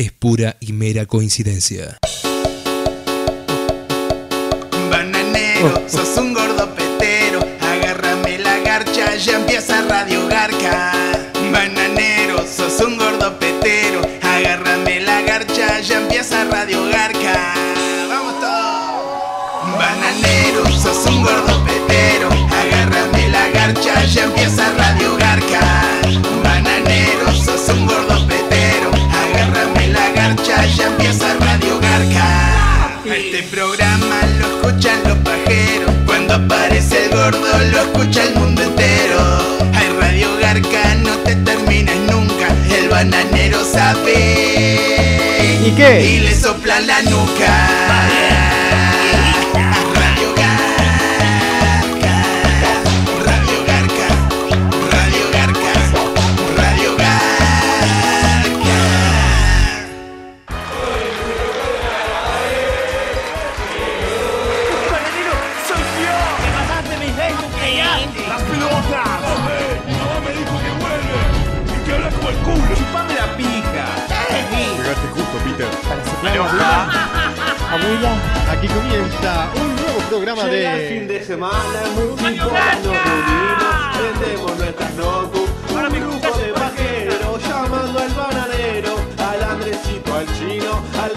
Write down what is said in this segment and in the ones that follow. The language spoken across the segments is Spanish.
es pura y mera coincidencia. Bananero, sos un gordo petero. Agárrame la garcha, ya empieza Radio Garca. Bananero, sos un gordo petero. Agárrame la garcha, ya empieza Radio Garca. Vamos todos. Bananero, sos un gordo petero. Agárrame la garcha, ya empieza Radio escuchan los pajeros. Cuando aparece el gordo, lo escucha el mundo entero. Hay Radio Garca, no te termines nunca. El bananero sabe. ¿Y qué? Y le sopla la nuca. Abuela, aquí comienza un nuevo programa Llega el fin de... de semana, muchos nos prendemos nuestras notebooks, un grupo de pajeros llamando al bananero, al Andresito, al chino, al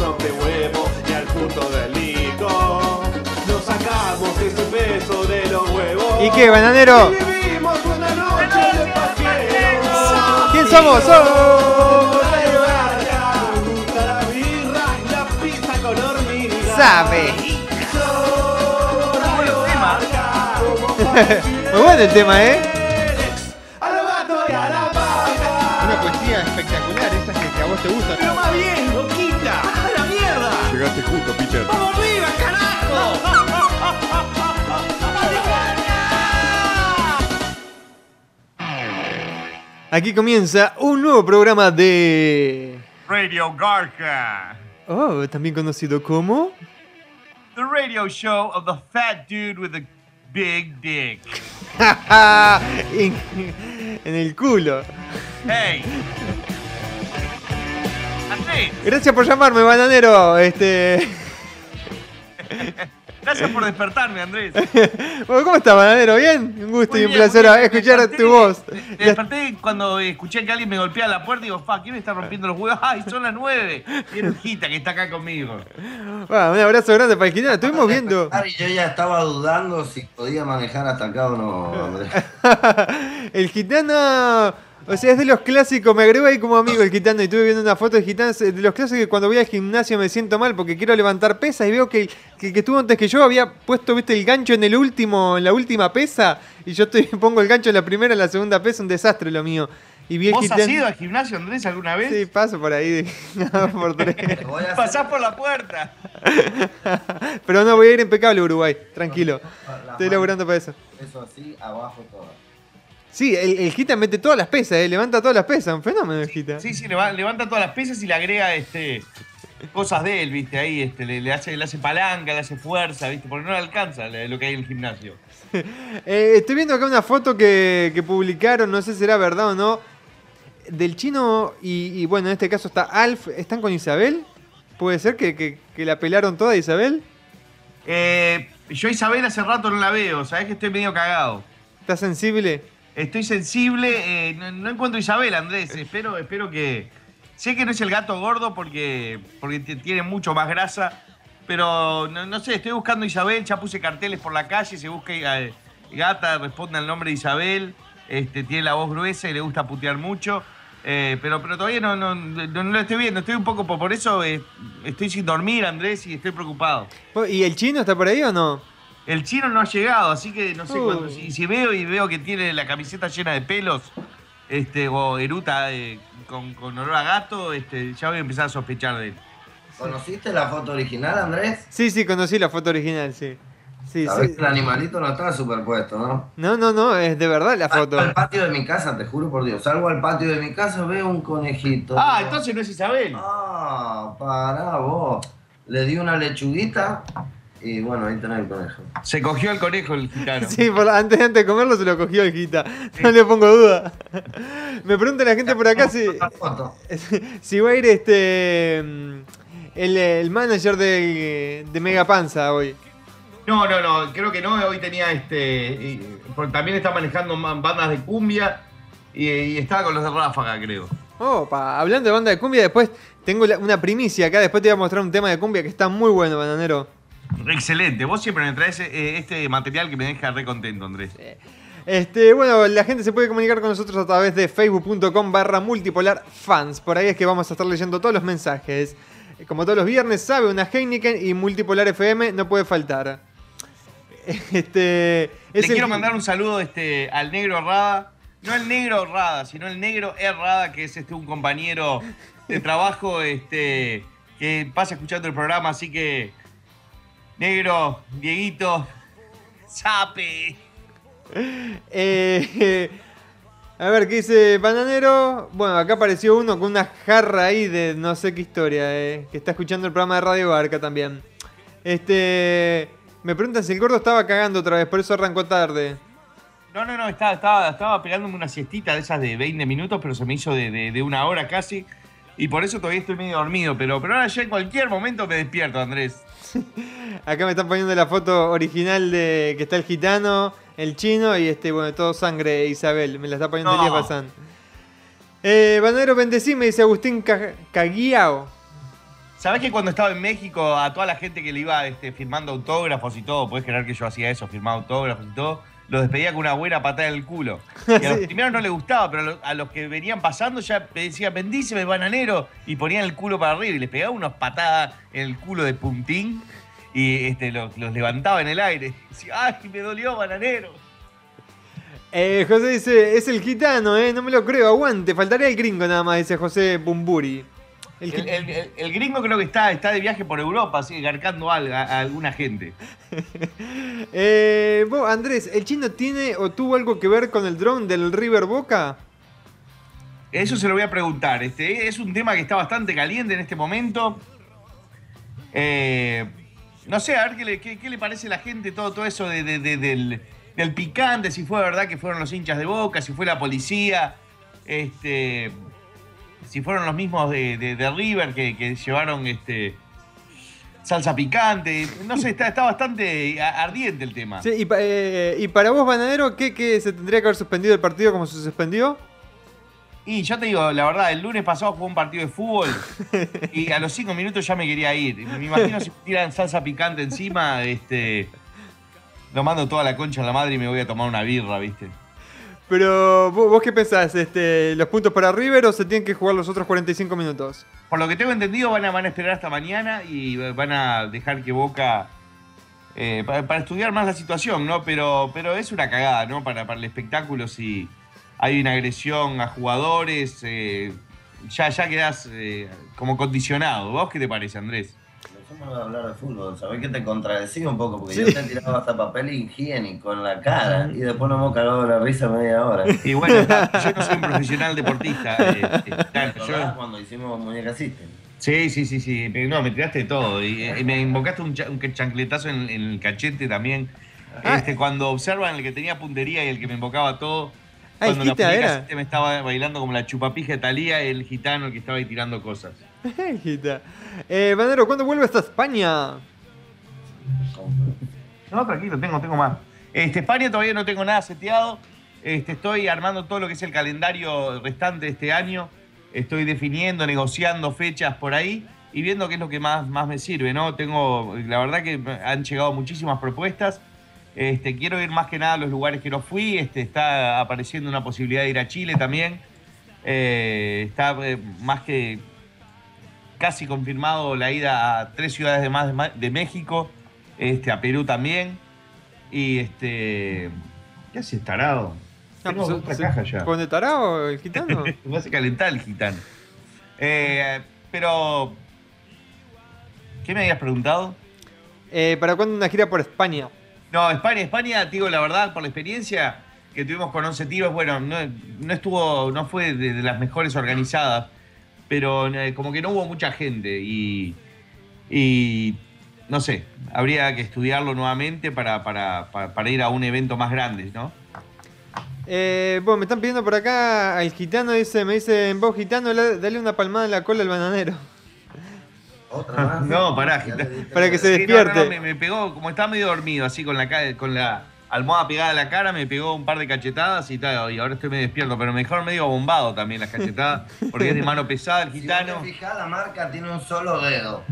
rompe huevo y al puto del Nico. Nos sacamos ese peso de los huevos. ¿Y qué, bananero? Y vivimos una noche de pajeros. ¿Quién somos? ¡Oh! Sabe. Muy bueno el tema, ¿eh? Una poesía espectacular, esa que, que a vos te gusta. ¡Pero más bien, loquita! ¡A la mierda! Llegaste justo, Peter. ¡Vamos arriba, carajo! Aquí comienza un nuevo programa de... Radio Garca, Oh, también conocido como... the radio show of the fat dude with a big dick. en, en el culo. Hey. Andrés, Gracias por llamarme, bananero. Este... gracias por despertarme, Andrés. Bueno, ¿Cómo estás, bananero? ¿Bien? Un gusto y un placer bien. escuchar desperté- tu voz. me desperté cuando escuché que alguien me golpeaba la puerta y digo, fa, ¿quién me está rompiendo los huevos? ¡Ay, son las nueve! Y era Hijita que está acá conmigo. Bueno, un abrazo grande para el gitano. Estuvimos viendo... Yo ya estaba dudando si podía manejar hasta acá o no, Andrés. el gitano, o sea, es de los clásicos, me agrego ahí como amigo el gitano y estuve viendo una foto de gitano, es de los clásicos que cuando voy al gimnasio me siento mal porque quiero levantar pesas y veo que el que, estuvo antes que yo había puesto, viste, el gancho en el último, en la última pesa y yo estoy, pongo el gancho en la primera, en la segunda pesa, un desastre lo mío. Y vi el ¿Vos gitano. has ido al gimnasio, Andrés, alguna vez? Sí, paso por ahí, de- no, por tres. Hacer- Pasás por la puerta. Pero no, voy a ir impecable Uruguay, tranquilo. la Estoy mano, laburando para eso. Eso así, abajo todo. Sí, el, el Gita mete todas las pesas, eh, levanta todas las pesas, un fenómeno el Gita. Sí, sí, leva- levanta todas las pesas y le agrega este cosas de él, viste, ahí, este, le, le hace, le hace palanca, le hace fuerza, viste, porque no le alcanza lo que hay en el gimnasio. Eh, estoy viendo acá una foto que, que publicaron, no sé si será verdad o no, del chino y, y, bueno, en este caso está Alf, ¿están con Isabel? ¿Puede ser que, que- que la pelaron toda Isabel? Eh, yo Isabel hace rato no la veo, sabés que estoy medio cagado. ¿Está sensible? Estoy sensible, eh, no, encuentro Isabel, Andrés, espero, espero que... Sé que no es el gato gordo porque, porque tiene mucho más grasa, pero no, sé, estoy buscando Isabel, ya puse carteles por la calle, se busca eh, gata, responde al nombre de Isabel, este, tiene la voz gruesa y le gusta putear mucho. eh, pero, pero todavía no, no, no, no lo estoy viendo, estoy un poco por, eso estoy sin dormir, Andrés, y estoy preocupado. ¿Y el chino está por ahí o no? El chino no ha llegado, así que no sé Uh. cuándo. Si, si veo y veo que tiene la camiseta llena de pelos, este, o eruta eh, con, con olor a gato, este, ya voy a empezar a sospechar de él. ¿Conociste la foto original, Andrés? Sí, sí, conocí la foto original, sí. Sí, sí. que el animalito no está superpuesto, ¿no? No, no, no, es de verdad la Salgo foto. al patio de mi casa, te juro por Dios. Salgo al patio de mi casa, veo un conejito. Ah, entonces no es Isabel. Ah, pará vos. Le di una lechuguita y bueno, ahí tenés el conejo. Se cogió el conejo el gitano. Sí, por- antes, antes de comerlo se lo cogió el Gita. No le pongo duda. Me pregunta la gente por acá si, si va a ir este el, el manager de, de Mega Panza hoy. No, no, no, creo que no. Hoy tenía este. y- porque también está manejando ma- bandas de cumbia y, y estaba con los de Ráfaga, creo. Opa, hablando de banda de cumbia, después tengo una primicia acá. Después te voy a mostrar un tema de cumbia que está muy bueno, bananero. Excelente. Vos siempre me traes eh, este material que me deja re contento, Andrés. Este, bueno, la gente se puede comunicar con nosotros a través de facebook.com barra multipolar fans. Por ahí es que vamos a estar leyendo todos los mensajes. Como todos los viernes, sabe una Heineken y multipolar FM no puede faltar. Este, Le es el- quiero mandar un saludo este, al negro Rada. No el negro Rada, sino el negro Errada, que es este, un compañero de trabajo este, que pasa escuchando el programa. Así que, negro, Dieguito, Sape. Eh, a ver, ¿qué dice Bananero? Bueno, acá apareció uno con una jarra ahí de no sé qué historia, eh, que está escuchando el programa de Radio Barca también. Este, me preguntan si el gordo estaba cagando otra vez, por eso arrancó tarde. No, no, no, estaba, estaba, estaba pegándome una siestita de esas de 20 minutos, pero se me hizo de, de- de una hora casi. Y por eso todavía estoy medio dormido. Pero, pero ahora ya en cualquier momento me despierto, Andrés. Acá me están poniendo la foto original de que está el gitano, el chino y este, bueno, todo sangre Isabel. Me la está poniendo No. Elías Bazán. Eh, Bananero Bendecime, dice Agustín Ca- Caguiao. ¿Sabés que cuando estaba en México, a toda la gente que le iba este, firmando autógrafos y todo, puedes creer que yo hacía eso, firmaba autógrafos y todo, los despedía con una buena patada en el culo. Y a los primeros no les gustaba, pero a los, a los que venían pasando ya decían, bendíceme, bananero, y ponían el culo para arriba y les pegaba unas patadas en el culo de puntín y este, los, los levantaba en el aire. Y decía, ¡ay, me dolió, bananero! Eh, José dice, es el gitano, eh, no me lo creo, aguante, faltaría el gringo nada más, dice José Bumburi. El El, gi- el- el- el gringo creo que está, está de viaje por Europa, así, garcando a, a alguna gente. Eh, vos, Andrés, ¿el chino tiene o tuvo algo que ver con el drone del River Boca? Eso se lo voy a preguntar. Este, es un tema que está bastante caliente en este momento. Eh, no sé, a ver qué le, qué- le parece a la gente todo, todo eso de- de- de- del, del picante, si fue verdad que fueron los hinchas de boca, si fue la policía, este, si fueron los mismos de, River que, que llevaron este, salsa picante. No sé, está, está bastante ardiente el tema. Sí, y, eh, y para vos, Bananero, ¿qué, qué se tendría que haber suspendido el partido como se suspendió? Y yo te digo, la verdad, el lunes pasado jugué un partido de fútbol y a los cinco minutos ya me quería ir. Me imagino si me tiran salsa picante encima, este. Lo mando toda la concha a la madre y me voy a tomar una birra, ¿viste? Pero vos, qué pensás, este, ¿los puntos para River o se tienen que jugar los otros 45 minutos? Por lo que tengo entendido, van a, van a esperar hasta mañana y van a dejar que Boca. eh, pa- para, estudiar más la situación, ¿no? Pero, pero es una cagada, ¿no? Para, para el espectáculo, si hay una agresión a jugadores, eh, ya, ya quedás eh, como condicionado. ¿Vos qué te parece, Andrés? Dejemos de hablar de fútbol, sabés que te contradecí un poco porque Sí. yo te tiraba hasta papel higiénico en la cara y después nos hemos cagado la risa media hora. Y bueno, yo no soy un profesional deportista. eh, eh, claro, ¿Te yo- acordás cuando hicimos muñeca system? sí, sí, sí, sí. pero No, me tiraste de todo. Y, me invocaste un, cha- un chancletazo en, en el cachete también. Ah. Este, cuando observan el que tenía puntería y el que me invocaba todo. Ah, Cuando muñeca era. Me estaba bailando como la chupapija de Talía, el gitano que estaba ahí tirando cosas. Eh, ¿cuándo vuelve hasta España? No, tranquilo, tengo, tengo más. Este, España todavía no tengo nada seteado. Este, estoy armando todo lo que es el calendario restante de este año. Estoy definiendo, negociando fechas por ahí y viendo qué es lo que más, más me sirve, ¿no? Tengo, la verdad que han llegado muchísimas propuestas. Este, quiero ir más que nada a los lugares que no fui. Este, está apareciendo una posibilidad de ir a Chile también. Eh, está eh, más que casi confirmado la ida a tres ciudades de más de, México, este, a Perú también. Y este. ¿Qué hace tarado? Ah, Tengo pues, otra ¿se caja ya. ¿Pone tarado el gitano? Me hace calentar el gitano. Eh, pero ¿Qué me habías preguntado? ¿Para cuándo una gira por España? No, España, España, digo la verdad, por la experiencia que tuvimos con 11 tiros, bueno, no, no estuvo, no fue de, las mejores organizadas, pero eh, como que no hubo mucha gente y, y no sé, habría que estudiarlo nuevamente para, para, para, para ir a un evento más grande, ¿no? Eh, bueno, me están pidiendo por acá al gitano, dice, me dice, vos gitano, dale una palmada en la cola al bananero. Otra más. No, pará, Para que se Sí, no, no, despierte. no, me, me pegó, como estaba medio dormido, así con la, con la almohada pegada a la cara, me pegó un par de cachetadas y tal, y ahora estoy medio despierto, pero mejor medio bombado también las cachetadas, porque es de mano pesada el Si gitano. fijás, la marca tiene un solo dedo.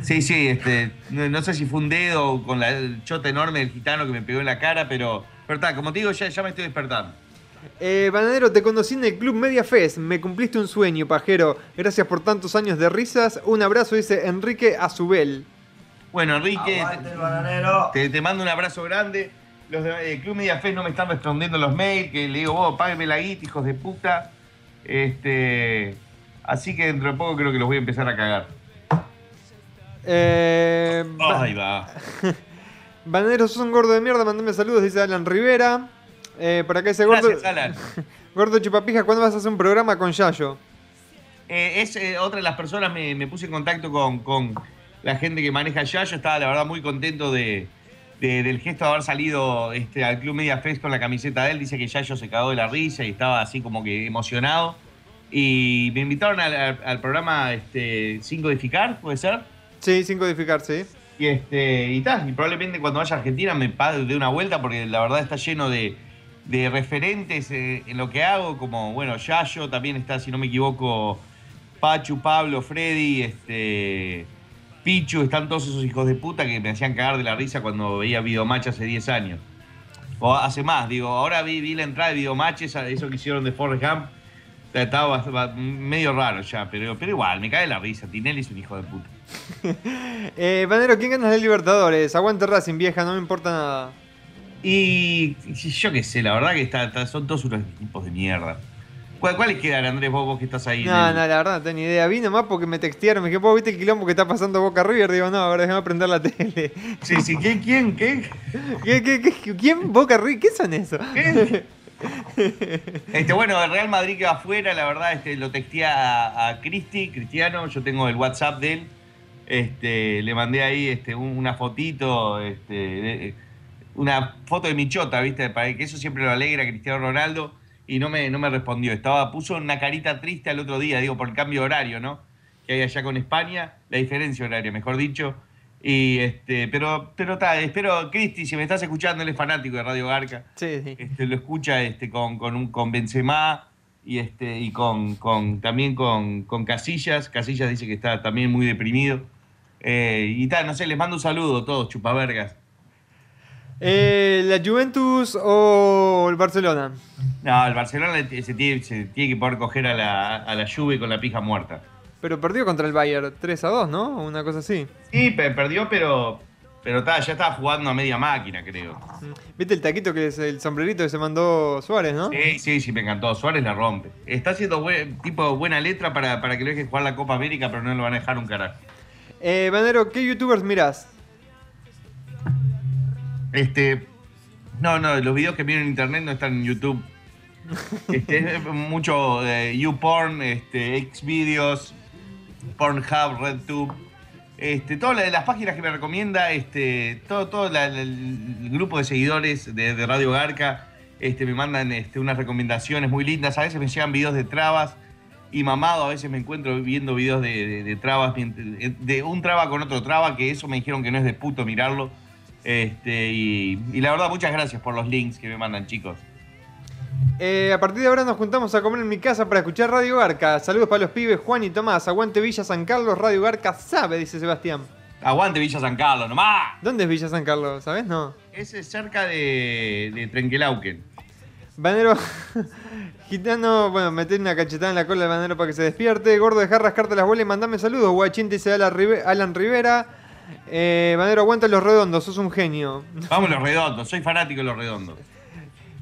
Sí, sí, este, no, no sé si fue un dedo con la el chota enorme del gitano que me pegó en la cara, pero, pero está, como te digo, ya, ya me estoy despertando. Eh, bananero, te conocí en el Club Media Fest, me cumpliste un sueño, pajero. Gracias por tantos años de risas. Un abrazo, dice Enrique Azubel. Bueno, Enrique, te, te mando un abrazo grande. Los de eh, Club Media Fest no me están respondiendo los mails, que le digo, vos, págueme la guita, hijos de puta. Este, así que dentro de poco creo que los voy a empezar a cagar. Eh, Ahí va. Bananero, sos un gordo de mierda, mandame saludos, dice Alan Rivera. Eh, por acá dice gordo, Gracias, Alan. gordo chupapija, ¿cuándo vas a hacer un programa con Yayo? Eh, es eh, otra de las personas, me, me puse en contacto con, con la gente que maneja Yayo. Estaba, la verdad, muy contento de, de- del gesto de haber salido este, al Club Media Fest con la camiseta de él. Dice que Yayo se cagó de la risa y estaba así como que emocionado. Y me invitaron al, al- al programa este, Sin Codificar, ¿puede ser? Sí, sin codificar, sí. Y, este, y, tal, y probablemente cuando vaya a Argentina me de una vuelta porque la verdad está lleno de, de referentes eh, en lo que hago, como, bueno, Yayo, también está, si no me equivoco, Pachu, Pablo, Freddy, este, Pichu, están todos esos hijos de puta que me hacían cagar de la risa cuando veía Videomatch hace 10 años. O hace más, digo, ahora vi, la entrada de Videomatch, eso que hicieron de Forrest Gump, estaba ba- medio raro ya, pero, pero igual, me cae la risa, Tinelli es un hijo de puta. Eh, ¿quién gana de Libertadores? Aguante Racing, vieja, no me importa nada. Y yo qué sé, la verdad que está, está- son todos unos equipos de mierda. ¿Cuál- ¿Cuáles quedan, Andrés, vos, vos que estás ahí? No, el- no, la verdad no tengo ni idea. Vi nomás porque me textearon, me dije, vos viste el quilombo que está pasando Boca River. Digo, no, ahora déjame prender la tele. Sí, sí, ¿quién, quién, qué? ¿Qué, qué, qué- quién Boca River? ¿Qué son eso? ¿Qué? Este, bueno, el Real Madrid que va afuera, la verdad, este, lo texté a, a Cristi, Cristiano, yo tengo el WhatsApp de él. Este, le mandé ahí este, un- una fotito, este, de- una foto de Michota, ¿viste? Para que eso siempre lo alegra Cristiano Ronaldo. Y no me, no me respondió. Estaba, puso una carita triste al otro día, digo, por el cambio de horario, ¿no? Que hay allá con España, la diferencia horaria, mejor dicho. Y este, pero, pero está, espero, Cristi, si me estás escuchando, él es fanático de Radio Garca Sí, sí. este, lo escucha este, con, con, un, con Benzema y, este, y con, con, también con, con Casillas. Casillas dice que está también muy deprimido. Eh, y tal, no sé, les mando un saludo a todos, chupavergas. Eh, ¿La Juventus o el Barcelona? No, el Barcelona se tiene, se tiene que poder coger a la, a la Juve con la pija muerta. Pero perdió contra el Bayern 3 a 2, ¿no? Una cosa así. Sí, pe- perdió, pero, pero ta, ya estaba jugando a media máquina, creo. ¿Viste el taquito que es el sombrerito que se mandó Suárez, no? Sí, sí, sí, me encantó. Suárez la rompe. Está haciendo buen, tipo buena letra para, para que lo deje jugar la Copa América, pero no lo van a dejar un carajo. Eh, Banero, ¿qué youtubers mirás? Este. No, no, los videos que miran en internet no están en YouTube. Este, es mucho de YouPorn, este, Xvideos, Pornhub, RedTube. Este, todas la- las páginas que me recomienda, este, todo, todo la- la- el grupo de seguidores de, de Radio Garca, este, me mandan este, unas recomendaciones muy lindas. A veces me llegan videos de trabas y mamado, a veces me encuentro viendo videos de, de- de trabas, de un traba con otro traba, que eso me dijeron que no es de puto mirarlo. Este, y, y la verdad, muchas gracias por los links que me mandan, chicos. Eh, a partir de ahora nos juntamos a comer en mi casa para escuchar Radio Garca. Saludos para los pibes Juan y Tomás. Aguante Villa San Carlos, Radio Garca sabe, dice Sebastián. Aguante Villa San Carlos, nomás. ¿Dónde es Villa San Carlos? ¿Sabes? No. Ese es cerca de, de Trenquelauquen. Banero, gitano, bueno, meter una cachetada en la cola del banero para que se despierte. Gordo, dejar rascarte las bolas y mandame saludos. Guachín dice Alan Rivera. Eh, banero, aguanta los redondos, sos un genio. Vamos los redondos, soy fanático de los redondos.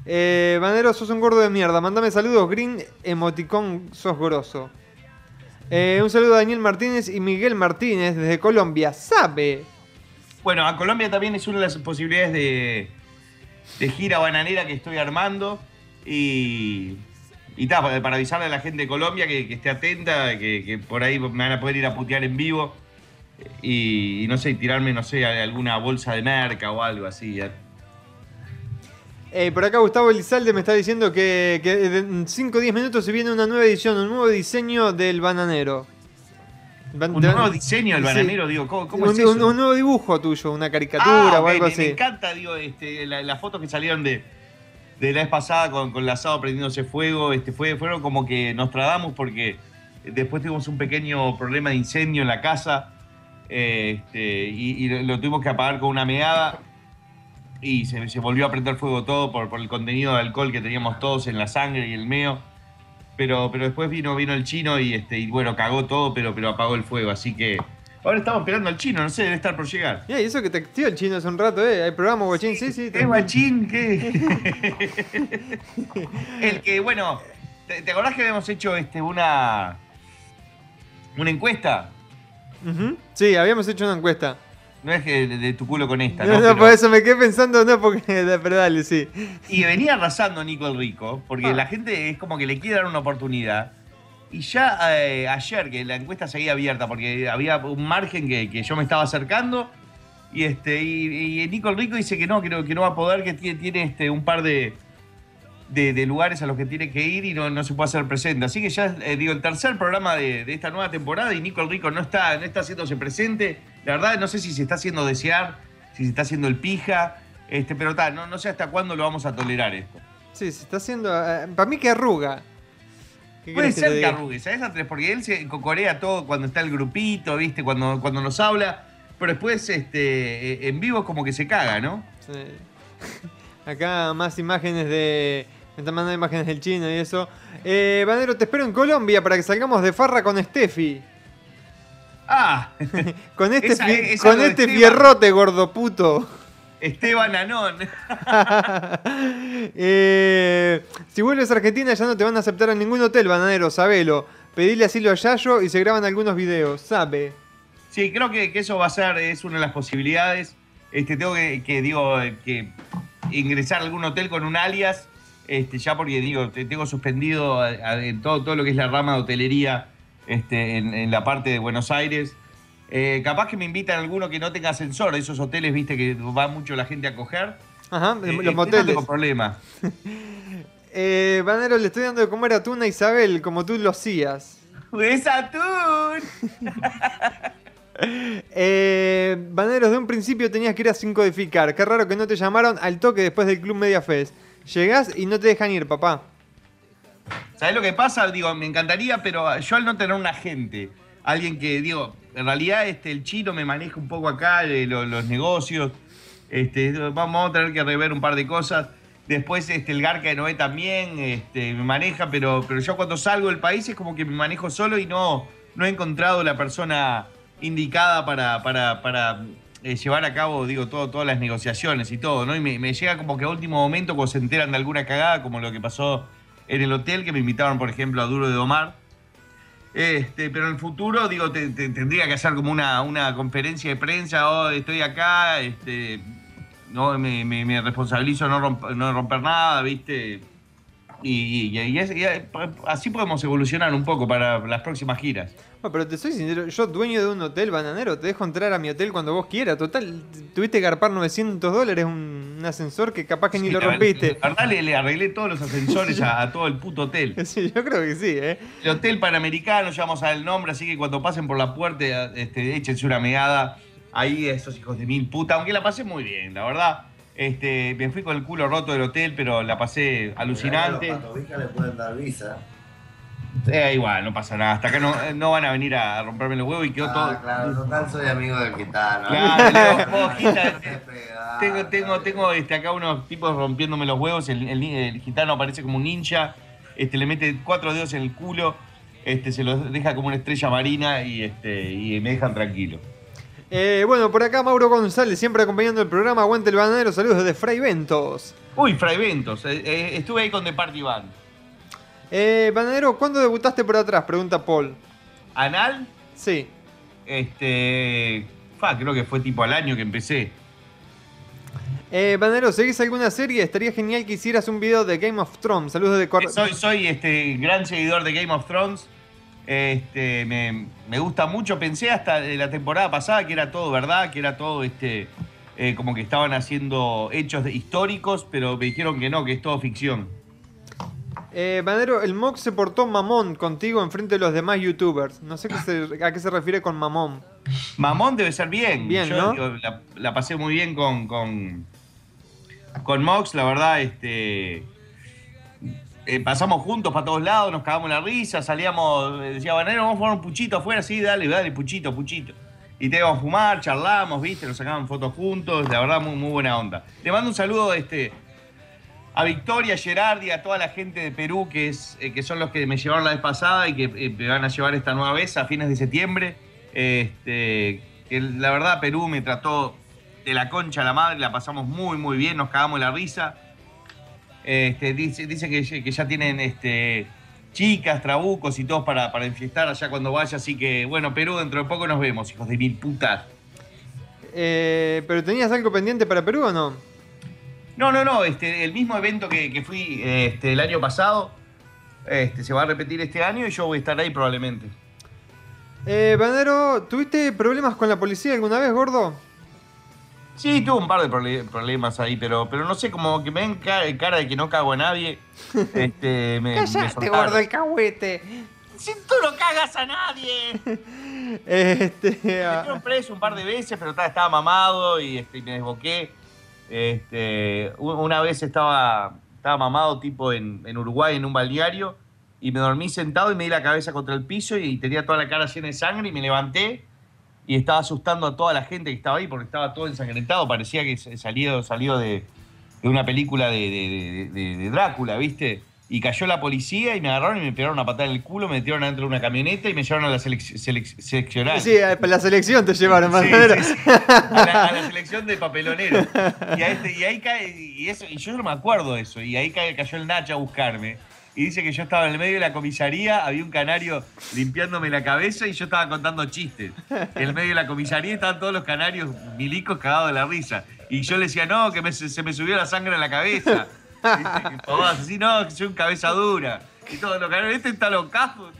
Eh, banero, sos un gordo de mierda. Mandame saludos, Green, emoticón, sos grosso. Eh, un saludo a Daniel Martínez y Miguel Martínez desde Colombia. ¿Sabe? Bueno, a Colombia también es una de las posibilidades de, de gira bananera que estoy armando. Y, y ta, para, para avisarle a la gente de Colombia que, que esté atenta, que, que por ahí me van a poder ir a putear en vivo. Y, y no sé, tirarme, no sé, alguna bolsa de merca o algo así. Eh, por acá Gustavo Elizalde me está diciendo que, que en 5 o 10 minutos se viene una nueva edición, un nuevo diseño del bananero. Un nuevo diseño del Sí. bananero, digo, ¿cómo, cómo un, es eso? un- un nuevo dibujo tuyo, una caricatura Ah, o algo me, así. me encanta, digo, este, la- las fotos que salieron de, de la vez pasada con, con el asado prendiéndose fuego, este, fue, fueron como que nos tradamos porque después tuvimos un pequeño problema de incendio en la casa eh, este, y, y lo, tuvimos que apagar con una meada y se, se volvió a prender fuego todo por, por el contenido de alcohol que teníamos todos en la sangre y el meo. Pero, pero después vino, vino el chino y, este, y bueno, cagó todo, pero, pero apagó el fuego. Así que ahora estamos esperando al chino, no sé, debe estar por llegar. Ya, y eso que te activó el chino hace un rato, ¿eh? Hay programa, guachín, sí, sí. ¿Es guachín? ¿Qué? el que, bueno, ¿te, te acordás que habíamos hecho este, una, una encuesta? Sí, habíamos hecho una encuesta. No es que de, de tu culo con esta, No, ¿no? no, Pero- por eso me quedé pensando, no, porque. Pero dale, sí. Y venía arrasando Nico el Rico, porque Ah. la gente es como que le quiere dar una oportunidad. Y ya eh, ayer, que la encuesta seguía abierta, porque había un margen que, que yo me estaba acercando, y este y, y Nico el Rico dice que no, que no, que no va a poder, que tiene, tiene, este, un par de, de, de lugares a los que tiene que ir y no, no se puede hacer presente. Así que ya, eh, digo, el tercer programa de, de esta nueva temporada y Nico el Rico no está, no está haciéndose presente. La verdad, no sé si se está haciendo desear, si se está haciendo el pija, este, pero tal, no, no sé hasta cuándo lo vamos a tolerar esto. Sí, se está haciendo. para mí que arruga. ¿Qué Puede que ser que diga? arrugue, ¿sabes? Porque él se cocorea todo cuando está el grupito, ¿viste? Cuando, cuando nos habla, pero después este, eh, en vivo es como que se caga, ¿no? Sí. Acá más imágenes de. Me están mandando imágenes del chino y eso. Eh, Banero, te espero en Colombia para que salgamos de farra con Steffi. Ah, Con este, Esa- con este fierrote, gordo puto. Esteban Anón. Eh, si vuelves a Argentina ya no te van a aceptar en ningún hotel, bananero, sabelo. Pedile asilo a Yayo y se graban algunos videos, sabe. Sí, creo que, que eso va a ser, es una de las posibilidades. Este, tengo que, que, digo, que ingresar a algún hotel con un alias, este, ya porque digo, te- tengo suspendido a- a- en todo, todo lo que es la rama de hotelería este, en, en la parte de Buenos Aires. Eh, capaz que me invitan a alguno que no tenga ascensor, esos hoteles, viste, que va mucho la gente a coger. Ajá, Eh, los este, moteles. No tengo problema. Eh, Banero, le estoy dando de comer atún a Isabel, como tú lo hacías. ¡Es atún! Eh, Baneros, de un principio tenías que ir a sin codificar. Qué raro que no te llamaron al toque después del Club Media Fest. Llegás y no te dejan ir, papá. ¿Sabés lo que pasa? Digo, me encantaría, pero yo al no tener un agente, alguien que, digo, en realidad este, el chino me maneja un poco acá, lo- los, negocios, este, vamos a tener que rever un par de cosas. Después este, el Garca de Noé también este, me maneja, pero, pero yo cuando salgo del país es como que me manejo solo y no, no he encontrado la persona indicada para, para, para eh, llevar a cabo, digo, todo, todas las negociaciones y todo, ¿no? Y me, llega como que a último momento se enteran de alguna cagada, como lo que pasó en el hotel, que me invitaron, por ejemplo, a Duro de Omar. Este, pero en el futuro, digo, te- te- tendría que hacer como una, una conferencia de prensa, oh, estoy acá, este, no, me, responsabilizo no, no romper nada, ¿viste? Y, y- y y así podemos evolucionar un poco para las próximas giras. Bueno, pero te soy sincero, yo dueño de un hotel bananero, te dejo entrar a mi hotel cuando vos quieras. Total, tuviste que garpar 900 dólares un, un ascensor que capaz que ni lo rompiste. La verdad le, le arreglé todos los ascensores a, a todo el puto hotel. Sí, yo creo que sí, ¿eh? El Hotel Panamericano, ya vamos a dar el nombre, así que cuando pasen por la puerta, este, échense una meada ahí esos hijos de mil puta, aunque la pasé muy bien, la verdad. Este, me fui con el culo roto del hotel, pero la pasé alucinante. Los le pueden dar visa. Eh, igual, no pasa nada. Hasta acá no, no van a venir a romperme los huevos y quedó Ah, todo. claro, total soy amigo del gitano. Claro, Tengo, tengo, tengo este, acá unos tipos rompiéndome los huevos. El, el- el gitano aparece como un ninja. Este, le mete cuatro dedos en el culo. Este, se los deja como una estrella marina y, este, y me dejan tranquilo. Eh, Bueno, por acá Mauro González, siempre acompañando el programa. Aguante el bananero, saludos desde Fray Ventos. Uy, Fray Ventos. eh, eh, estuve ahí con The Party Band. Eh, bananero, ¿cuándo debutaste por atrás? Pregunta Paul. anal, Sí. este. Fa, creo que fue tipo al año que empecé. Eh, Banero, ¿seguís alguna serie? Estaría genial que hicieras un video de Game of Thrones. Saludos de Cor Soy, soy este gran seguidor de Game of Thrones. Este, me, me gusta mucho. Pensé hasta de la temporada pasada que era todo verdad, que era todo este. eh, como que estaban haciendo hechos históricos, pero me dijeron que no, que es todo ficción. Eh, Banero, el Mox se portó mamón contigo enfrente de los demás youtubers. No sé qué se- a qué se refiere con mamón. Mamón debe ser bien. Bien, Yo ¿no? digo, la, la pasé muy bien con, con, con Mox, la verdad, este. Eh, pasamos juntos para todos lados, nos cagamos la risa, salíamos, eh, decía, Banero, vamos a fumar un puchito afuera, sí, dale, dale, puchito, puchito. Y te íbamos a fumar, charlamos, viste, nos sacaban fotos juntos, la verdad, muy, buena onda. Le mando un saludo este, a Victoria, Gerardi, a toda la gente de Perú, que, es, eh, que son los que me llevaron la vez pasada y que me van a llevar esta nueva vez a fines de septiembre. Este, la verdad Perú me trató de la concha a la madre, la pasamos muy muy bien, nos cagamos la risa. Este, dice dice que, ya- que ya tienen este, chicas, trabucos y todos para, para enfiestar allá cuando vaya, así que bueno, Perú, dentro de poco nos vemos, hijos de mil putas. Eh, ¿Pero tenías algo pendiente para Perú o no? No, no, no, este, el mismo evento que, que fui este, el año pasado, este, se va a repetir este año y yo voy a estar ahí probablemente. Eh, ¿tuviste problemas con la policía alguna vez, gordo? Sí, tuve un par de problemas ahí, pero, pero no sé, como que me ven ca- cara de que no cago a nadie. Este, me, Cállate, gordo, el cagüete. Si tú no cagas a nadie. Este, Me ah, metieron preso un par de veces, pero estaba, mamado y este, me desboqué. Este, una vez estaba, estaba mamado tipo en, en Uruguay, en un balneario, y me dormí sentado y me di la cabeza contra el piso y tenía toda la cara llena de sangre y me levanté y estaba asustando a toda la gente que estaba ahí porque estaba todo ensangrentado. Parecía que salió, salió de, de una película de, de- de- de- de Drácula, ¿viste? Y cayó la policía y me agarraron y me pegaron una patada en el culo, me metieron adentro de una camioneta y me llevaron a la selec- selec- seleccional. sí, para la selección te llevaron, Sí, Banero. sí, sí. A, la, a la selección de papelonero. Y, a este- y ahí cae, y, eso, y yo no me acuerdo de eso. Y ahí cae- cayó el Nacho a buscarme. Y dice que yo estaba en el medio de la comisaría, había un canario limpiándome la cabeza y yo estaba contando chistes. En el medio de la comisaría estaban todos los canarios milicos cagados de la risa. Y yo le decía, no, que se me subió la sangre a la cabeza. Así, no, que soy un cabeza dura. Y todos los canarios, este está locazo.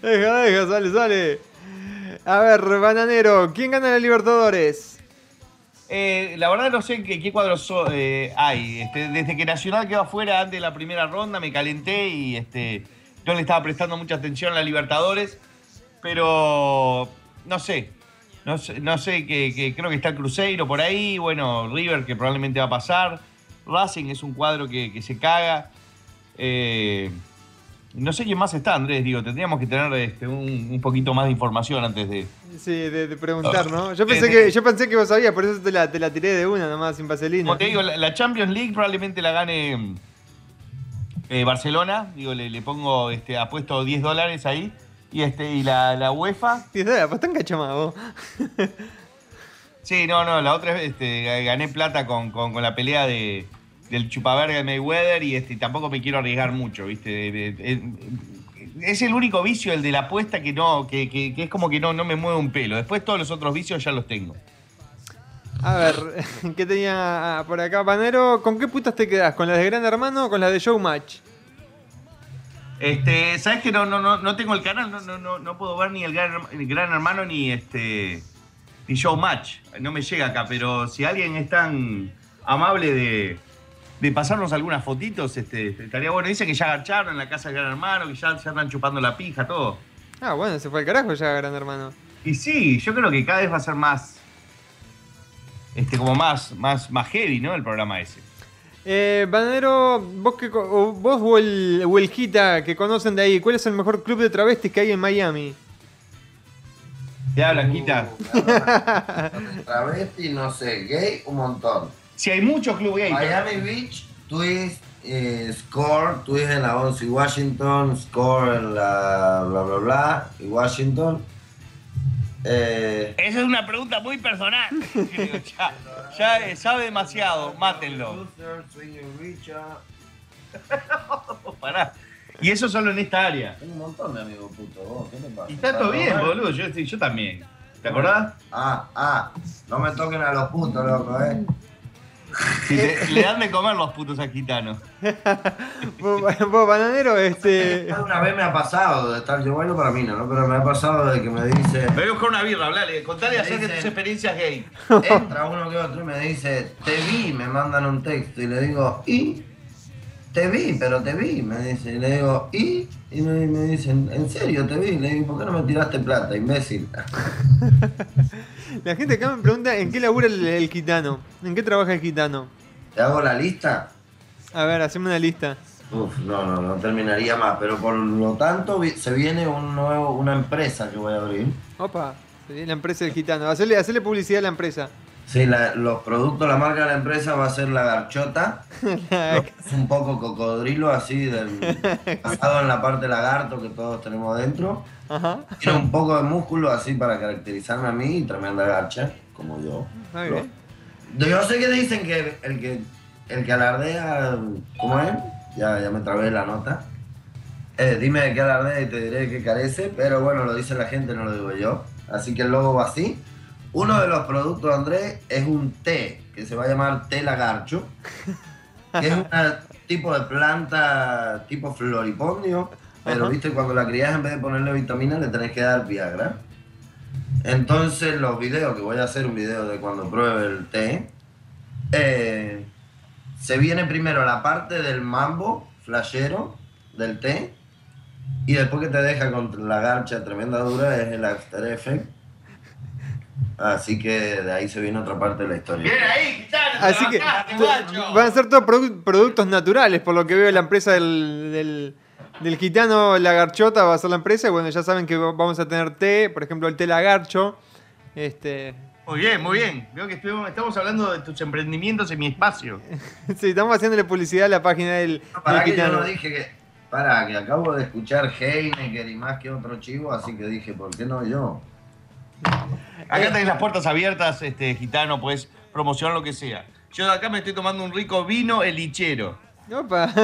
Deja, deja, sale, sale. A ver, Bananero, ¿quién gana la Libertadores? Eh, la verdad no sé qué, cuadros eh, hay. Este, desde que Nacional quedó afuera antes de la primera ronda me calenté y este, no le estaba prestando mucha atención a la Libertadores. Pero no sé. No sé, no que creo que está el Cruzeiro por ahí. Bueno, River que probablemente va a pasar. Racing es un cuadro que, que se caga. Eh, no sé quién más está, Andrés. Digo, tendríamos que tener este, un, un poquito más de información antes de, Sí, de, de preguntar, ¿no? Yo Eh, pensé, de- que, yo pensé que vos sabías, por eso te la, te la tiré de una nomás, sin vaselina. Como te digo, la, la Champions League probablemente la gane eh, Barcelona. Digo, le, le pongo, este, apuesto 10 dólares ahí. Y este, y la, la UEFA. Sí, dale, pues tan cachamado. Sí, no, no, la otra vez este, gané plata con, con- con la pelea de, del chupaverga de Mayweather y este, tampoco me quiero arriesgar mucho, ¿viste? Es el único vicio, el de la apuesta, que no, que, que- que es como que no, no me mueve un pelo. Después todos los otros vicios ya los tengo. A ver, ¿qué tenía por acá, Panero? ¿Con qué putas te quedás? ¿Con las de Gran Hermano o con las de Showmatch? Este, ¿sabes que no, no, no, no tengo el canal? No, no, no, no puedo ver ni el gran, el gran hermano ni este ni Showmatch. No me llega acá, pero si alguien es tan amable de, de pasarnos algunas fotitos, este, estaría bueno. Dicen que ya agacharon en la casa del gran hermano, que ya se andan chupando la pija, todo. Ah, bueno, se fue al carajo ya Gran Hermano. Y sí, yo creo que cada vez va a ser más. Este, como más, más, más heavy, ¿no? El programa ese. Eh, Banero, vos, que, vos o el, o el Gita que conocen de ahí, ¿cuál es el mejor club de travestis que hay en Miami? Te habla, Quita. Travesti, no sé, gay, un montón. Si hay muchos clubes gay. Miami Beach, Twist, eh, Score, Twist en la 11 y Washington, Score en la bla bla bla y Washington. Eh, Esa es una pregunta muy personal. Ya, ya sabe demasiado, mátenlo. Pará. Y eso solo en esta área. Tengo un montón de amigos putos, vos, ¿qué te pasa? Y está todo bien, mal? boludo. Yo, yo también. ¿Te acordás? Ah, ah, no me toquen a los putos, loco, eh. Le, le dan de comer los putos a gitanos. Vos, vos, bananero, este. Una vez me ha pasado de estar, yo bailo para mí, ¿no? Pero me ha pasado de que me dice, Me voy a buscar una birra, hablale. Contale acerca de tus experiencias gay. entra uno que otro y me dice, te vi, me mandan un texto y le digo, ¿y? Te vi, pero te vi, me dice, y le digo, ¿y? Y me, dicen, ¿en serio te vi? Le digo, ¿por qué no me tiraste plata, imbécil? La gente acá me pregunta en qué labura el, el gitano. ¿En qué trabaja el gitano? ¿Te hago la lista? A ver, haceme una lista. Uf, no, no, no terminaría más, pero por lo tanto se viene un nuevo, una empresa que voy a abrir. Opa, se viene la empresa del gitano. Hacerle, hacerle publicidad a la empresa. Sí, la- los productos, la marca de la empresa va a ser la garchota. es un poco cocodrilo así, del, basado en la parte lagarto que todos tenemos adentro. Ajá. Tiene un poco de músculo así para caracterizarme a mí y tremenda garcha, como yo. Yo sé que dicen que el que, el que alardea, ¿cómo es? Ya, ya me trabé la nota. Eh, dime de qué alardea y te diré de qué carece, pero bueno, lo dice la gente, no lo digo yo. Así que el logo va así. Uno de los productos, Andrés, es un té, que se va a llamar té lagarcho, que es un tipo de planta tipo floripondio, pero Ajá. viste, cuando la crías en vez de ponerle vitamina le tenés que dar Viagra. Entonces los videos, que voy a hacer un video de cuando pruebe el té, eh, se viene primero la parte del mambo flashero del té y después que te deja con la garcha tremenda dura es el After Effect. Así que de ahí se viene otra parte de la historia. Bien ahí, gitano. Así que van a ser todos produ- productos naturales, por lo que veo la empresa del, del, del gitano Lagarchota va a ser la empresa. Y bueno, ya saben que va- vamos a tener té, por ejemplo el té lagarcho. Este, Muy bien, muy bien. Veo que estuvimos- estamos hablando de tus emprendimientos en mi espacio. sí, estamos haciéndole publicidad a la página del, Para del que yo gitano. no dije que. Para, que acabo de escuchar Heineken y más que otro chivo, así que dije, ¿por qué no yo? Acá tenés las puertas abiertas, este gitano, puedes promocionar lo que sea. Yo de acá me estoy tomando un rico vino, el lichero. Opa.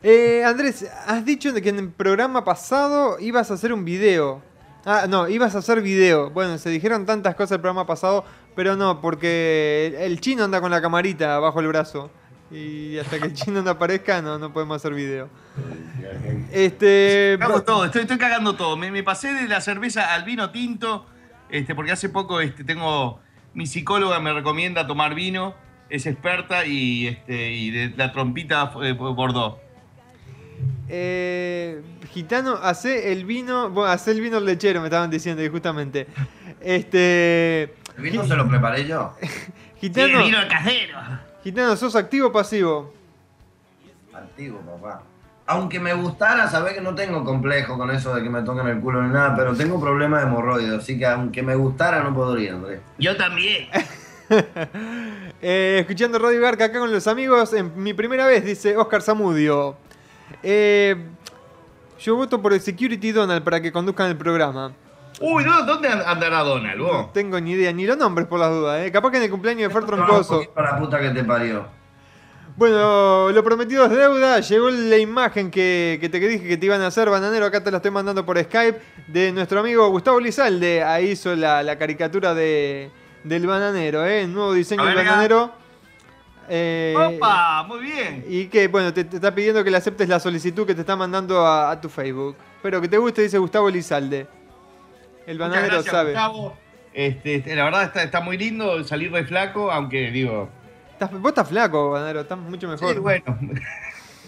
Eh, Andrés, has dicho que en el programa pasado ibas a hacer un video. Ah, no, ibas a hacer video. Bueno, se dijeron tantas cosas el programa pasado, pero no, porque el chino anda con la camarita bajo el brazo. Y hasta que el chino no aparezca, no, no podemos hacer video. Este. Cago todo, estoy, estoy cagando todo. Me, me pasé de la cerveza al vino tinto, este, porque hace poco este, tengo. Mi psicóloga me recomienda tomar vino, es experta y, este, y de la trompita eh, Bordeaux. Eh, gitano, hace el vino. Bueno, hace el vino lechero, me estaban diciendo justamente. Este. El vino se lo preparé yo. Gitano, casero. Gitano, ¿sos activo o pasivo? Antiguo, papá. Aunque me gustara, sabés que no tengo complejo con eso de que me toquen el culo ni nada, pero tengo problemas de hemorroides, así que aunque me gustara no podría, Andrés. Yo también. Eh, escuchando Radio Garca acá con los amigos, en mi primera vez, dice Oscar Zamudio. Eh, yo voto por el Security Donald para que conduzcan el programa. Uy, ¿dó- ¿dónde andará Donald, No vos? tengo ni idea, ni los nombres por las dudas. Eh. Capaz que en el cumpleaños de Fer Troncoso. poquito a la puta que te parió. Bueno, lo prometido es deuda. Llegó la imagen que, que te dije que te iban a hacer, bananero. Acá te la estoy mandando por Skype. De nuestro amigo Gustavo Lizalde. Ahí hizo la, la caricatura de, del bananero, ¿eh? El nuevo diseño del bananero. Eh, ¡Opa! Muy bien. Y que, bueno, te, te está pidiendo que le aceptes la solicitud que te está mandando a, a tu Facebook. Pero que te guste, dice Gustavo Lizalde. El bananero gracias, sabe. Gustavo. Este, este, la verdad está, está muy lindo salir de flaco, aunque digo. Estás- vos estás flaco, bananero, estás mucho mejor. Sí, bueno.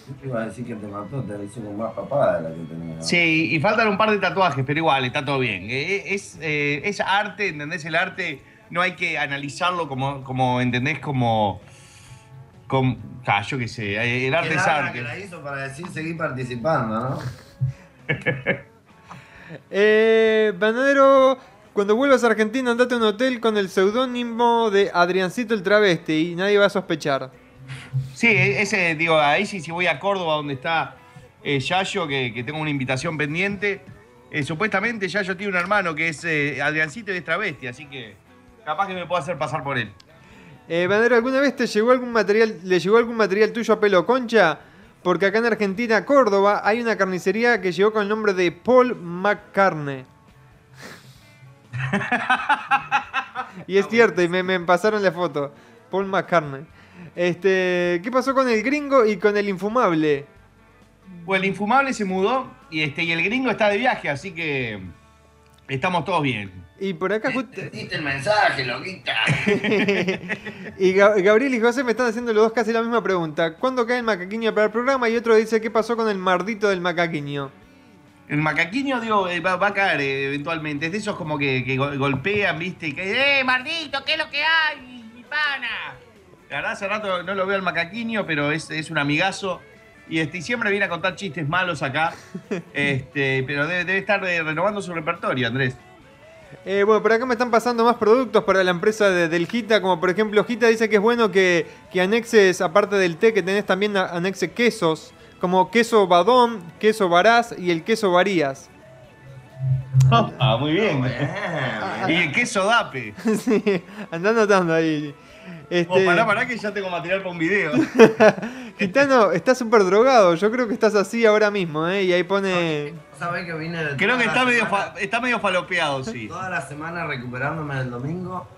Yo te iba a decir que te mató, te hizo con más papada de la que tenía. Sí, y faltan un par de tatuajes, pero igual, está todo bien. Eh, Es, eh, es arte, ¿entendés? El arte no hay que analizarlo como, como ¿entendés? Como. como ah, yo qué sé, eh, el arte es arte. que la hizo para decir seguir participando, ¿no? Eh, Bananero, cuando vuelvas a Argentina, andate a un hotel con el seudónimo de Adriancito el Travesti y nadie va a sospechar. Sí, ese, digo, ahí sí, si voy a Córdoba, donde está eh, Yayo, que, que tengo una invitación pendiente. eh, supuestamente Yayo tiene un hermano que es eh, Adriancito y es travesti, así que capaz que me puedo hacer pasar por él. Eh, Bananero, ¿alguna vez te llegó algún material, le llegó algún material tuyo a pelo concha? Porque acá en Argentina, Córdoba, hay una carnicería que llegó con el nombre de Paul McCartney. y es cierto, y me, pasaron la foto. Paul McCartney. Este, ¿Qué pasó con el gringo y con el infumable? Pues el infumable se mudó y, este, y el gringo está de viaje, así que estamos todos bien. Y por acá justo... Diste el mensaje, loquita. y Ga- Gabriel y José me están haciendo los dos casi la misma pregunta. ¿Cuándo cae el macaquiño para el programa? Y otro dice, ¿qué pasó con el mardito del macaquiño? El macaquiño, digo, eh, va, va a caer eh, eventualmente. Es de esos como que, que go- golpean, ¿viste? Y que, ¡eh, mardito, qué es lo que hay, mi pana! La verdad, hace rato no lo veo al macaquiño, pero es, es un amigazo. Y, este, y siempre viene a contar chistes malos acá. este, pero debe, debe estar eh, renovando su repertorio, Andrés. Eh, bueno, por acá me están pasando más productos para la empresa de- del Gita, como por ejemplo Gita dice que es bueno que, que anexes, aparte del té, que tenés también anexe quesos, como queso badón, queso varaz y el queso varías. Ah, muy bien. Ah, y el queso dape. sí, andá anotando ahí. Este, Oh, pará, pará que ya tengo material para un video. Gitano, estás súper drogado, yo creo que estás así ahora mismo, ¿eh? Y ahí pone... ¿Sabés que vine de Creo que está medio, fa- está medio falopeado, sí. Toda la semana recuperándome el domingo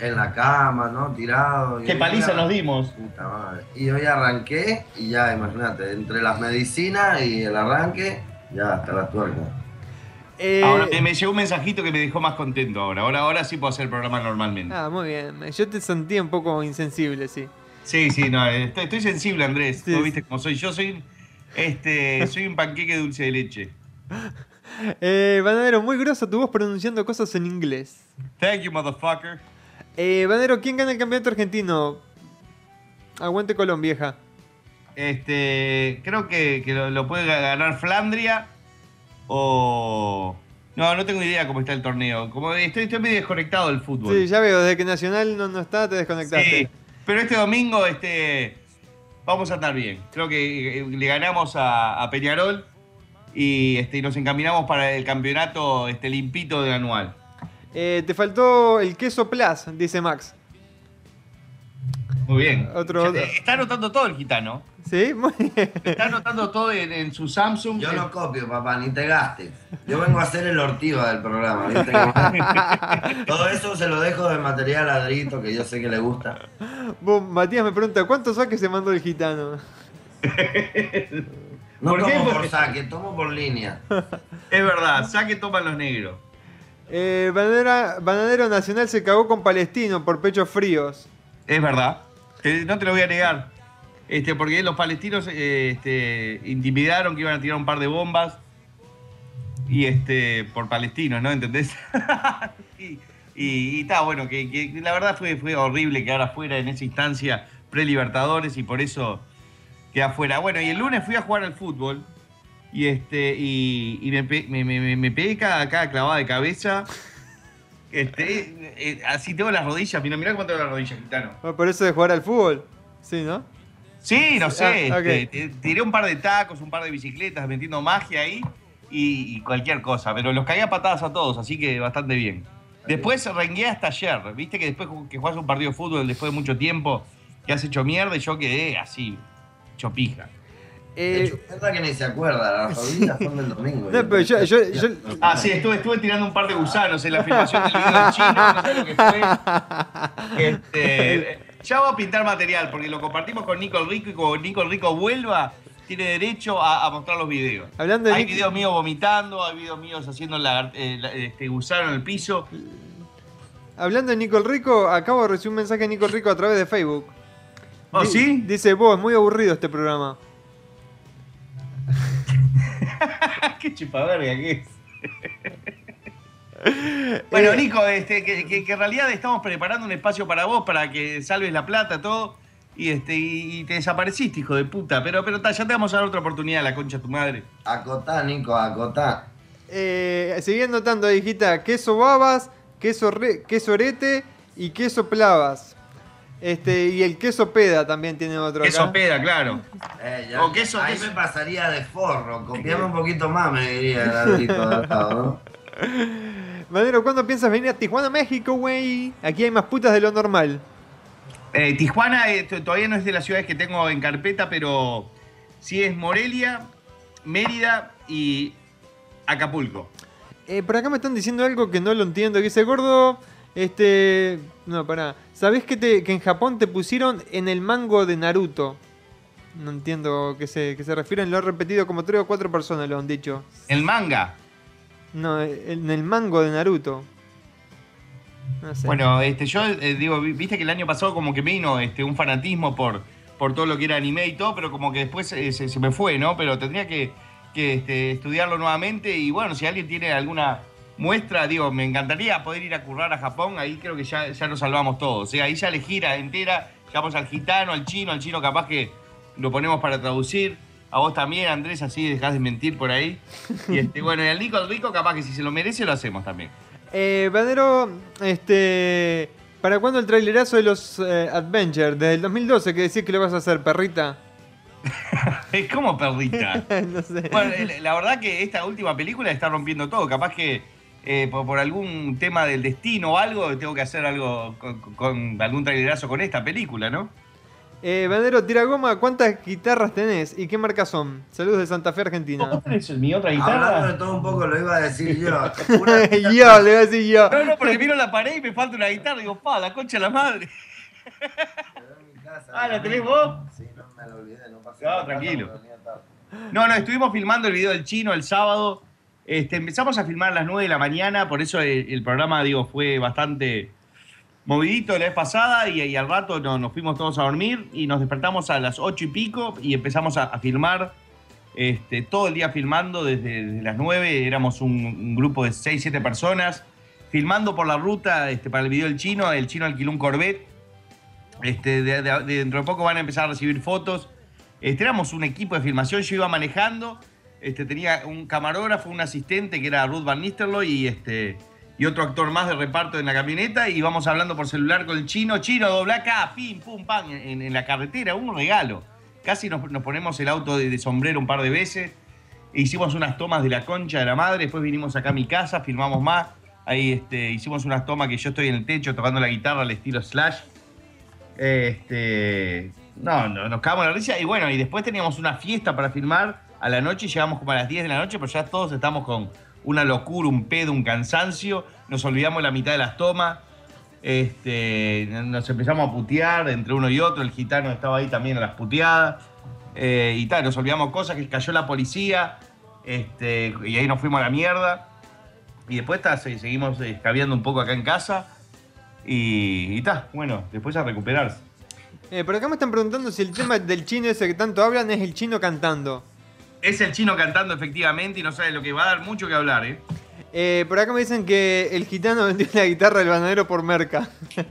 en la cama, ¿no? Tirado. y Qué paliza nos dimos. Puta madre. Y hoy arranqué y ya, imagínate, entre las medicinas y el arranque, ya hasta la tuerca. Eh, Ahora me, me llegó un mensajito que me dejó más contento ahora. Ahora, ahora sí puedo hacer el programa normalmente. Ah, muy bien. Yo te sentí un poco insensible, sí. Sí, sí, no, estoy, estoy sensible, Andrés. Sí, viste cómo soy. Yo soy, este, soy un panqueque dulce de leche. Eh, Banadero, muy grosso tu voz pronunciando cosas en inglés. Thank you, motherfucker. Eh, Banadero, ¿quién gana el campeonato argentino? Aguante Colón, vieja. Este, creo que, que lo, lo puede ganar Flandria o... No, no tengo idea cómo está el torneo. Como estoy, estoy medio desconectado del fútbol. Sí, ya veo, desde que Nacional no, no está, te desconectaste. Sí, pero este domingo este, vamos a andar bien. Creo que eh, le ganamos a, a Peñarol y, este, nos encaminamos para el campeonato este, limpito del anual. Eh, te faltó el queso plus, dice Max. Muy bien. Otro-. Está anotando todo el gitano. ¿Sí? Muy bien. Está anotando todo en, en su Samsung. Yo no copio, papá, ni te gastes. Yo vengo a ser el ortiva del programa, Todo eso se lo dejo de material ladrito que yo sé que le gusta. Vos, Matías me pregunta, ¿cuántos saques se mandó el gitano? No tomo por saque, tomo por línea. Es verdad, saque toman los negros. Eh, Banadero Nacional se cagó con Palestino por pechos fríos. Es verdad. Te- no te lo voy a negar. Este, porque los palestinos eh, este, intimidaron que iban a tirar un par de bombas. Y este, por palestinos, ¿no? ¿Entendés? y, está bueno, que, que la verdad fue, fue horrible quedar afuera en esa instancia pre-libertadores y por eso quedé afuera. Bueno, y el lunes fui a jugar al fútbol. Y este, y, me- me- me pegué cada, cada clavada de cabeza. Este, eh, así tengo las rodillas. Mira, mira cómo tengo las rodillas, gitano. Ah, Por eso de jugar al fútbol. Sí, ¿no? Sí, no sé. Ah, este, tiré un par de tacos, un par de bicicletas, metiendo magia ahí y, y cualquier cosa. Pero los cagué a patadas a todos, así que bastante bien. Después rengué hasta ayer. Viste que después que jugás un partido de fútbol después de mucho tiempo, que has hecho mierda y yo quedé así, chopija. De Eh, que ni se acuerda, las rodillas son del domingo. No, pero yo- yo- yo- Ah, sí, estuve, estuve tirando un par de gusanos en la filmación del video chino, no sé lo que fue. Este, ya voy a pintar material, porque lo compartimos con Nico el Rico y como Nico el Rico vuelva, tiene derecho a, a mostrar los videos. Hablando de hay Nick- videos míos vomitando, hay videos míos haciendo lagar- eh, la- este, gusano en el piso. hablando de Nicole Rico, acabo de recibir un mensaje de Nicole Rico a través de Facebook. ¿Oh, sí? Dice, vos, muy aburrido este programa. Qué chupaverga que es. Bueno, Eh, Nico, este, que, que- que en realidad estamos preparando un espacio para vos, para que salves la plata, todo. Y este, y, y te desapareciste, hijo de puta. Pero, pero ta, ya te vamos a dar otra oportunidad, la concha de tu madre. Acotá, Nico, acotá. Eh, seguí anotando ahí, hijita, queso babas, queso, re- queso orete y queso plavas. Este, y el queso peda también tiene otro Queso acá. peda, claro. Eh, ya- O queso- ahí queso- me pasaría de forro. Copiame un poquito más, me diría el. Madero, ¿cuándo piensas venir a Tijuana, México, güey? Aquí hay más putas de lo normal. Eh, Tijuana eh, todavía no es de las ciudades que tengo en carpeta, pero si es Morelia, Mérida y Acapulco. Eh, por acá me están diciendo algo que no lo entiendo. Que dice, gordo, este... No, pará. ¿Sabés que, te, que en Japón te pusieron en el mango de Naruto? No entiendo qué se, qué se refieren. Lo he repetido como tres o cuatro personas lo han dicho. El manga. No, en el mango de Naruto. No sé. Bueno, este, yo eh, digo, vi- viste que el año pasado como que vino este, un fanatismo por, por todo lo que era anime y todo, pero como que después eh, se, se me fue, ¿no? Pero tendría que, que, este, estudiarlo nuevamente y bueno, si alguien tiene alguna muestra, digo, me encantaría poder ir a currar a Japón, ahí creo que ya, ya nos salvamos todos. O sea, ahí ya le gira entera, llevamos al gitano, al chino, al chino capaz que lo ponemos para traducir. A vos también, Andrés, así dejás de mentir por ahí. Y este, bueno, y al Nico, al Rico, capaz que si se lo merece lo hacemos también. Eh, Bandero, este... ¿Para cuándo el trailerazo de los eh, Adventures? Desde el 2012 que decís que lo vas a hacer, perrita. Es como perrita. no sé. Bueno, eh, la verdad que esta última película está rompiendo todo. Capaz que eh, por, por algún tema del destino o algo, tengo que hacer algo con, con algún trailerazo con esta película, ¿no? Eh, Bandero, tira goma, ¿cuántas guitarras tenés y qué marcas son? Saludos de Santa Fe, Argentina. tenés mi otra Hablando de todo un poco, lo iba a decir yo. Una yo, le voy a decir yo. No, no, porque miro la pared y me falta una guitarra y digo, pa, la concha de la madre. en mi casa, Ah, ¿la tenés vos? Sí, no me lo olvidé, no pasó No, tranquilo. No, no, estuvimos filmando el video del chino el sábado. Este, empezamos a filmar a las 9 de la mañana, por eso el, programa, digo, fue bastante movidito la vez pasada y, al rato no- nos fuimos todos a dormir y nos despertamos a las 8 y pico y empezamos a, filmar. Este, todo el día filmando desde, las 9, éramos un, un grupo de 6, 7 personas, filmando por la ruta este, para el video del chino, el chino alquiló un Corvette, este, de- de- de- dentro de poco van a empezar a recibir fotos. Éramos un equipo de filmación, yo iba manejando, este, tenía un camarógrafo, un asistente que era Ruth Van Nistelrooy y, este, y otro actor más de reparto en la camioneta y íbamos hablando por celular con el chino, chino, dobla acá, pim, pum, pam, en, la carretera, un regalo. Casi nos, ponemos el auto de, sombrero un par de veces, hicimos unas tomas de la concha de la madre, después vinimos acá a mi casa, filmamos más, ahí este, hicimos unas tomas que yo estoy en el techo tocando la guitarra al estilo Slash. Este, no, no, nos cagamos la risa y bueno, y después teníamos una fiesta para filmar a la noche, llegamos como a las 10 de la noche, pero ya todos estamos con una locura, un pedo, un cansancio, nos olvidamos la mitad de las tomas, este, nos empezamos a putear entre uno y otro, el gitano estaba ahí también a las puteadas, eh, y tal, nos olvidamos cosas, que cayó la policía, este, y ahí nos fuimos a la mierda, y después ta, se- seguimos escabeando un poco acá en casa, y está, bueno, después a recuperarse. Eh, por acá me están preguntando si el tema del chino ese que tanto hablan es el chino cantando. Es el chino cantando efectivamente y no sabe lo que va a dar mucho que hablar, ¿eh? Eh, por acá me dicen que el gitano vendió la guitarra del banadero por merca.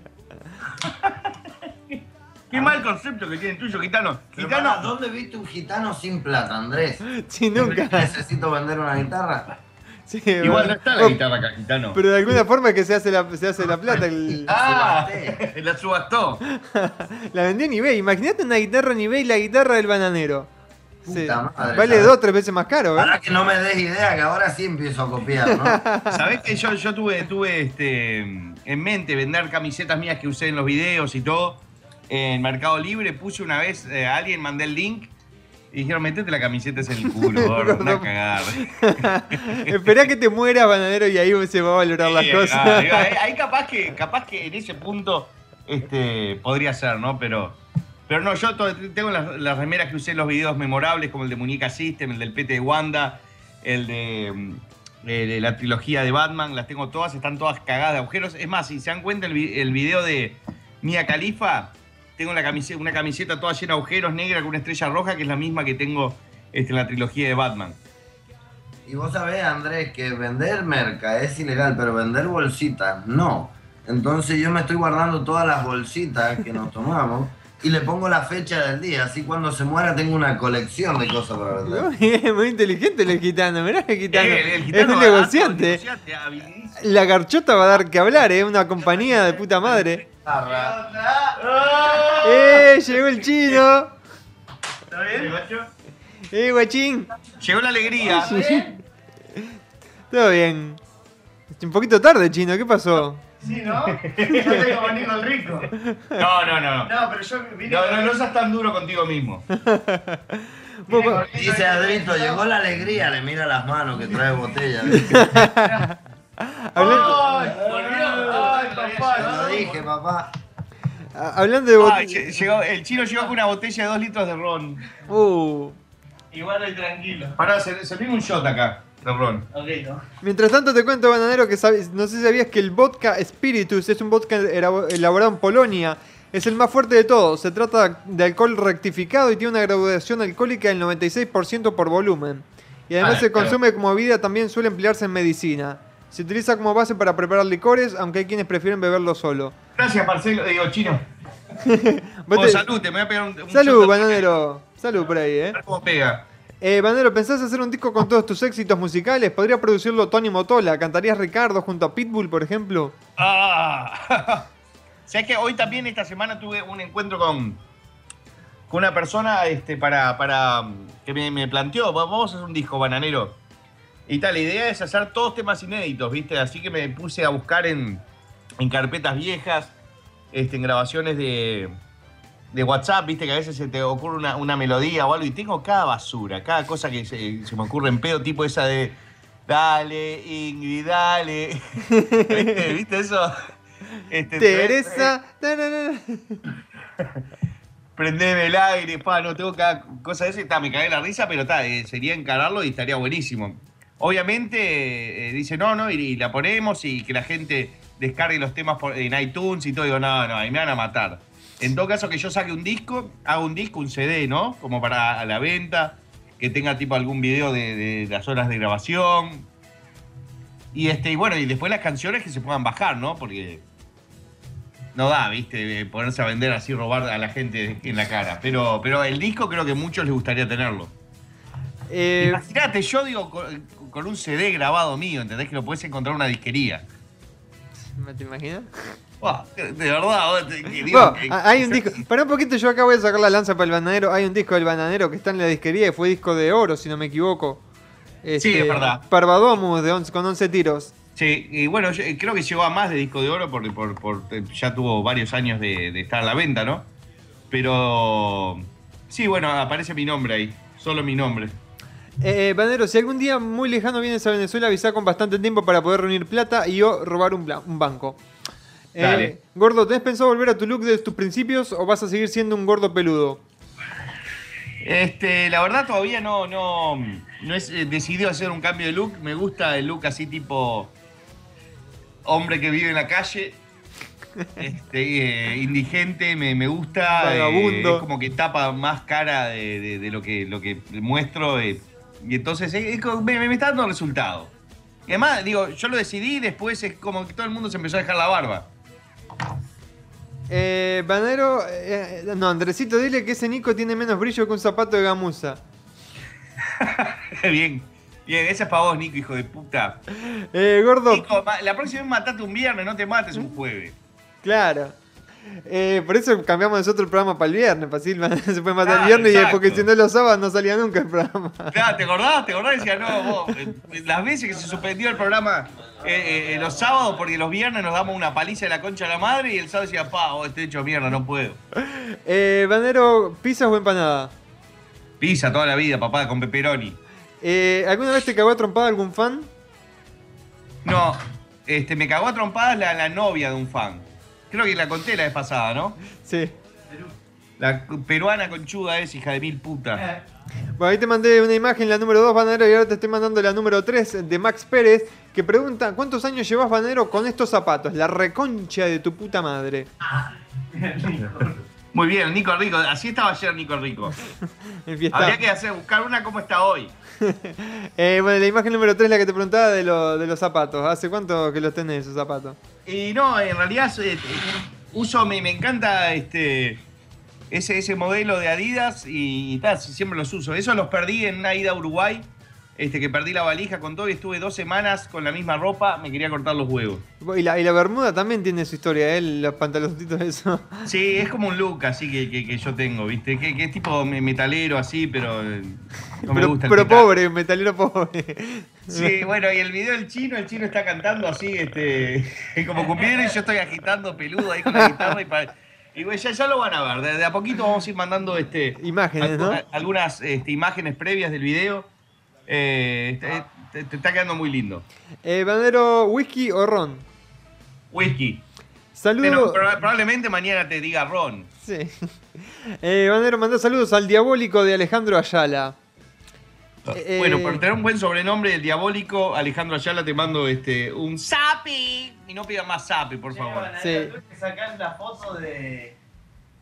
Qué mal concepto que tiene el tuyo, gitano. Gitano, ¿Dónde viste un gitano sin plata, Andrés? Sí, nunca. Necesito vender una guitarra. Sí, igual no está la Oh, guitarra acá, gitano. Pero de alguna forma es que se hace la, se hace la plata. el- Ah, la subastó. la vendió en eBay. Imagínate una guitarra en eBay, la guitarra del bananero. Sí. Puta madre, Vale ¿sabes? dos, tres veces más caro, ¿eh? Para que no me des idea, que ahora sí empiezo a copiar, ¿no? ¿Sabés que yo, yo tuve, tuve este, en mente vender camisetas mías que usé en los videos y todo? En Mercado Libre puse una vez eh, a alguien, mandé el link y dijeron, metete la camiseta en el culo, gordo, anda a cagar. Esperá que te mueras, bananero, y ahí se va a valorar las Sí, cosas. ah, ahí, ahí- ahí capaz que, capaz que en ese punto este, podría ser, ¿no? Pero, pero no, yo tengo las, las remeras que usé en los videos memorables, como el de Muñeca System, el del PT de Wanda, el de, mm, el de la trilogía de Batman, las tengo todas, están todas cagadas de agujeros. Es más, si se dan cuenta el, vi- el video de Mia Khalifa, tengo la camiseta, una camiseta toda llena de agujeros negra con una estrella roja, que es la misma que tengo este, en la trilogía de Batman. Y vos sabés, Andrés, que vender merca es ilegal, pero vender bolsitas no. Entonces yo me estoy guardando todas las bolsitas que nos tomamos y le pongo la fecha del día. Así cuando se muera tengo una colección de cosas para vender. Es muy inteligente el gitano, mirá el gitano. Eh, el es gitano un negociante. La garchota va a dar que hablar, ¿eh? Una compañía de puta madre. ¡Eh! Llegó el chino. ¿Está bien? ¡Eh, guachín! Llegó la alegría. Todo bien. Un poquito tarde, chino, ¿qué pasó? Sí, ¿no? Yo tengo venido el rico. No, no, no. No, pero yo vine. No, no, no seas tan duro contigo mismo. Dice Adrito, llegó la alegría, le mira las manos que trae botella. ¡Ay, volvió! ¡Ay, papá! Te lo dije, papá. a- hablando de bot- Ay, lle- llegó- el chino llegó con una botella de dos litros de ron. Uh. Igual hoy tranquilo. Pará, se, se un shot acá Mientras tanto te cuento, bananero, que sabes- no sé si sabías que el vodka Spiritus es un vodka elabo- elaborado en Polonia. Es el más fuerte de todos. Se trata de alcohol rectificado y tiene una graduación alcohólica del 96% por volumen. Y además Ah, se claro. consume como bebida, también suele emplearse en medicina. Se utiliza como base para preparar licores, aunque hay quienes prefieren beberlo solo. Gracias, Marcelo. Digo, chino. Oh, te- salud, te me voy a pegar un, un Salud, bananero. Salud por ahí, A eh. ver cómo pega. Eh, Banero, ¿pensás hacer un disco con todos tus éxitos musicales? ¿Podría producirlo Tony Motola? ¿Cantarías Ricardo junto a Pitbull, por ejemplo? Ah. ¿Sabes que hoy también esta semana tuve un encuentro con, con una persona este, para, para que me, me planteó, "Va- vamos a hacer un disco bananero. Y tal, la idea es hacer todos temas inéditos, ¿viste? Así que me puse a buscar en, en carpetas viejas, este, en grabaciones de, de WhatsApp, ¿viste? Que a veces se te ocurre una, una melodía o algo y tengo cada basura, cada cosa que se, se me ocurre en pedo, tipo esa de... Dale, Ingrid, dale. ¿Viste, ¿Viste eso? Este, Teresa. na, na, prendeme el aire, pa, no tengo cada cosa de esa, y ta, me cagué la risa, pero ta, eh, sería encararlo y estaría buenísimo. Obviamente, eh, dice, no, no, y, y la ponemos y que la gente descargue los temas por- en iTunes y todo, digo, no, no, ahí me van a matar. En todo caso, que yo saque un disco, haga un disco, un CD, ¿no? Como para a la venta, que tenga tipo algún video de, de las horas de grabación. Y este, y bueno, y después las canciones que se puedan bajar, ¿no? Porque no da, viste, ponerse a vender así, robar a la gente en la cara. Pero, pero el disco creo que a muchos les gustaría tenerlo. Eh, Imagínate, yo digo, con, con un CD grabado mío, ¿entendés? Que lo puedes encontrar en una disquería. ¿te imaginas? De verdad, te- digo Bueno, que- a- hay un disco. Para un poquito, yo acá voy a sacar la lanza para el bananero. Hay un disco del bananero que está en la disquería y fue disco de oro, si no me equivoco. Sí, es verdad. Parvadomus de 11 con 11 tiros. Sí, y bueno, yo, eh, creo que llegó a más de disco de oro porque por, por- eh, ya tuvo varios años de, de estar a la venta, ¿no? Pero sí, bueno, aparece mi nombre ahí, solo mi nombre. Eh, Banero, si algún día muy lejano vienes a Venezuela, avisa con bastante tiempo para poder reunir plata y o robar un banco. Eh, gordo, ¿tenés pensado volver a tu look de tus principios o vas a seguir siendo un gordo peludo? Este, la verdad todavía no, no, no he decidido hacer un cambio de look. Me gusta el look así tipo hombre que vive en la calle. Este, eh, indigente, me, me gusta. eh, Vagabundo. es como que tapa más cara de, de- de lo, que, lo que muestro. eh, y entonces eh, me, me está dando resultado. Y además, digo, yo lo decidí y después es como que todo el mundo se empezó a dejar la barba. Eh, Banero, eh, no, Andresito, dile que ese Nico tiene menos brillo que un zapato de gamuza. bien, bien, esa es para vos, Nico, hijo de puta. Eh, gordo, Nico, la próxima vez matate un viernes, no te mates un jueves. claro. Eh, por eso cambiamos nosotros el programa para el viernes, para así el se puede matar el Claro, viernes y exacto. porque si no los sábados no salía nunca el programa. Claro, ¿te acordás? ¿Te acordás? Decía, no, vos, eh, las veces que se suspendió el programa eh, eh, los sábados porque los viernes nos damos una paliza de la concha de la madre y el sábado decía, pa, vos estoy hecho mierda, no puedo. Eh, Banero, ¿pizzas o empanada? Pizza toda la vida, papá, con pepperoni. Eh, ¿Alguna vez te cagó a trompada algún fan? No, este, me cagó a trompadas la, la novia de un fan. Creo que la conté la vez pasada, ¿no? Sí. La peruana conchuda es hija de mil putas. Bueno, ahí te mandé una imagen, la número 2, Banero, y ahora te estoy mandando la número 3 de Max Pérez, que pregunta, ¿cuántos años llevas, Banero, con estos zapatos? La reconcha de tu puta madre. Muy bien, Nico Rico. Así estaba ayer Nico Rico. Habría que hacer, buscar una como está hoy. Eh, bueno, la imagen número 3 la que te preguntaba de, lo- de los zapatos. ¿Hace cuánto que los tenés esos zapatos? Y no, en realidad eh, uso, me, me encanta este ese, ese modelo de Adidas y, tal, siempre los uso. Eso los perdí en una ida a Uruguay, este, que perdí la valija con todo y estuve dos semanas con la misma ropa, me quería cortar los huevos. Y la, y la bermuda también tiene su historia, ¿eh? Los pantaloncitos esos. Sí, es como un look así que, que- que yo tengo, ¿viste? Que, que es tipo me- metalero así, pero eh, no me pero gusta el pero metal. pobre, metalero pobre. Sí, bueno, y el video del chino, el chino está cantando así, este, como cumplieron y yo estoy agitando peludo ahí con la guitarra y, pa- Y bueno, ya, ya lo van a ver. De, de a poquito vamos a ir mandando este, Imágenes, ¿no? algu- algunas este, imágenes previas del video. Eh, te, te- te está quedando muy lindo. Eh, Banero, whisky o ron. Whisky. Saludos. Probablemente mañana te diga Ron. Sí. Eh, Banero mandó saludos al diabólico de Alejandro Ayala. Eh, Bueno, por tener un buen sobrenombre, el diabólico Alejandro Ayala, te mando este un Sapi. Y no pidas más Sapi, por favor. Sí. Tuve que sacar la foto de.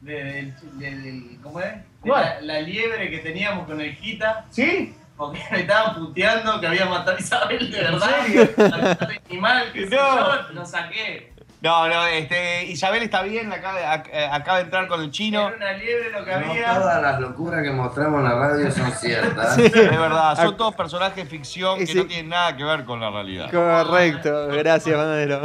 de- del, del- del- ¿Cómo es? De ¿Cuál? La, la liebre que teníamos con el Gita. ¿Sí? Porque me estaban puteando que había matado a Isabel de verdad. Al animal que No. yo, lo saqué. No, no, este, Isabel está bien, acaba, ac- eh, acaba de entrar con el chino. Era una liebre lo que No había. todas las locuras que mostramos en la radio son ciertas. Sí. Es verdad, son todos personajes de ficción que no tienen nada que ver con la realidad. Correcto, gracias, Banero.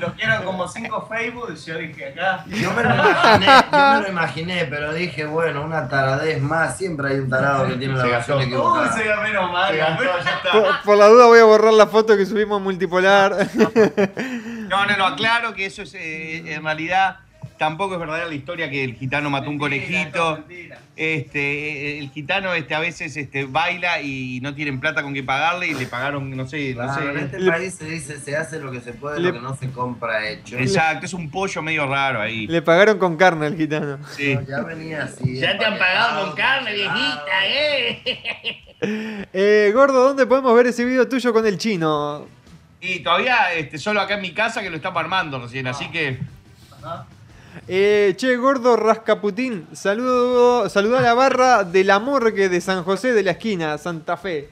Lo quiero como cinco Facebook y yo dije acá. Yo me lo imaginé, yo me lo imaginé, pero dije, bueno, una taradez más, siempre hay un tarado que tiene la versión gastó. Uy, equivocada. se menos mal. Se gastó, ya está. Por, por la duda voy a borrar la foto que subimos multipolar. No, no, no, aclaro que eso es, eh, en realidad, tampoco es verdadera la historia que el gitano mató un conejito. Mentira. Este, eh, el gitano este, a veces este, baila y no tienen plata con que pagarle y le pagaron, no sé, no Claro, en sé. este Le- país se dice, se hace lo que se puede, Le- lo que no se compra hecho. Exacto, es un pollo medio raro ahí. Le pagaron con carne al gitano. Sí. Ya venía así. Ya te han pagado con carne, viejita, eh. Eh, Gordo, ¿dónde podemos ver ese video tuyo con el chino? Y todavía este, solo acá en mi casa que lo estamos armando recién, así que. Eh, che, Gordo Rascaputín, saludo, saluda a la barra de la morgue de San José de la esquina, Santa Fe.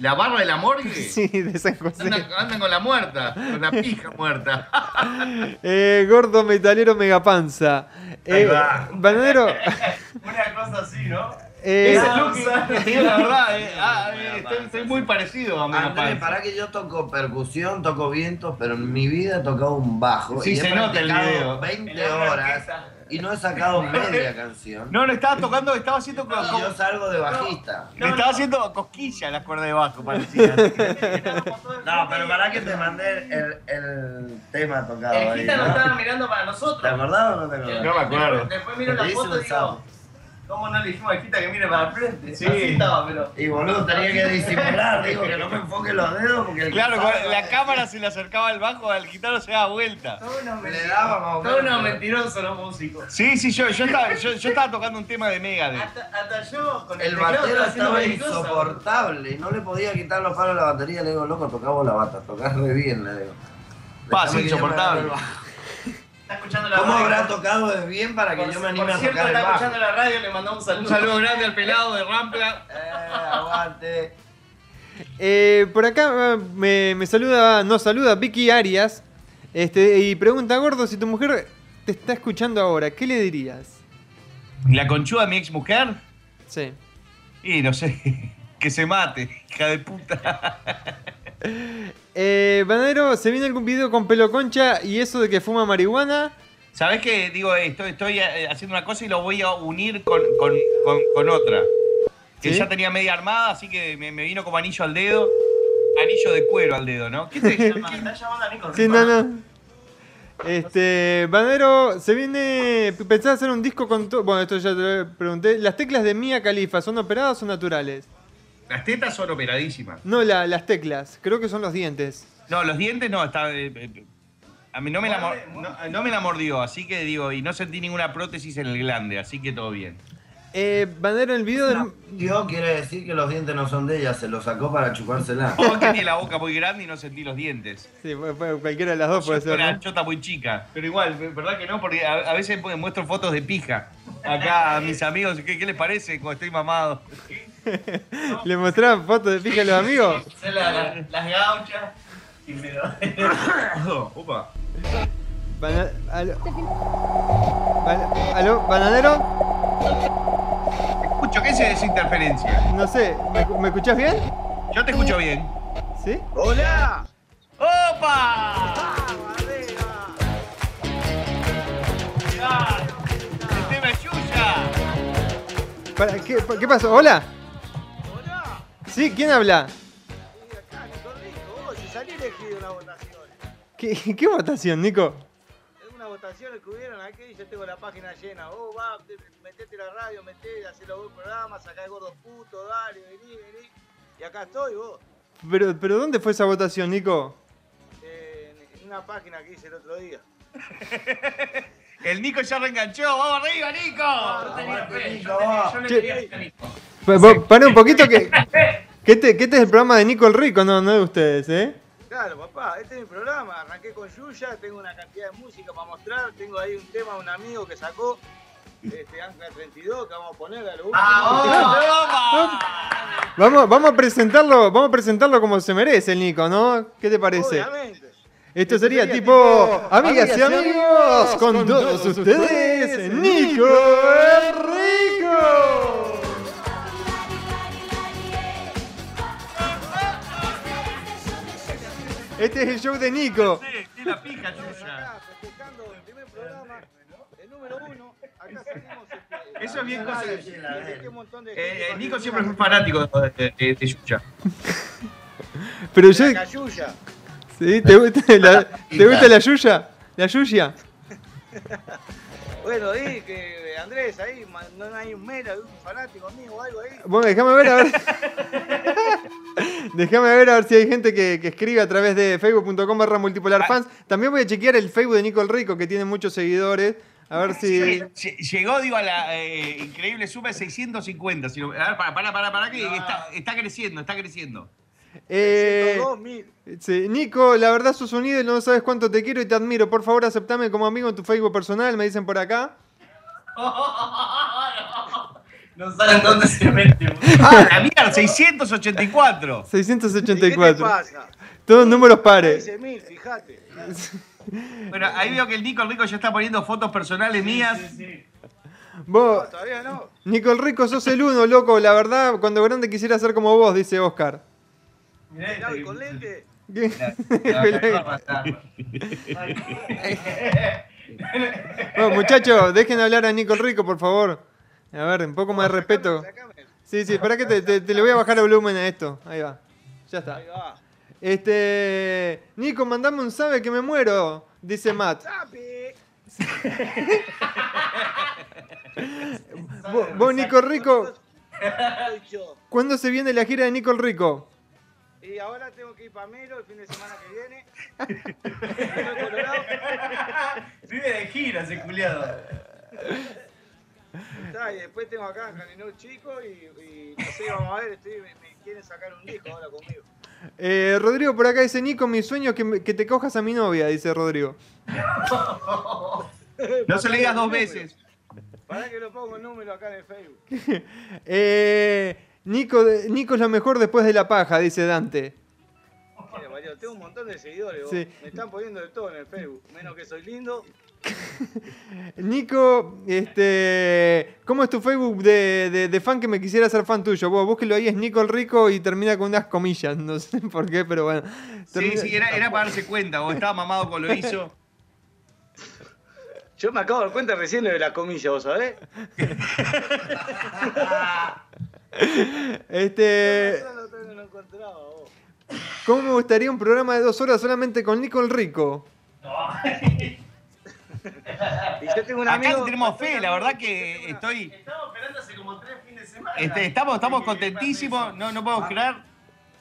¿La barra de la morgue? Sí, de San José. Andan, andan con la muerta, con la pija muerta. Eh, gordo metalero megapanza. Ahí Eh, va. bananero. Una cosa así, ¿no? Eh, Ese look, te digo la verdad, eh, ah, eh, estoy, estoy muy parecido a Mega Andrés, Panza. para que yo toco percusión, toco vientos, pero en mi vida he tocado un bajo. Sí, y he se nota el practicado video. 20 En la horas orquesta. y no he sacado media canción. No, no estaba tocando, estaba haciendo como, Y yo salgo de bajista. le estaba haciendo cosquilla las cuerdas de bajo, parecía. No, pero para que te mandé el, el tema tocado El ahí. Gita nos ¿no? estaba mirando para nosotros. ¿Te acordás o no te acordás? No me acuerdo. Después, miro la hice foto un y digo. ¿Cómo no le dijimos al Gita que mire para el frente? Sí. Así estaba, pero. Y boludo, tenía que disimular, digo que no me enfoque los dedos porque el Claro, la cámara se le acercaba al bajo, al gitano se daba vuelta. Todos unos Le mentirosos. Todos menos. unos mentirosos los músicos. Sí, sí, yo, yo, estaba, yo, yo estaba tocando un tema de Megadeth. Hasta, hasta yo con el, El batero estaba insoportable y no le podía quitar los palos a la batería. Le digo, loco, tocamos la bata, tocás re bien, le digo. Pa, Déjame sí, que yo me insoportable. Agarre el bajo. Está escuchando la ¿Cómo radio. habrá tocado de bien para que Por- yo me anime por a cierto, tocar el está bajo? escuchando la radio, le mandamos un saludo. Un saludo grande al pelado de Rampla. Eh, aguante. eh, por acá eh, me, me saluda, nos saluda Vicky Arias. Este, y pregunta, Gordo, si tu mujer te está escuchando ahora, ¿qué le dirías? ¿La conchuda mi ex mujer? Sí. Y no sé, que se mate, hija de puta. Eh, Banero, ¿se viene algún video con pelo concha y eso de que fuma marihuana? ¿Sabés qué? Digo, estoy, estoy eh, haciendo una cosa y lo voy a unir con, con, con, con otra. Que ¿Sí? ya tenía media armada, así que me, me vino como anillo al dedo. Anillo de cuero al dedo, ¿no? ¿Qué te llama? Está llamando a Nico Sí, no, no. Este, Banero, se viene. ¿Pensás hacer un disco con todo? Bueno, esto ya te lo pregunté. ¿Las teclas de Mia Khalifa son operadas o naturales? Las tetas son operadísimas. No, la- las teclas. Creo que son los dientes. No, los dientes no, está. eh, eh, a mí no me, la, mor- no, no me la mordió, así que digo, y no sentí ninguna prótesis en el glande, así que todo bien. Eh, el video del. Dios quiere decir que los dientes no son de ella, se los sacó para chupársela. O que tiene la boca muy grande y no sentí los dientes. Sí, fue- fue cualquiera de las dos puede Yo ser. Una ¿no? chota muy chica. Pero igual, ¿verdad que no? Porque a, a veces pues, muestro fotos de pija. Acá a mis amigos, ¿qué, qué les parece cuando estoy mamado? ¿Le mostraban fotos de pija a los amigos? Son la- la- las gauchas. Y me lo- Opa. Bana- ¿Aló? ¿Bananero? Escucho, ¿qué es esa interferencia? No sé, ¿me, me escuchás bien? Yo te escucho bien. ¿Sí? ¡Hola! ¡Opa! ¡Ah! ¿qué, ¿Qué pasó? ¿Hola? ¿Sí? ¿Quién habla? Acá, Nico Rico, vos, si salí elegido en la votación. ¿Qué, qué votación, Nico? Es una votaciones que hubieron aquí, yo tengo la página llena. Vos va, te- metete la radio, metete, hacé los buen programas, sacá el gordo puto, dale, vení, vení. Y acá estoy, vos. Pero, pero ¿dónde fue esa votación, Nico? eh, en, una página que hice el otro día. El Nico ya reenganchó. ¡Vamos arriba, Nico! tenía fe, yo tenía- yo le Che. quería a Nico. Pa- pa- Para un poquito que. Que este, que este es el programa de Nico el Rico, no, no de ustedes, ¿eh? Claro, papá, este es mi programa. Arranqué con Yuya, tengo una cantidad de música para mostrar. Tengo ahí un tema de un amigo que sacó, este Ancla 32, que vamos a poner a lo último. ¡Toma! Vamos, vamos a presentarlo, vamos a presentarlo como se merece el Nico, ¿no? ¿Qué te parece? Obviamente. Esto sería tipo, amigas y amigos, con todos ustedes, Nico el Rico. Este es el show de Nico. Sí, la pija, Yuya. Acá, festejando el primer programa, el número uno. Acá salimos. Este, Eso es bien cosa de- Este Eh, eh, Nico siempre fue fanático de, de, de Yuya. Pero yo, acá, Yuya. ¿sí? ¿Te, gusta la, ¿te gusta la yuya? ¿La yuya? Bueno, y que Andrés ahí, no hay un mero, un fanático mío o algo ahí. Bueno, déjame ver a ver. déjame ver a ver si hay gente que, que escribe a través de facebook.com barra multipolar fans. También voy a chequear el Facebook de Nico el Rico, que tiene muchos seguidores. A ver si. Lle- Llegó, digo, a la eh, increíble suma de 650. Si lo- a ver, para, para, para, para, que está, está creciendo, está creciendo. Eh, 102.000. sí, Nico, la verdad sos un ídolo, no sabes cuánto te quiero y te admiro. Por favor, aceptame como amigo en tu Facebook personal, me dicen por acá. No saben dónde se mete. ¡Ah, la mierda! 684. ¿Qué te 684. pasa? Todos números pares. 15.000, fíjate. Bueno, ahí veo que el Nico Rico ya está poniendo fotos personales mías. Vos, No, todavía no. Nico el Rico, sos el uno, loco. La verdad, cuando grande quisiera ser como vos, dice Oscar. Mirá, y con lente. ¿Qué? Bueno, muchachos, dejen hablar a Nico el Rico, por favor. A ver, un poco más de respeto. Sacame. Sí, sí, para que te, te- te le voy a bajar el volumen a esto. Ahí va. Ya está. Ahí va. Este. Nico, mandame un sabe que me muero, dice Matt. Vos, vos, Nico Rico. ¿cuándo se viene la gira de Nico el Rico? Y ahora tengo que ir para Melo el fin de semana que viene. Vive de gira ese culiado. Está, y después tengo acá en Caninó Chico y, y no sé, vamos a ver, estoy, me, me quieren sacar un disco ahora conmigo. Eh, Rodrigo por acá dice, Nico, mi sueño es que, me- que te cojas a mi novia, dice Rodrigo. No se le digas dos veces. Para que lo pongo el número acá en el Facebook. Eh, Nico, Nico es lo mejor después de la paja, dice Dante. Mira, Mario, tengo un montón de seguidores, vos. Sí. me están poniendo de todo en el Facebook. Menos que soy lindo. Nico, este, ¿cómo es tu Facebook de, de- de fan que me quisiera ser fan tuyo? Vos búsquelo ahí, es Nico el Rico y termina con unas comillas, no sé por qué, pero bueno. Sí, Termina- sí, era, era para darse cuenta. O estaba mamado con lo hizo. Yo me acabo de dar cuenta recién lo de la comilla, ¿vos sabés? Este, No, no, no vos. ¿cómo me gustaría un programa de dos horas solamente con Nico el Rico? Y yo tengo un Acá amigo. tenemos fe, la verdad que estoy. Estamos esperando hace como tres fines de semana. este, estamos, estamos contentísimos, no, no puedo creer.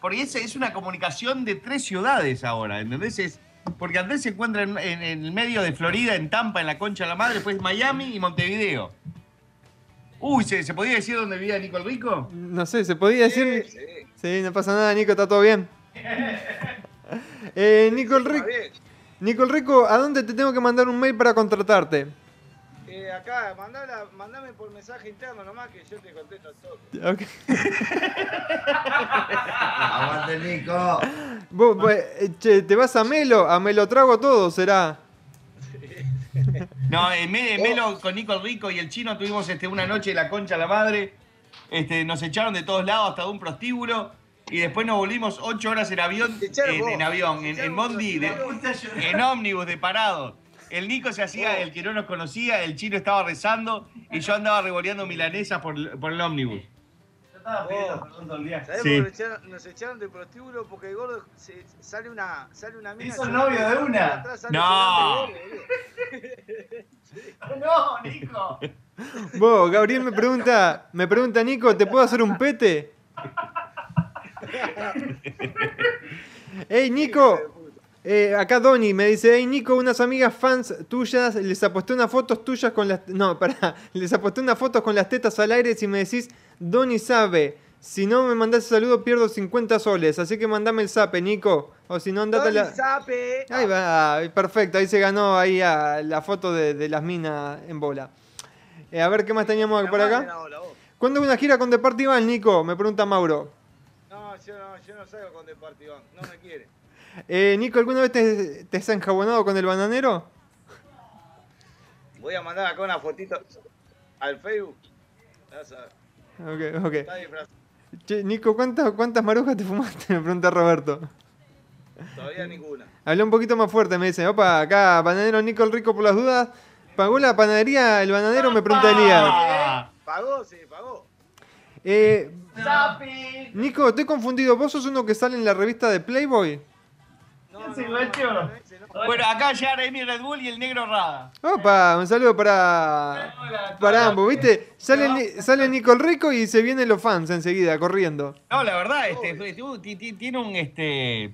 Porque es, es una comunicación de tres ciudades ahora, ¿entendés? Es, porque Andrés se encuentra en, en- en el medio de Florida, en Tampa, en la Concha de la Madre, después Miami y Montevideo. Uy, ¿se, se podía decir dónde vivía Nico el Rico? No sé, ¿se podía decir? Sí, sí. Sí, no pasa nada, Nico, está todo bien. Eh, Nico el Rico, bien. Nico el Rico, ¿a dónde te tengo que mandar un mail para contratarte? Eh, acá, mandala, mandame por mensaje interno nomás que yo te contesto todo. Ok. Aguante, Nico. Vos, eh, che, ¿te vas a Melo? A Melo trago todo, será. No, en, Me- en Melo con Nico el Rico y el chino tuvimos este, una noche de la Concha de la Madre. Este, nos echaron de todos lados hasta de un prostíbulo. Y después nos volvimos ocho horas en avión, en, en avión, en, en vos, bondi, de- en ómnibus de parado. El Nico se hacía el que no nos conocía, el chino estaba rezando y yo andaba revoleando milanesas por, el- por el ómnibus. Yo estaba pidiendo perdón todo el día. ¿Sabés Sí. por qué nos echaron, de prostíbulo? Porque el gordo se- sale una, sale una mina. Hizo se- novio de una. No. No, Nico. Vos, Gabriel me pregunta, me pregunta Nico, ¿te puedo hacer un pete? Hey Nico, eh, acá Donny me dice, hey Nico, unas amigas fans tuyas les aposté unas fotos tuyas con las... No, pará, les aposté unas fotos con las tetas al aire si me decís, Donny sabe, si no me mandás el saludo pierdo 50 soles, así que mandame el zape, Nico. O si no, andate la... Sape. Ahí va, perfecto, ahí se ganó ahí a la foto de, de las minas en bola. Eh, a ver, ¿qué más teníamos por acá? ¿Cuándo hay una gira con The Party Band, Nico? Me pregunta Mauro. No, salgo con Departiván, no me quiere. Eh, Nico, ¿alguna vez te, te has enjabonado con el bananero? Voy a mandar acá una fotito al Facebook. Ya sabes. Ok, ok. Está disfrazado. Che, Nico, ¿cuántas, ¿cuántas marujas te fumaste? Me pregunta Roberto. Todavía ninguna. Habla un poquito más fuerte, me dice. Opa, acá, bananero Nico el Rico por las dudas. ¿Pagó la panadería el bananero? Me pregunta Elías. Pagó, sí, pagó. Eh, ¡Sapi! Nico, estoy confundido. ¿Vos sos uno que sale en la revista de Playboy? No, no, no. Bueno, acá ya Amy Red Bull y el negro Rada. Opa, un saludo para, para ambos, ¿viste? Sale, sale Nico el Rico y se vienen los fans enseguida, corriendo. No, la verdad, este, tu- ti- ti- tiene un este.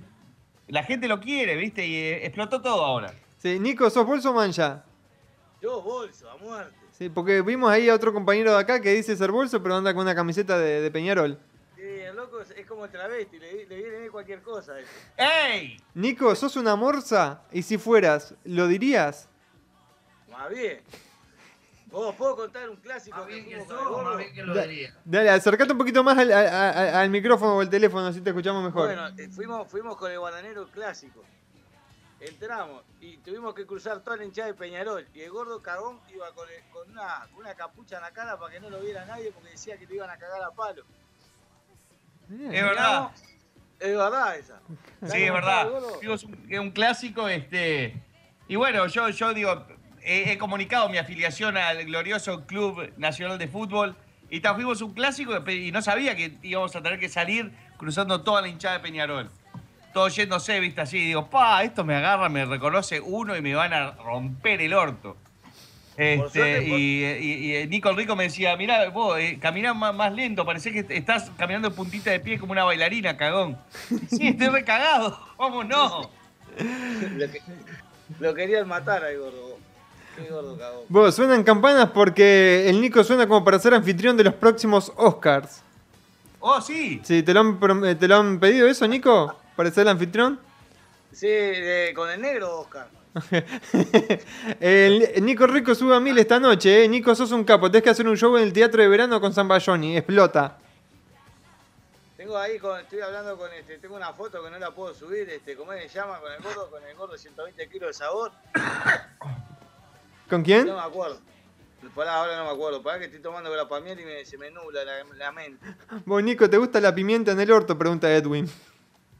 La gente lo quiere, ¿viste? Y eh, explotó todo ahora. Sí, Nico, ¿sos bolso o mancha? Yo bolso, a muerte. Sí, porque vimos ahí a otro compañero de acá que dice ser bolso, pero anda con una camiseta de, de Peñarol. Sí, el loco es, es como el travesti, le, le viene bien cualquier cosa. a. ¡Ey! Nico, ¿sos una morsa? Y si fueras, ¿lo dirías? Más bien. ¿Vos puedo contar un clásico que fuimos con el gordo? Da- Dale, acercate un poquito más al, a- a- al micrófono o al teléfono, así te escuchamos mejor. Bueno, eh, fuimos, fuimos con el bananero clásico. Entramos y tuvimos que cruzar toda la hinchada de Peñarol. Y el gordo cagón iba con, el- con una, con una capucha en la cara para que no lo viera nadie porque decía que lo iban a cagar a palo. Es verdad. Es verdad esa. Sí, es verdad. Digo, es un, es un clásico, este. Y bueno, yo, yo digo, he, he comunicado mi afiliación al glorioso Club Nacional de Fútbol. Y fuimos un clásico y no sabía que íbamos a tener que salir cruzando toda la hinchada de Peñarol. Todo yéndose, viste así. Digo, pa, esto me agarra, me reconoce uno y me van a romper el orto. Este, suerte, por- y, y- y Nico el Rico me decía, mirá, vos eh, caminás más, más lento, parece que estás caminando en puntita de pie como una bailarina, cagón. Sí, estoy recagado, vámonos. Lo, que- lo querían matar al gordo. Qué gordo cagón. Vos, suenan campanas porque el Nico suena como para ser anfitrión de los próximos Oscars. Oh, sí. Sí, ¿te lo han, eh, te lo han pedido eso, Nico? ¿Para ser el anfitrión? Sí, de- con el negro Oscar. El, Nico Rico sube a mil esta noche, ¿eh? Nico, sos un capo. Tenés que hacer un show en el Teatro de Verano con San Bayoni. Explota. Tengo ahí, con, estoy hablando con este, tengo una foto que no la puedo subir, este, ¿cómo se llama? Con el gordo, con el gordo 120 kilos de sabor. ¿Con quién? No me acuerdo. Pará, ahora no me acuerdo. Pará que estoy tomando grapamiel y me, se me nubla la, la mente. Vos, Nico, ¿te gusta la pimienta en el orto? Pregunta Edwin.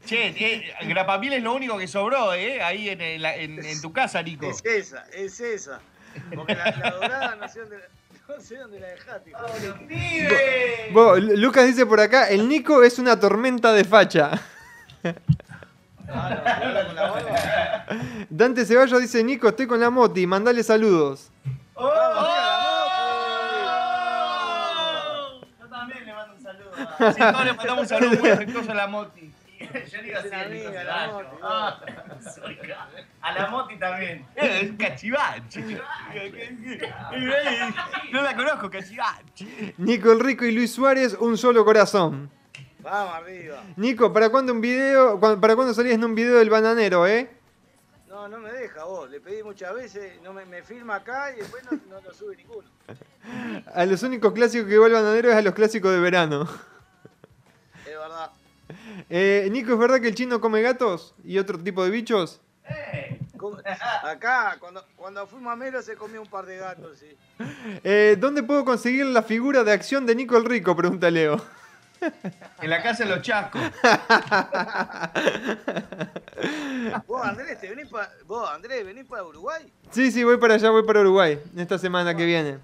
Che, eh, grapamiel es lo único que sobró, ¿eh? Ahí en, en- en tu casa, Nico. Es esa, es esa. Porque la, la dorada no sé dónde, no sé dónde la dejaste. Vos, Lu- Lucas dice por acá, el Nico es una tormenta de facha. Ah, no, ¿habla con la barba? Dante Ceballos dice, Nico, estoy con la moti, mandale saludos. Vamos, Yo también le mando un saludo. Sí, todos le mandamos un saludo muy afectuoso a la Moti. Yo le iba a decir el Nico Ceballos. Ah, soy A la Moti también. Es cachivache. No la conozco, cachivache. Nico el Rico y Luis Suárez, un solo corazón. Vamos arriba. Nico, ¿para cuándo un video? ¿Para cuándo salís en un video del bananero, eh? No, no me deja vos. Le pedí muchas veces, no me, me filma acá y después no, no lo sube ninguno. A los únicos clásicos que va el bananero es a los clásicos de verano. Eh, Nico, ¿es verdad que el chino come gatos y otro tipo de bichos? ¿Cómo? Acá, cuando, cuando fuimos a Melo se comió un par de gatos, sí. Eh, ¿Dónde puedo conseguir la figura de acción de Nico el Rico? Pregunta Leo. En la casa de los chascos. Vos, Andrés, te venís para. Vos, Andrés, venís para Uruguay. Sí, sí, voy para allá, voy para Uruguay, esta semana que viene.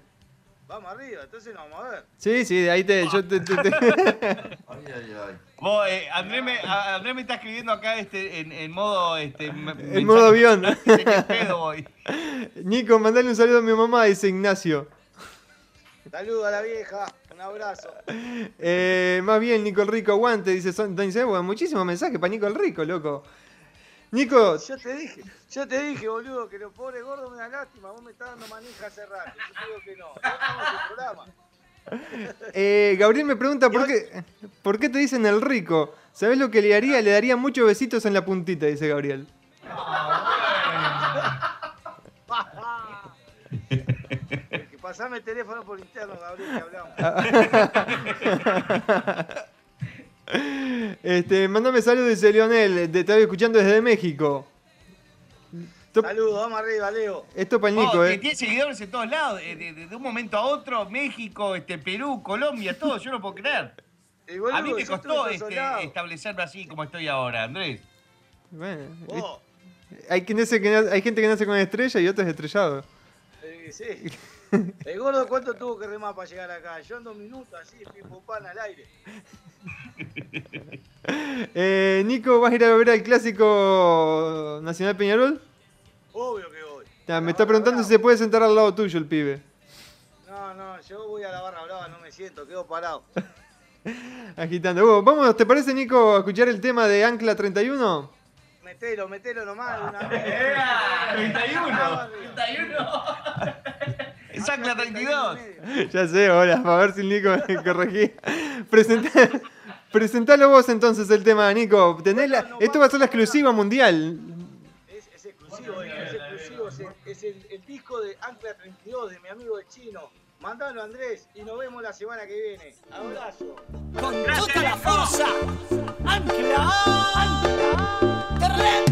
Vamos arriba, entonces nos vamos a ver. Sí, sí, de ahí te. Yo te, te- te- Ay, ay, ay. Vos, eh, Andrés, me, a- Andrés me está escribiendo acá este, en, en modo. Este, en modo avión. pedo voy. Nico, mandale un saludo a mi mamá, dice Ignacio. Saludos a la vieja, un abrazo. Eh, más bien, Nico el Rico, aguante, dice Son- Dani. Muchísimos mensajes para Nico el Rico, loco. Nico, Yo te dije, yo te dije, boludo, que los pobres gordos me dan lástima. Vos me estás dando manija hace rato. Yo digo que no. No estamos en programa. eh, Gabriel me pregunta por qué, por qué te dicen el rico. ¿Sabes lo que le haría? Le daría muchos besitos en la puntita, dice Gabriel. Pasame el teléfono por interno, Gabriel, que hablamos. Este, mándame saludos, dice Leonel. Te estaba escuchando desde México. Saludos, vamos arriba, Leo. Esto para el Nico, que eh. tiene seguidores en todos lados, eh, de, de- de un momento a otro, México, este, Perú, Colombia, todo, yo no puedo creer. A mí me costó este, establecerme así como estoy ahora, Andrés. Bueno, hay, quien nace que hay gente que nace con estrella y otros estrellados. eh, sí. El gordo, ¿cuánto tuvo que remar para llegar acá? Yo en dos minutos, así, pim al aire. Eh, Nico, ¿vas a ir a ver al clásico Nacional Peñarol? Obvio que voy. Ah, me está preguntando si se puede sentar al lado tuyo el pibe. No, no, yo voy a la barra brava, no me siento, quedo parado. Agitando. Uh, vamos, ¿te parece, Nico, a escuchar el tema de Ancla 31? Metelo, metelo nomás. de Una vez. 31, 31. Es Ancla 32. ya sé, ahora, para ver si el Nico me corregía. Presenta, presentalo vos entonces el tema, Nico. Tenés la- esto va a ser la exclusiva mundial. Es, es exclusivo, es exclusivo. Es, el, es el- el disco de Ancla 32 de mi amigo el chino. Mandalo, Andrés, y nos vemos la semana que viene. Abrazo. Con toda la fuerza. Ancla, ancla.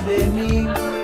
Cerca de mí.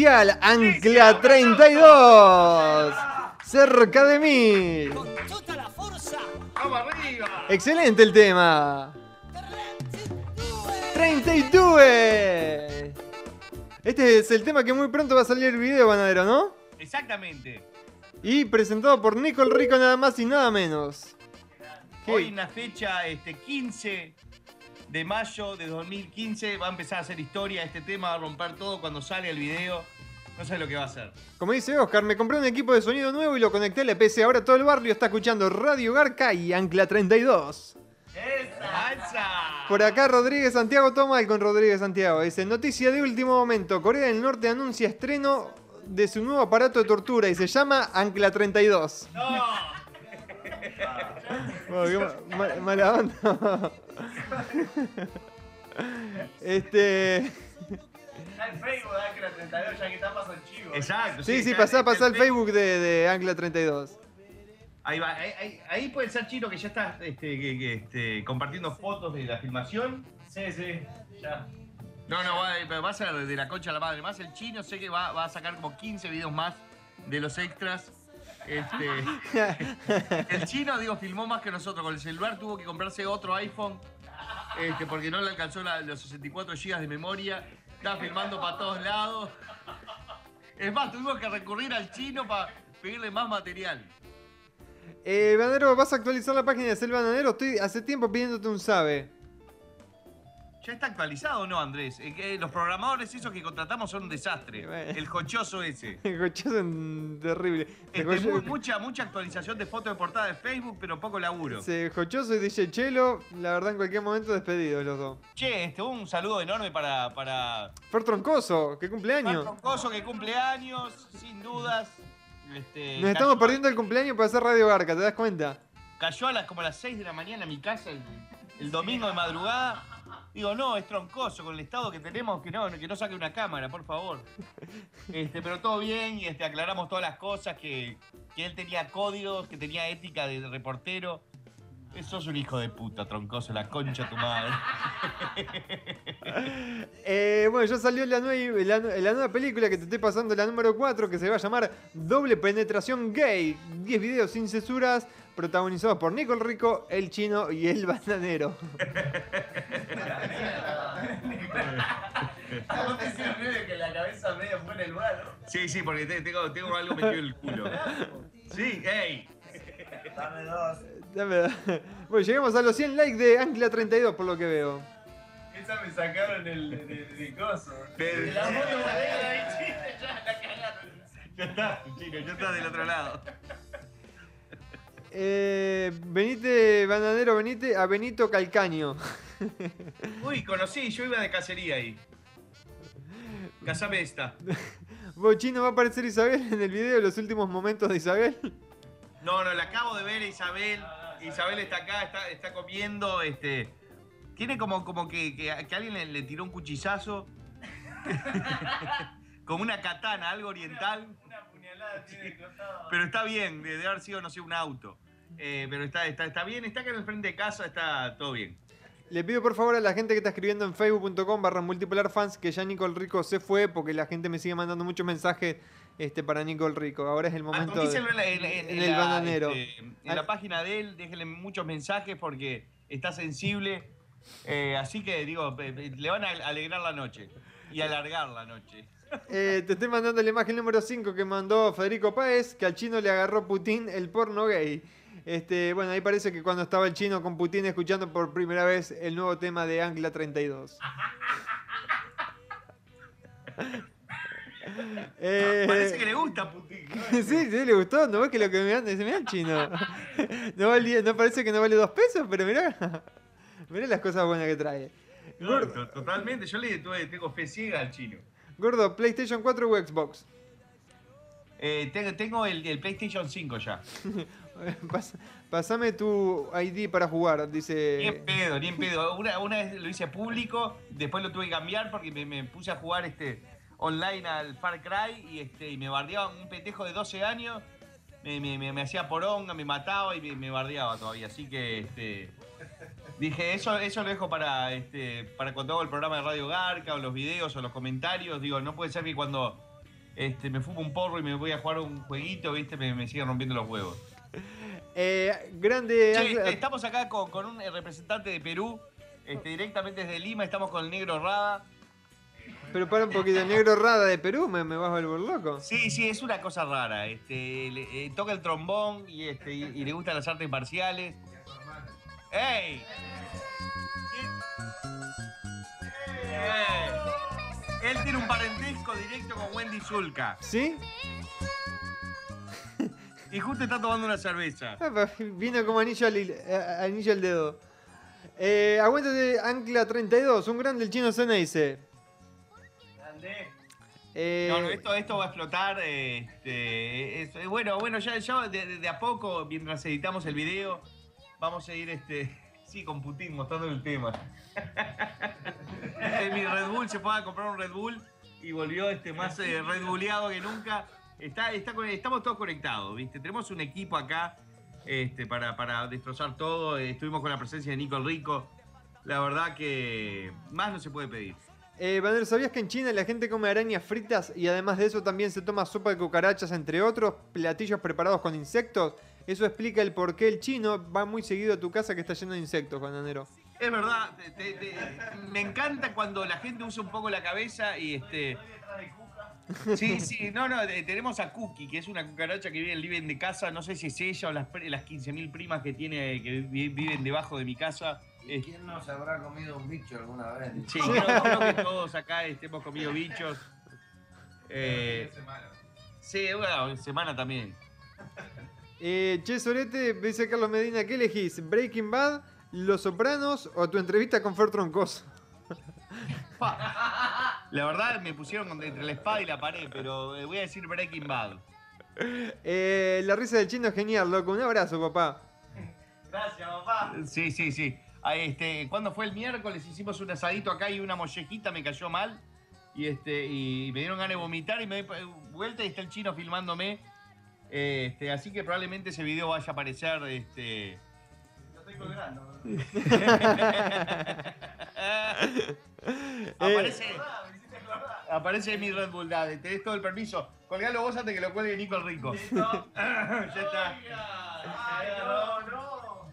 Mundial, Ancla 32. Cerca de mí. Excelente el tema. 32. Este es el tema que muy pronto va a salir el video, Banadero, ¿no? Exactamente. Y presentado por Nicole Rico nada más y nada menos. Hoy en la fecha este, 15 de mayo de 2015 va a empezar a hacer historia. Este tema va a romper todo cuando sale el video. No sé lo que va a hacer. Como dice Oscar, me compré un equipo de sonido nuevo y lo conecté a la PC. Ahora todo el barrio está escuchando Radio Garca y Ancla 32. ¡Alza! Por acá Rodríguez Santiago toma el con Rodríguez Santiago. Dice, noticia de último momento. Corea del Norte anuncia estreno de su nuevo aparato de tortura y se llama Ancla 32. Bueno, qué ma- ma- mala onda. este... Está en Facebook, da que la 32 ya que está pasando el chivo. Exacto. Sí, sí, está- pasá, pasá el Facebook de, de Ancla 32. Ahí va, ahí, ahí- ahí puede ser Chino que ya está este, que- que, este, compartiendo fotos de la filmación. Sí, sí, ya. No, no, va, va a ser de la concha a la madre. Más el chino sé que va, va a sacar como 15 videos más de los extras. Este, el chino, digo, filmó más que nosotros. Con el celular tuvo que comprarse otro iPhone este, porque no le alcanzó la- los 64 GB de memoria. Estaba filmando para todos lados. Es más, tuvimos que recurrir al chino para pedirle más material. Eh, Bananero, ¿vas a actualizar la página de Selva Bananero? Estoy hace tiempo pidiéndote un sabe. ¿Ya está actualizado o no, Andrés? Eh, que los programadores esos que contratamos son un desastre. El jochoso ese. El cochazo en- terrible. Este, mucha, mucha actualización de fotos de portada de Facebook, pero poco laburo. Sí, Jochoso y DJ Chelo, la verdad en cualquier momento despedidos los dos. Che, este, un saludo enorme para, para Fer Troncoso, ¿qué cumpleaños? Troncoso que cumple años, sin dudas. Este, Nos cayó- estamos perdiendo el cumpleaños para hacer Radio Garca, ¿te das cuenta? Cayó a las como a las 6 de la mañana en mi casa el, el domingo de madrugada. Digo, no, es troncoso con el estado que tenemos, que no, que no saque una cámara, por favor. Este, pero todo bien y este, aclaramos todas las cosas, que, que él tenía códigos, que tenía ética de reportero. Eh, Sos un hijo de puta, troncoso, la concha tu madre. Eh, bueno, ya salió la, nue- la, la nueva película que te estoy pasando, la número 4, que se va a llamar Doble Penetración Gay. 10 videos sin censuras, protagonizados por Nicole Rico, El Chino y El Bananero. ¿Vos te hicieron creer que la cabeza medio fue en el bar? Sí, sí, porque te- tengo, tengo algo metido en el culo. Sí, ey. Dame dos. Dame- Bueno, llegamos a los 100 likes de Ancla 32, por lo que veo. Esa me sacaron el, el, el, el coso. Del- El amor de bodega de chiste, ya la cagaron. Ya está, chico, ya está del otro lado. Eh, venite, Bananero, venite a Benito Calcaño. Uy, conocí, yo iba de cacería ahí. Casame esta. Vos, Chino, va a aparecer Isabel en el video de los últimos momentos de Isabel. No, no, la acabo de ver a Isabel. Isabel está acá, está, está comiendo, este. Tiene como, como que, que- que alguien le, le tiró un cuchillazo. como una katana, algo oriental. Tiene costado. Pero está bien, de, de haber sido, no sé, un auto. Eh, pero está, está, está bien, está acá en el frente de casa, está todo bien. Le pido por favor a la gente que está escribiendo en facebook.com barra multipolar fans que ya Nicole Rico se fue porque la gente me sigue mandando muchos mensajes este, para Nicole Rico. Ahora es el momento de- Actualícenlo en, la- en- en- en el la, bananero. este, en la página de él, déjenle muchos mensajes porque está sensible. Eh, así que, digo, le van a alegrar la noche y alargar la noche. Eh, te estoy mandando la imagen número 5 que mandó Federico Páez, que al chino le agarró Putin el porno gay. Este, bueno, ahí parece que cuando estaba el chino con Putin escuchando por primera vez el nuevo tema de Ancla 32. Eh, Parece que le gusta Putin. sí, sí, le gustó. ¿No ves que lo que me anda? Dice, mirá el chino. No, valía- no parece que no vale dos pesos, pero mirá. Mirá las cosas buenas que trae. No, totalmente, yo le tuve- tengo fe ciega al chino. Gordo, PlayStation 4 o Xbox. Eh, tengo tengo el, el PlayStation 5 ya. Pas- Pasame tu ID para jugar, Ni dice. en pedo, ni en pedo. Una, una vez lo hice público, después lo tuve que cambiar porque me, me puse a jugar este online al Far Cry y, este, y me bardeaba un petejo de 12 años. Me, me- me- me hacía poronga, me mataba y me, me bardeaba todavía. Así que este, Dije, eso, eso lo dejo para, este, para cuando hago el programa de Radio Garca o los videos o los comentarios. Digo, no puede ser que cuando este, me fumo un porro y me voy a jugar un jueguito, viste, me, me siguen rompiendo los huevos. Eh, grande. Estamos acá con, con un representante de Perú, este, directamente desde Lima, estamos con el negro Rada. Pero para un poquito, negro rada de Perú, me, me vas a volver loco. Sí, sí, es una cosa rara. Este, le- eh, toca el trombón y, este, y, y le gustan las artes marciales. ¡Ey! ¡Eh! Él tiene un parentesco directo con Wendy Zulka. ¿Sí? Y justo está tomando una cerveza. Ah, Vino como anillo al, a- anillo al dedo. Eh, aguántate, Ancla 32, un grande el chino Sena dice. Eh, No, no, esto, esto va a explotar. Este, es- bueno, bueno, ya, ya de a poco, mientras editamos el video, vamos a ir este. Sí, con Putin mostrando el tema. Mi Red Bull se a comprar un Red Bull y volvió este más eh, Red Bulleado que nunca. Está, está, con- estamos todos conectados, ¿viste? Tenemos un equipo acá este, para, para destrozar todo. Estuvimos con la presencia de Nico el Rico. La verdad que más no se puede pedir. eh, Vander, ¿sabías que en China la gente come arañas fritas y además de eso también se toma sopa de cucarachas, entre otros platillos preparados con insectos? Eso explica el por qué el chino va muy seguido a tu casa que está lleno de insectos, bananero. Es verdad, te- te- te- me encanta cuando la gente usa un poco la cabeza y este. Sí, sí, no, no, tenemos a Cookie, que es una cucaracha que vive en el living de casa, no sé si es ella o las, las 15.000 primas que tiene que vi- viven debajo de mi casa. ¿Quién no se habrá comido un bicho alguna vez? Sí, creo, creo que todos acá este, hemos comido bichos. Eh, sí, bueno, semana también. Eh, che, Sorete, dice Carlos Medina, ¿qué elegís? ¿Breaking Bad, Los Sopranos o tu entrevista con Fer Troncoso? La verdad me pusieron entre la espada y la pared, pero eh, voy a decir Breaking Bad. Eh, la risa del chino es genial, loco. Un abrazo, papá. Gracias, papá. Sí, sí, sí. Ah, este, cuando fue el miércoles hicimos un asadito acá y una mollejita me cayó mal. Y este, y me dieron ganas de vomitar y me di vuelta y está el chino filmándome. Este, así que probablemente ese video vaya a aparecer. Este. Lo estoy colgando. aparece. Aparece mi Red Bull, dale, tenés todo el permiso. Colgalo vos antes que lo cuelgue Nico el Rico. ya está. No, no.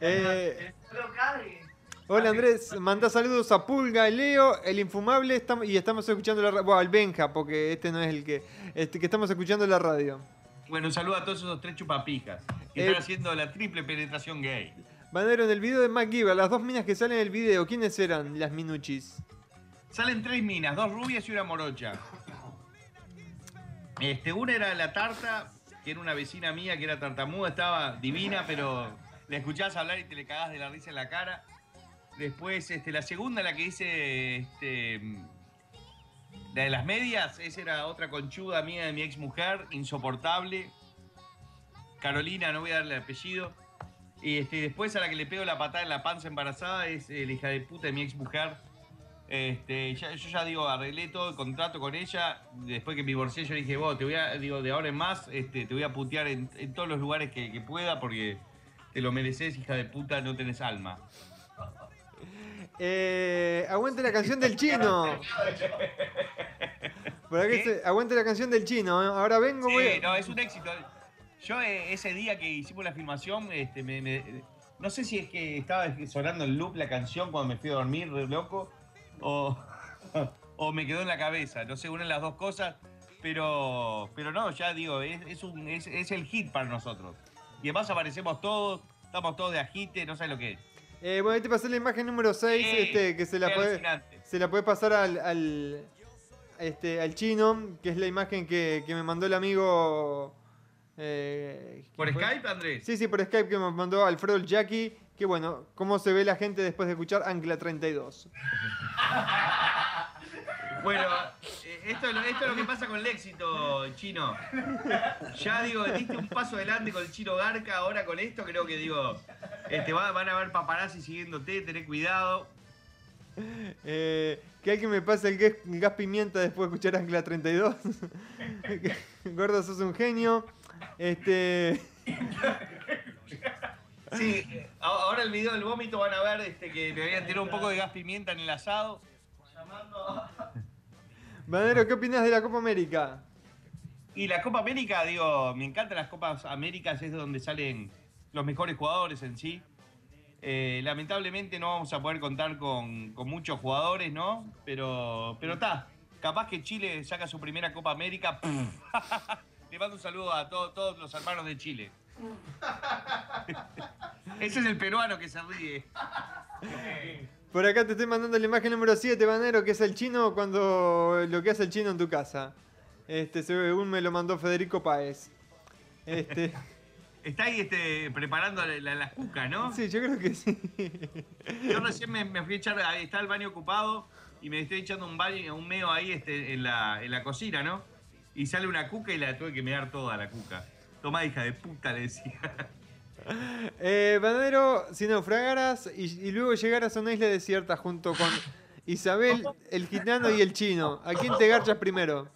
Eh, No cargue. hola Andrés, manda saludos a Pulga, Leo, el infumable estamos, y estamos escuchando la radio. Bueno, al Benja, porque este no es el que. Este, que estamos escuchando la radio. Bueno, un saludo a todos esos tres chupapijas que Eh, están haciendo la triple penetración gay. Bandero, en el video de MacGyver, las dos minas que salen en el video, ¿quiénes eran las minuchis? Salen tres minas, dos rubias y una morocha. Este, una era la tarta, que era una vecina mía que era tartamuda, estaba divina, pero la escuchabas hablar y te le cagás de la risa en la cara. Después, este, la segunda, la que dice este, la de las medias, esa era otra conchuda mía de mi ex mujer, insoportable. Carolina, no voy a darle el apellido. Y este, después a la que le pego la patada en la panza embarazada es eh, la hija de puta de mi ex mujer. Este, yo ya digo, arreglé todo el contrato con ella. Después que me divorcié, yo dije, vos, te voy a, digo, de ahora en más, este, te voy a putear en, todos los lugares que, que pueda porque te lo mereces, hija de puta, no tenés alma. Eh, aguante la canción del chino. Por aquí se- aguante la canción del chino. ¿eh? Ahora vengo, Sí, voy a- no, es un éxito. Yo eh, ese día que hicimos la filmación, este, me, me- no sé si es que estaba sonando en loop la canción cuando me fui a dormir, re loco, o, o me quedó en la cabeza. No sé, una de las dos cosas, pero, pero no, ya digo, es, es un, es, es el hit para nosotros. Y además aparecemos todos, estamos todos de agite, no sé lo que es. Eh, bueno, ahí te pasé la imagen número 6, Sí, este, que se la puede, se la puede pasar al, al, este, al chino, que es la imagen que, que me mandó el amigo... eh, ¿Por. Skype, Andrés? Sí, sí, por Skype que me mandó Alfredo el Jackie. Que bueno, cómo se ve la gente después de escuchar Ancla 32. Bueno, eh, esto, es lo- esto es lo que pasa con el éxito, chino. Ya digo, diste un paso adelante con el chino Garca, ahora con esto creo que digo, este, va- van a haber paparazzi siguiéndote, tené cuidado. Eh, que alguien me pase el gas, el gas pimienta después de escuchar Ancla 32. Gordo, sos un genio. Este. Sí, eh, ahora el video del vómito van a ver este, que me habían tirado un poco de gas pimienta en el asado. Bananero, ¿qué opinas de la Copa América? Y la Copa América, digo, me encantan las Copas Américas, es de donde salen los mejores jugadores en sí. Eh, lamentablemente no vamos a poder contar con, con muchos jugadores, ¿no? Pero pero está. Capaz que Chile saca su primera Copa América. Le mando un saludo a todos, todos los hermanos de Chile. Ese es el peruano que se ríe. Por acá te estoy mandando la imagen número 7, Banero, que es el chino cuando lo que hace el chino en tu casa. Este, según me lo mandó Federico Páez. Este, Está ahí este, preparando la, la- cucas, ¿no? sí, yo creo que sí. Yo recién me, me fui a echar, ahí está el baño ocupado y me estoy echando un baño, un meo ahí este, en, la, en la cocina, ¿no? Y sale una cuca y la tuve que mear toda la cuca. Tomá, hija de puta, le decía. Eh, Bananero, si naufragaras y, y luego llegaras a una isla desierta junto con Isabel, el gitano y el chino, ¿a quién te garchas primero?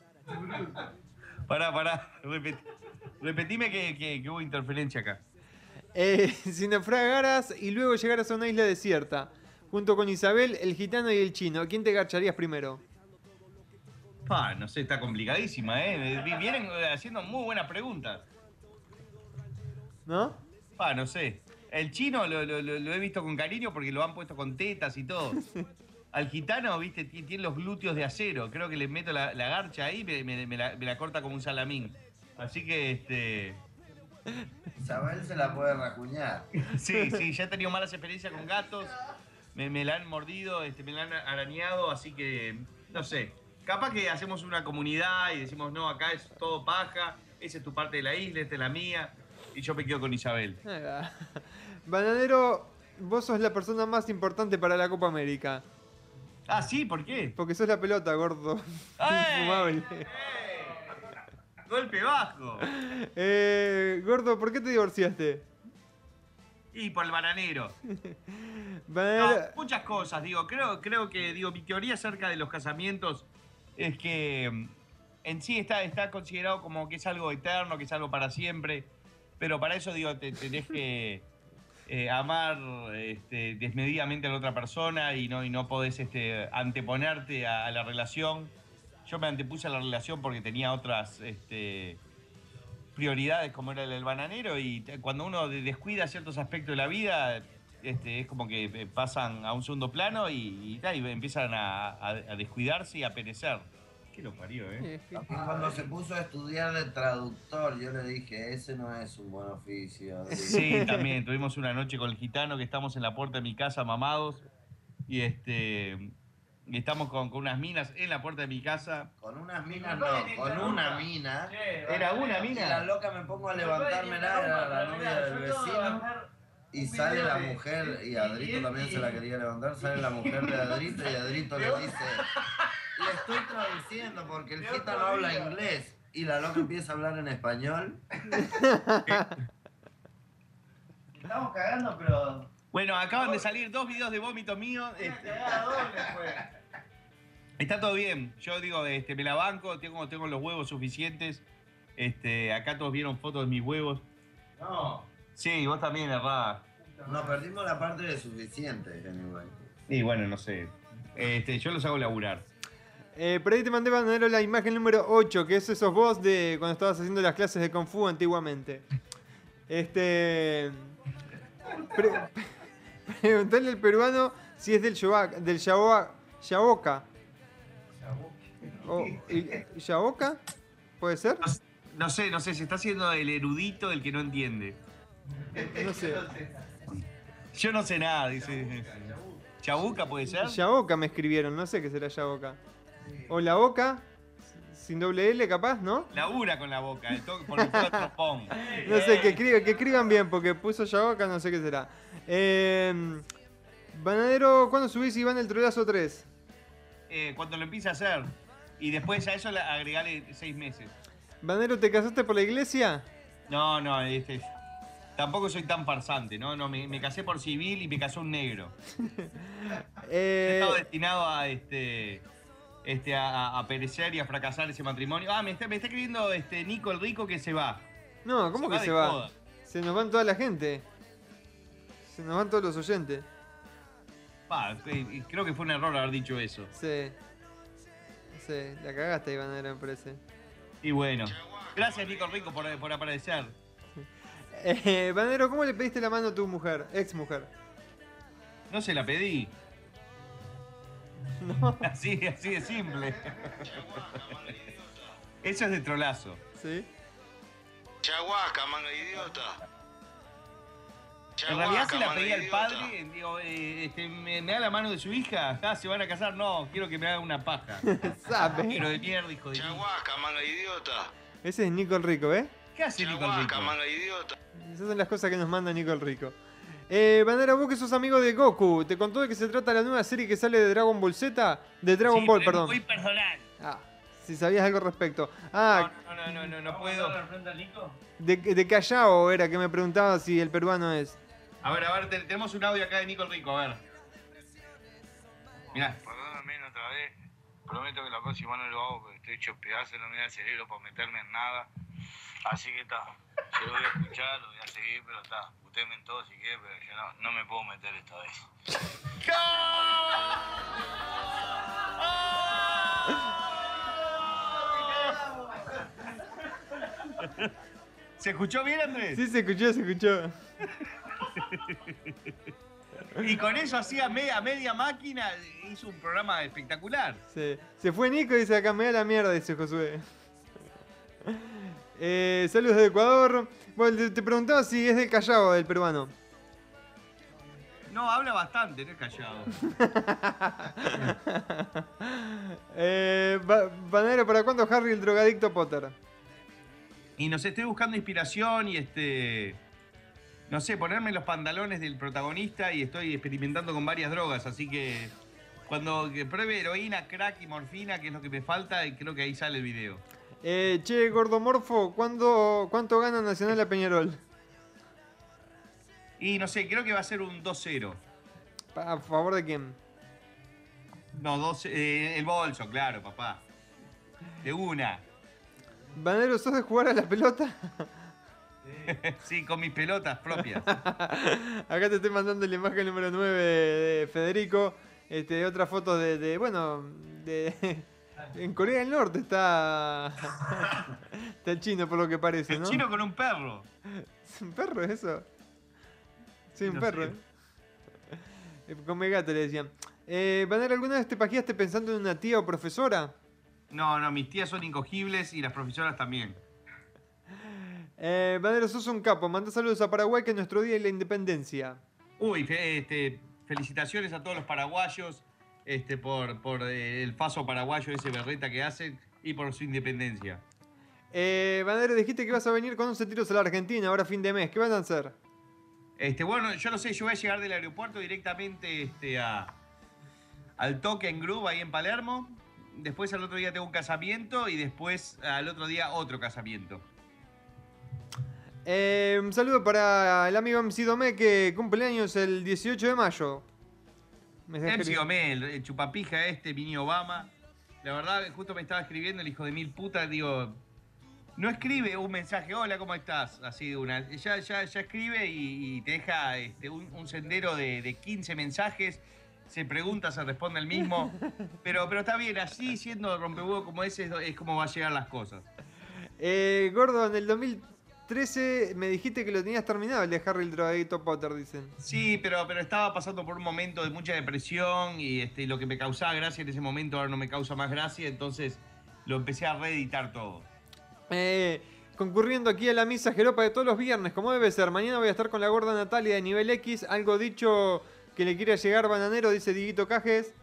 Pará, pará, repetime que, que- que hubo interferencia acá. Eh, si naufragaras y luego llegaras a una isla desierta junto con Isabel, el gitano y el chino, ¿a quién te garcharías primero? Ah, no sé, está complicadísima, ¿eh? Vi- Vienen eh, haciendo muy buenas preguntas. ¿No? Ah, no sé. El chino lo, lo- lo- lo he visto con cariño porque lo han puesto con tetas y todo. Al gitano, viste, ti- tiene los glúteos de acero. Creo que le meto la, la garcha ahí y me, me- me la, me la corta como un salamín. Así que, este. Isabel se la puede racuñar. Sí, sí, ya he tenido malas experiencias con gatos. Me, me la han mordido, este, me la han arañado, así que. No sé. Capaz que hacemos una comunidad y decimos, no, acá es todo paja. Esa es tu parte de la isla, esta es la mía. Y yo me quedo con Isabel. Bananero, vos sos la persona más importante para la Copa América. Ah, sí, ¿por qué? Porque sos la pelota, gordo. ¡Ey! Infumable. Golpe bajo. Eh, gordo, ¿por qué te divorciaste? Y por el bananero. Bananero, No, muchas cosas, digo, creo, creo que, digo, mi teoría acerca de los casamientos es que mm, en sí está, está considerado como que es algo eterno, que es algo para siempre, pero para eso, digo, te tenés que eh, amar este, desmedidamente a la otra persona y no, y no podés este, anteponerte a, a la relación. Yo me antepuse a la relación porque tenía otras este, prioridades como era el del bananero y cuando uno de- descuida ciertos aspectos de la vida, este, es como que eh, pasan a un segundo plano y, y, ta, y empiezan a, a- a descuidarse y a perecer. ¿Qué lo parió, eh? Y cuando se puso a estudiar de traductor, yo le dije, ese no es un buen oficio. Sí, también. Tuvimos una noche con el gitano que estamos en la puerta de mi casa mamados y este y estamos con, con unas minas en la puerta de mi casa. Con unas minas no, con una mina. ¿Era una Y mina? la loca me pongo a levantarme nada, era la novia del vecino. Y sale la mujer, y Adrito también se la quería levantar, sale la mujer de Adrito y Adrito le dice, le estoy traduciendo porque el gita no habla inglés. Y la loca empieza a hablar en español. Estamos cagando, pero. Bueno, acaban de salir dos videos de vómito mío. este, Está todo bien. Yo digo, este, me la banco, tengo, tengo los huevos suficientes. Este, acá todos vieron fotos de mis huevos. No. Sí, vos también errás. Nos perdimos la parte de suficiente, anyway. Y bueno, no sé. Este, yo los hago laburar. eh, por ahí te mandé Bananero la imagen número 8, que es esos vos de cuando estabas haciendo las clases de Kung Fu antiguamente. Este. pre- preguntale al peruano si es del Yaoca. Del Yaoa- Yaoca. O- y- ¿Yaoca? ¿Puede ser? No sé, no sé, se está haciendo el erudito del que no entiende. No sé. Yo no sé nada, dice. ¿Chabuca puede ser? Yaoca me escribieron, no sé qué será Yaoca. O la Oca, sin doble L capaz, ¿no? Labura con la boca, el toque por el. No sé, que escriban, que escriban bien, porque puso Yaoca, no sé qué será. Eh, Banadero, ¿cuándo subís Iván el trolazo 3? Eh, cuando lo empiece a hacer. Y después a eso le agregale seis meses. Banadero, ¿te casaste por la iglesia? No, no, este, tampoco soy tan farsante, ¿no? no me, me casé por civil y me casó un negro. Eh, Estaba destinado a este. Este, a, a perecer y a fracasar ese matrimonio. Ah, me está, me está escribiendo este Nico el Rico que se va. no, ¿cómo se que va se va? joda. Se nos van toda la gente. Se nos van todos los oyentes. Pa, creo que fue un error haber dicho eso. Sí. Sí, la cagaste, Ivanero, me parece. Y bueno. Gracias, Nico Rico, por, por aparecer. Eh, Vanero, ¿cómo le pediste la mano a tu mujer, ex mujer? No se la pedí. No. Así, así de simple. Eso es de trolazo. ¿Sí? Chahuasca, manga idiota. En realidad se la pedí al padre, digo, eh, este, me, me da la mano de su hija, ah, se van a casar, no, quiero que me haga una paja. Sabe. Pero de mierda, hijo de Chahuasca, manga idiota. Ese es Nico el Rico, ¿eh? ¿Qué hace Nico Chahuasca, Rico? manga idiota. Esas son las cosas que nos manda Nico el Rico. Eh, Bandera, vos que sos amigo de Goku, ¿te contó de qué se trata la nueva serie que sale de Dragon Ball Z? De Dragon Sí, Ball, pero perdón. Muy personal. Ah, si sabías algo al respecto. Ah, No, no, no, no, no puedo. de, de Callao era que me preguntaba si el peruano es. A ver, a ver, te- tenemos un audio acá de Nico Rico, a ver. Mirá. Perdóname otra vez. Prometo que la próxima no lo hago porque estoy hecho pedazo, no me da el cerebro para meterme en nada. Así que está. Yo lo voy a escuchar, lo voy a seguir, pero está. Ustedes me todo si quieren, pero yo no, no me puedo meter esta vez. ¿Se escuchó bien, Andrés? Sí, se escuchó, se escuchó. Y con eso hacía media, media máquina, hizo un programa espectacular. Se, se fue Nico y dice acá me da la mierda, dice Josué. Eh, saludos de Ecuador. Bueno, te, preguntaba si es del Callao, del peruano. No, habla bastante, no es callado. Eh, ¿para cuándo Harry el drogadicto Potter? Y nos estoy buscando inspiración y este. No sé, ponerme los pantalones del protagonista y estoy experimentando con varias drogas, así que cuando pruebe heroína, crack y morfina, que es lo que me falta, y creo que ahí sale el video. Eh, che, Gordomorfo, ¿cuándo, ¿cuánto gana Nacional a Peñarol? Y no sé, creo que va a ser un 2-0. Pa- ¿A favor de quién? No, 2 eh, el bolso, claro, papá. De una. Banero, ¿sos de jugar a la pelota? sí, con mis pelotas propias. Acá te estoy mandando la imagen número 9 de Federico. Este, otra foto de, de, bueno, de... En Corea del Norte está... Está el chino por lo que parece, El ¿no? chino con un perro. ¿Es un perro eso? Sí, un No perro. sé. ¿eh? Eh, Come gato le decían. Eh, Banero, ¿alguna vez te pajeaste pensando en una tía o profesora? No, no, mis tías son incogibles y las profesoras también. Eh, sos un capo. Manda saludos a Paraguay que es nuestro día de la independencia. Uy, este, felicitaciones a todos los paraguayos este, por, por eh, el paso paraguayo, ese berreta que hacen y por su independencia. Eh, dijiste que vas a venir con 11 tiros a la Argentina ahora fin de mes. ¿Qué van a hacer? Este, bueno, yo no sé, yo voy a llegar del aeropuerto directamente este, a, al toque en Grub, ahí en Palermo. Después al otro día tengo un casamiento y después al otro día otro casamiento. Eh, un saludo para el amigo MC Domé que cumple años el 18 de mayo. MC Domé, el chupapija este, mini Obama. La verdad, justo me estaba escribiendo el hijo de mil putas, digo, no escribe un mensaje, hola, ¿cómo estás? Así de una. Ya, ya, ya escribe y, te deja este, un, sendero de, de, 15 mensajes. Se pregunta, se responde el mismo. Pero, pero está bien, así siendo rompehuevo como ese es, como va a llegar las cosas. Eh, Gordon, el 2000, 13, me dijiste que lo tenías terminado, el de Harry el drogadito Potter, dicen. Sí, pero, pero estaba pasando por un momento de mucha depresión y este, lo que me causaba gracia en ese momento ahora no me causa más gracia, entonces lo empecé a reeditar todo. Eh, concurriendo aquí a la misa jeropa de todos los viernes, como debe ser. Mañana voy a estar con la gorda Natalia de nivel X. Algo dicho que le quiera llegar bananero, dice Diguito Cajes.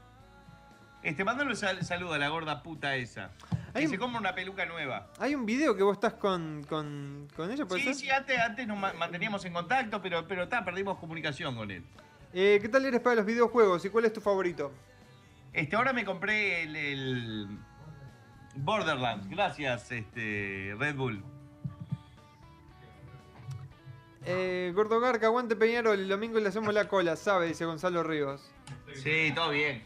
Este, mándale un sal saludo a la gorda puta esa. Que se compra una peluca nueva. Hay un video que vos estás con, con, con ella, ¿puede Sí, ser? sí, antes, antes nos ma- manteníamos en contacto, pero, pero ta, perdimos comunicación con él. Eh, ¿Qué tal eres para los videojuegos y cuál es tu favorito? Este, ahora me compré el, el Borderlands. Gracias, este, Red Bull. Eh, Gordo Garca, aguante Peñarol, el domingo le hacemos la cola, sabe, dice Gonzalo Ríos. Sí, todo bien.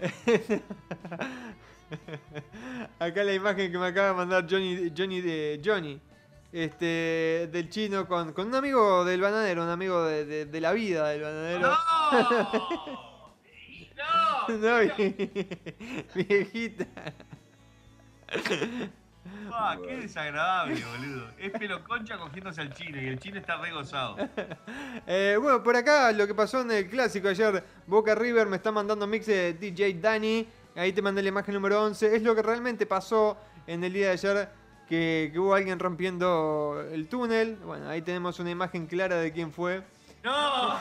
Acá la imagen que me acaba de mandar Johnny, Johnny de Johnny. este, del chino con, con un amigo del bananero, un amigo de, de- de la vida del bananero. ¡No! No, vi- viejita. Qué desagradable, boludo. Es pelo concha cogiéndose al chino y el chino está re gozado. Eh, bueno, por acá lo que pasó en el clásico ayer, Boca River me está mandando mix de DJ Dani. Ahí te mandé la imagen número 11. Es lo que realmente pasó en el día de ayer, que, que hubo alguien rompiendo el túnel. Bueno, ahí tenemos una imagen clara de quién fue. ¡No!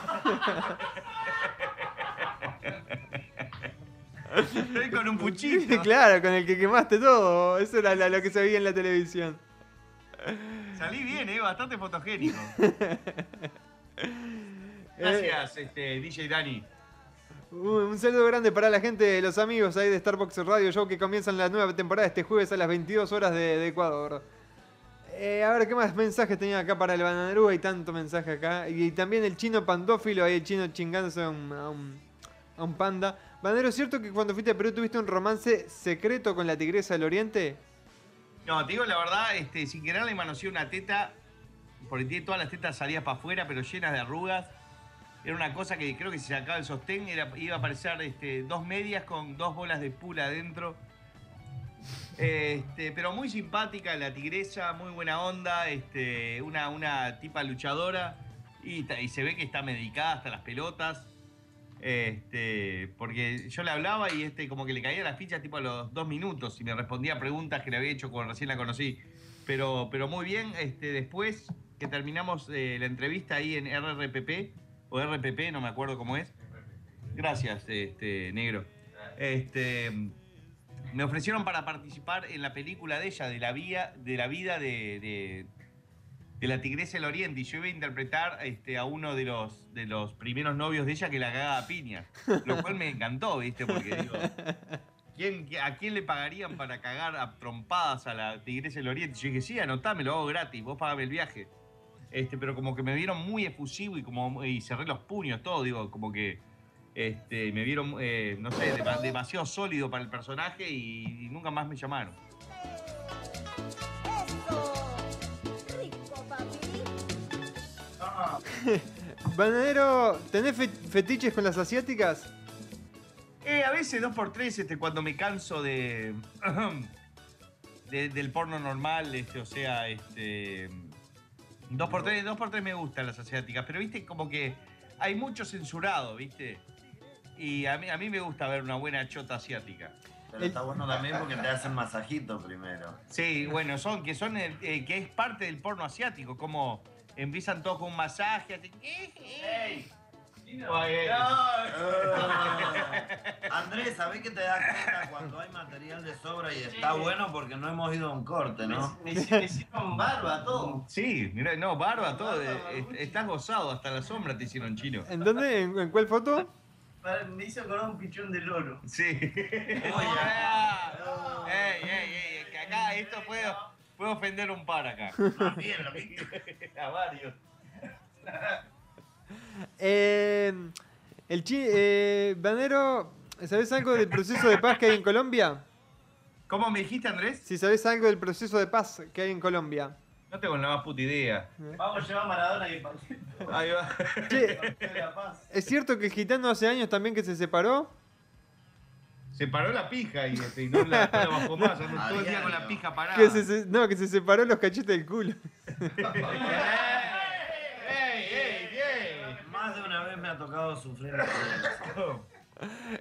Estoy con un puchito. claro, con el que quemaste todo. Eso era lo que se veía en la televisión. Salí bien, eh, bastante fotogénico. Gracias, este, DJ Dani. Un, saludo grande para la gente, los amigos ahí de Starbucks Radio Show que comienzan la nueva temporada este jueves a las 22 horas de, Ecuador. Eh, a ver, ¿qué más mensajes tenía acá para el bananero? Hay tanto mensaje acá. Y, también el chino pandófilo, ahí el chino chingándose a un, a un, panda. Bananero, ¿es cierto que cuando fuiste a Perú tuviste un romance secreto con la tigresa del oriente? No, te digo la verdad, este, sin querer le manoseé una teta, porque todas las tetas salidas para afuera, pero llenas de arrugas. Era una cosa que creo que si sacaba el sostén iba a aparecer este, dos medias con dos bolas de pula adentro. Este, pero muy simpática la tigresa, muy buena onda, este, una, una tipa luchadora y, se ve que está medicada hasta las pelotas. Porque yo le hablaba y este como que le caía las fichas tipo a los dos minutos y me respondía preguntas que le había hecho cuando recién la conocí. Pero, pero muy bien, después que terminamos eh, la entrevista ahí en RRPP, o RPP, no me acuerdo cómo es. Gracias, este, negro. Este, me ofrecieron para participar en la película de ella, de la, vía, de la vida de, de- la Tigresa del Oriente. Y yo iba a interpretar este, a uno de los, de los primeros novios de ella que la cagaba a piña. Lo cual me encantó, ¿viste? Porque digo, ¿quién- ¿a quién le pagarían para cagar a trompadas a la Tigresa del Oriente? Yo dije, sí, anotame, lo hago gratis, vos pagame el viaje. Este, pero como que me vieron muy efusivo y como y cerré los puños, todo, digo, como que este, me vieron, eh, no sé, dema- demasiado sólido para el personaje y, y nunca más me llamaron. Bananero, ¿tenés fe- fetiches con las asiáticas? Eh, a veces dos por tres, este, cuando me canso de, de- del porno normal, este, o sea, este. Dos por tres, dos por tres me gustan las asiáticas, pero viste como que hay mucho censurado, viste. Y a mí, a mí me gusta ver una buena chota asiática. Pero está bueno también porque te hacen masajito primero. Sí, bueno, son que son eh, eh, que es parte del porno asiático, como empiezan todos con un masaje, así, ¡Ey! Andrés, ¿sabés que te das cuenta cuando hay material de sobra y está bueno porque no hemos ido a un corte, no? Me, me hicieron barba todo. Sí, mira, no, barba, todo. eh, estás gozado, hasta la sombra te hicieron chino. ¿En dónde? ¿En, en cuál foto? Me hizo acordar un pichón de loro. Sí. ey, ey, ey, que acá esto puede, puede ofender un par acá. A varios. Eh, el chi eh, Banero, ¿sabés algo del proceso de paz que hay en Colombia? ¿Cómo me dijiste, Andrés? Si sabés algo del proceso de paz que hay en Colombia. No tengo la más puta idea. Vamos a llevar a Maradona y Ahí va. Che, ¿es cierto que el gitano hace años también que se separó? Se paró la pija y, este, y no la, no la bajó más. todo el día con la pija parada. Que se, se- no, que se separó los cachetes del culo. ¡Ey, ey, ey! Más de una vez me ha tocado sufrir la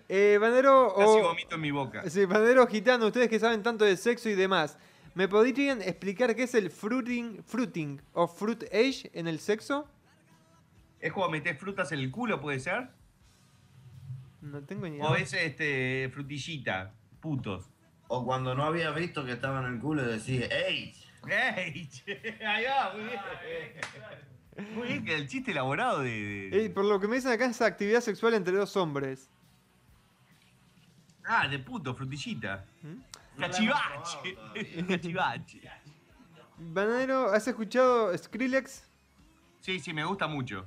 Eh, Banero Casi vomito en mi boca. Sí, Banero gitano, ustedes que saben tanto de sexo y demás. ¿Me podrían explicar qué es el fruiting, fruiting o fruit age en el sexo? ¿Es como meter frutas en el culo, puede ser? No tengo ni idea. ¿O es este frutillita? Putos. O cuando no había visto que estaba en el culo y decís, ¡Ey! ¡Ey! Ahí va, muy bien. Muy bien, que el chiste elaborado de. de- Eh, por lo que me dicen acá es actividad sexual entre dos hombres. Ah, de puto, frutillita. ¿Mm? Cachivache. Cachivache. Banero, ¿has escuchado Skrillex? Sí, sí, me gusta mucho.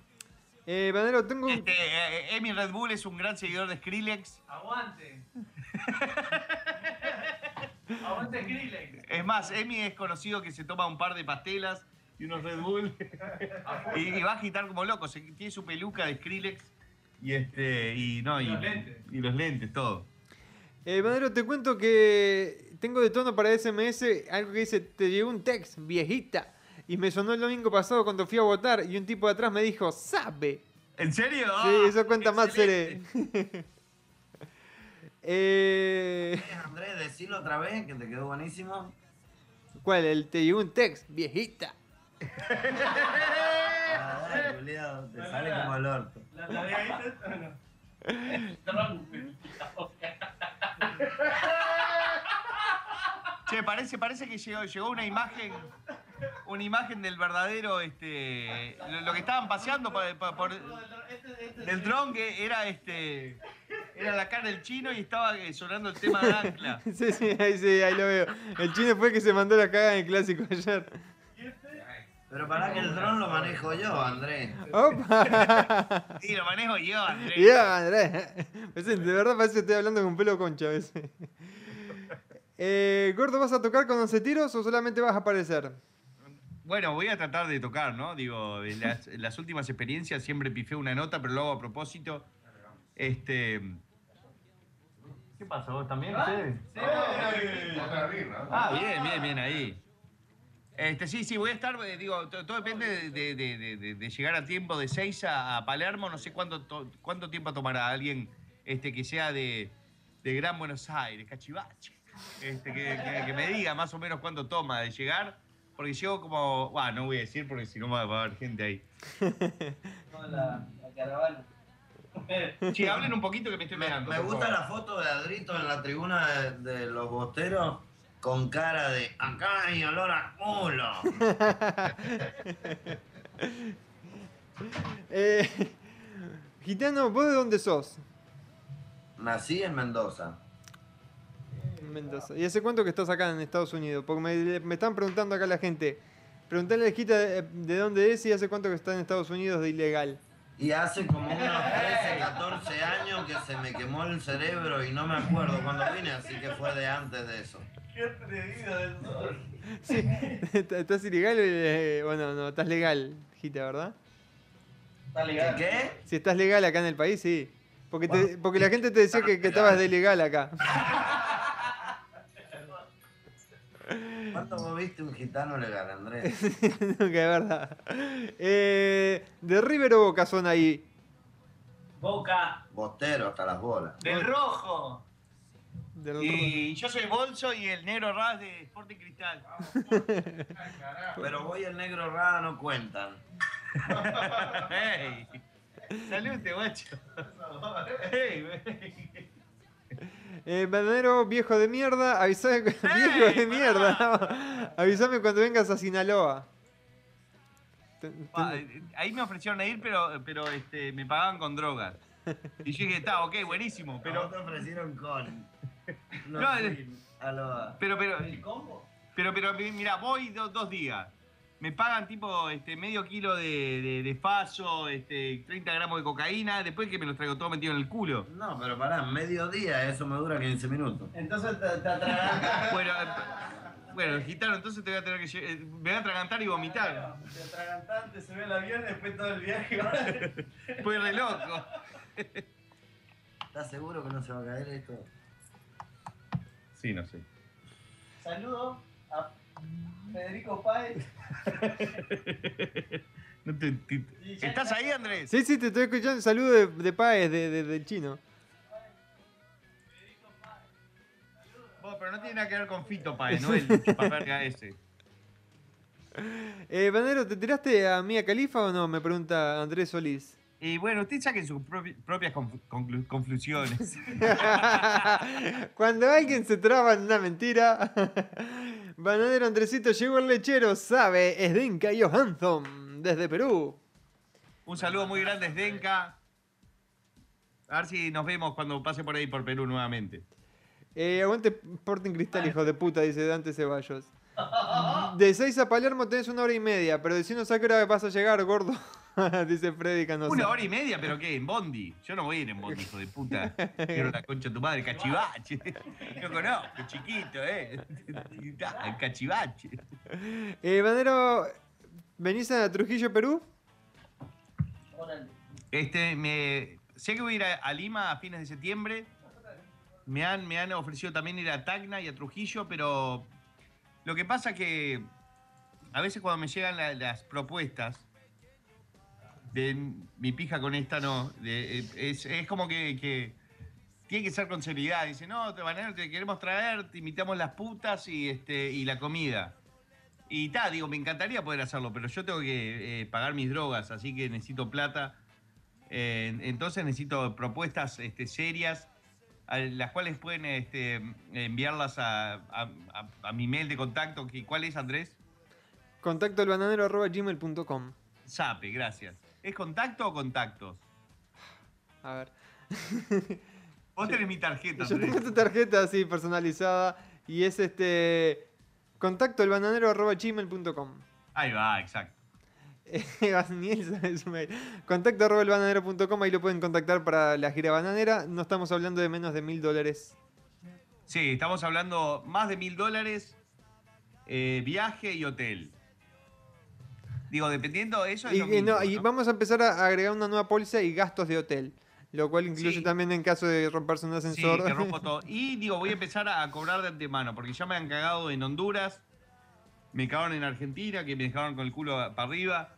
Eh, Banero, tengo un... Este, eh, Emi Red Bull es un gran seguidor de Skrillex. Aguante. Aguante Skrillex. Es más, Emi es conocido que se toma un par de pastelas y unos Red Bull y, y va a agitar como loco. Se- tiene su peluca de Skrillex y este y no y, los lentes. y los lentes, todo. Eh, Bandero, te cuento que tengo de tono para SMS algo que dice, te llegó un text, viejita. Y me sonó el domingo pasado cuando fui a votar y un tipo de atrás me dijo, sabe. ¿En serio? Sí, Ah, eso cuenta más seré. eh, Andrés, decilo otra vez, que te quedó buenísimo. ¿Cuál? El te llegó un text, viejita. Ah, te sale como el orto. ¿La, la de ahí o no? Che, parece, parece que llegó, llegó una imagen. Una imagen del verdadero, este. Lo, lo que estaban paseando por, por- por- del dron que era este. Era la cara del chino y estaba eh, sonando el tema de ancla. sí, sí, ahí, sí, ahí lo veo. El chino fue el que se mandó la caga en el clásico ayer. Pero para que el dron lo manejo yo, Andrés. ¡Opa! Sí, lo manejo yo, Andrés. Ya, Andrés. De verdad parece que estoy hablando con pelo concha a veces. Eh, Gordo, ¿vas a tocar con 11 tiros o solamente vas a aparecer? Bueno, voy a tratar de tocar, ¿no? Digo, en las, en las últimas experiencias siempre pifé una nota, pero lo hago a propósito. Este. ¿Qué pasa? ¿Vos también? ustedes? Ah, bien, bien, bien, ahí. Este, sí, sí, voy a estar, eh, digo, to- todo depende de, de- de- de- de- de llegar a tiempo de 6 a, a Palermo, no sé cuánto, to- cuánto tiempo tomará alguien este, que sea de, de Gran Buenos Aires, Cachivache, este, que, que- que me diga más o menos cuánto toma de llegar, porque llego como, bueno, no voy a decir porque si no va va a haber gente ahí. No, la, la caravana. Sí, hablen un poquito que me estoy mirando. Me gusta la foto de Adrito en la tribuna de, de los bosteros con cara de acá hay olor a culo. Eh, Gitano, ¿vos de dónde sos? Nací en Mendoza. Mendoza. ¿Y hace cuánto que estás acá en Estados Unidos? Porque me, me están preguntando acá la gente. Preguntale a Gita de, de dónde es y hace cuánto que está en Estados Unidos de ilegal. Y hace como unos 13, 14 años que se me quemó el cerebro y no me acuerdo cuando vine, así que fue de antes de eso. Qué atrevido del sol. Sí, ¿estás ilegal eh, o no? No, estás legal, Gita, ¿verdad? Está legal. ¿Qué? Si estás legal acá en el país, sí. Porque, te- porque la gente te decía que, que estabas de ilegal acá. ¿Cuánto vos viste un gitano legal, Andrés? Nunca, de verdad. Eh, de River o Boca son ahí. Boca. Bostero hasta las bolas. Del rojo. Del- Y yo soy Bolso y el negro Raz de Sporting Cristal. Pero voy el negro rara no cuentan. ¡Ey! Salute, guacho. ¡Ey, güey! Eh, bananero viejo de mierda, avisame, viejo de mierda, avísame cuando vengas a Sinaloa. Eh, Ahí me ofrecieron a ir, pero, pero este, me pagaban con drogas. Y yo dije, está, ok, buenísimo. Pero Pero, te ofrecieron con. No, No, el- a lo- pero, pero, ¿El combo? pero, pero, mira, voy do- dos días. Me pagan tipo este, medio kilo de, de, de faso, este, 30 gramos de cocaína, después que me los traigo todo metido en el culo. No, pero pará, mediodía, eso me dura 15 minutos. Entonces te, te atragantas. Bueno, eh, bueno, gitano, entonces te voy a tener que eh, me voy a atragantar y vomitar. Te atragantas, te sube el avión y después todo el viaje. Fue re loco. ¿Estás seguro que no se va a caer esto? Sí, no sé. Saludo a Federico Páez. No te- te- ¿Estás ahí, Andrés? Sí, sí, te estoy escuchando. Saludo de, de Paez, de, de- del chino. Vos, pero no tiene nada que ver con Fito Páez, ¿no? El chupaverga ese. Eh, Banero, ¿te tiraste a Mía Califa o no? Me pregunta Andrés Solís. Y bueno, usted saque sus propi- propias conclusiones. Cuando alguien se traba en una mentira. Bananero Andresito llegó el lechero, sabe, es Dinka Johansson, desde Perú. Un saludo muy grande desde Denka. A ver si nos vemos cuando pase por ahí por Perú nuevamente. Eh, aguante Sporting Cristal, hijo de puta, dice Dante Ceballos. De 6 a Palermo tenés una hora y media, pero decinos a qué hora vas a llegar, gordo. Dice Freddy Canosa. Una hora y media, pero ¿qué? En Bondi. Yo no voy a ir en Bondi, hijo de puta. Quiero la concha de tu madre, cachivache. No conozco, chiquito, ¿eh? El cachivache. Eh, Banero, ¿venís a Trujillo, Perú? Este, me, sé que voy a ir a, a Lima a fines de septiembre. Me han, me han ofrecido también ir a Tacna y a Trujillo, pero lo que pasa que a veces cuando me llegan la- las propuestas de mi pija con esta no, de- eh, es, es como que, que tiene que ser con seriedad. Dice, no, te, van a- te queremos traer, te invitamos las putas y, este, y la comida. Y ta, digo, me encantaría poder hacerlo, pero yo tengo que eh, pagar mis drogas, así que necesito plata. Eh, entonces necesito propuestas este, serias, a las cuales pueden este, enviarlas a, a- a- a mi mail de contacto. ¿Cuál es, Andrés? Contacto bananero arroba gmail.com. Sape, gracias. ¿Es contacto o contactos? A ver. Vos tenés mi tarjeta, Yo tengo tu tarjeta así personalizada y es este contacto bananero arroba gmail.com. Ahí va, exacto. Contacto elbananero.com, ahí lo pueden contactar para la gira bananera. No estamos hablando de menos de mil dólares. Sí, estamos hablando más de mil dólares, eh, viaje y hotel. Digo, dependiendo de eso. es Y, lo mismo, no, y ¿no? vamos a empezar a agregar una nueva póliza y gastos de hotel. Lo cual incluye Sí. también en caso de romperse un Sí, ascensor. que rompo todo. Y digo, voy a empezar a cobrar de antemano, porque ya me han cagado en Honduras, me cagaron en Argentina, que me dejaron con el culo para arriba.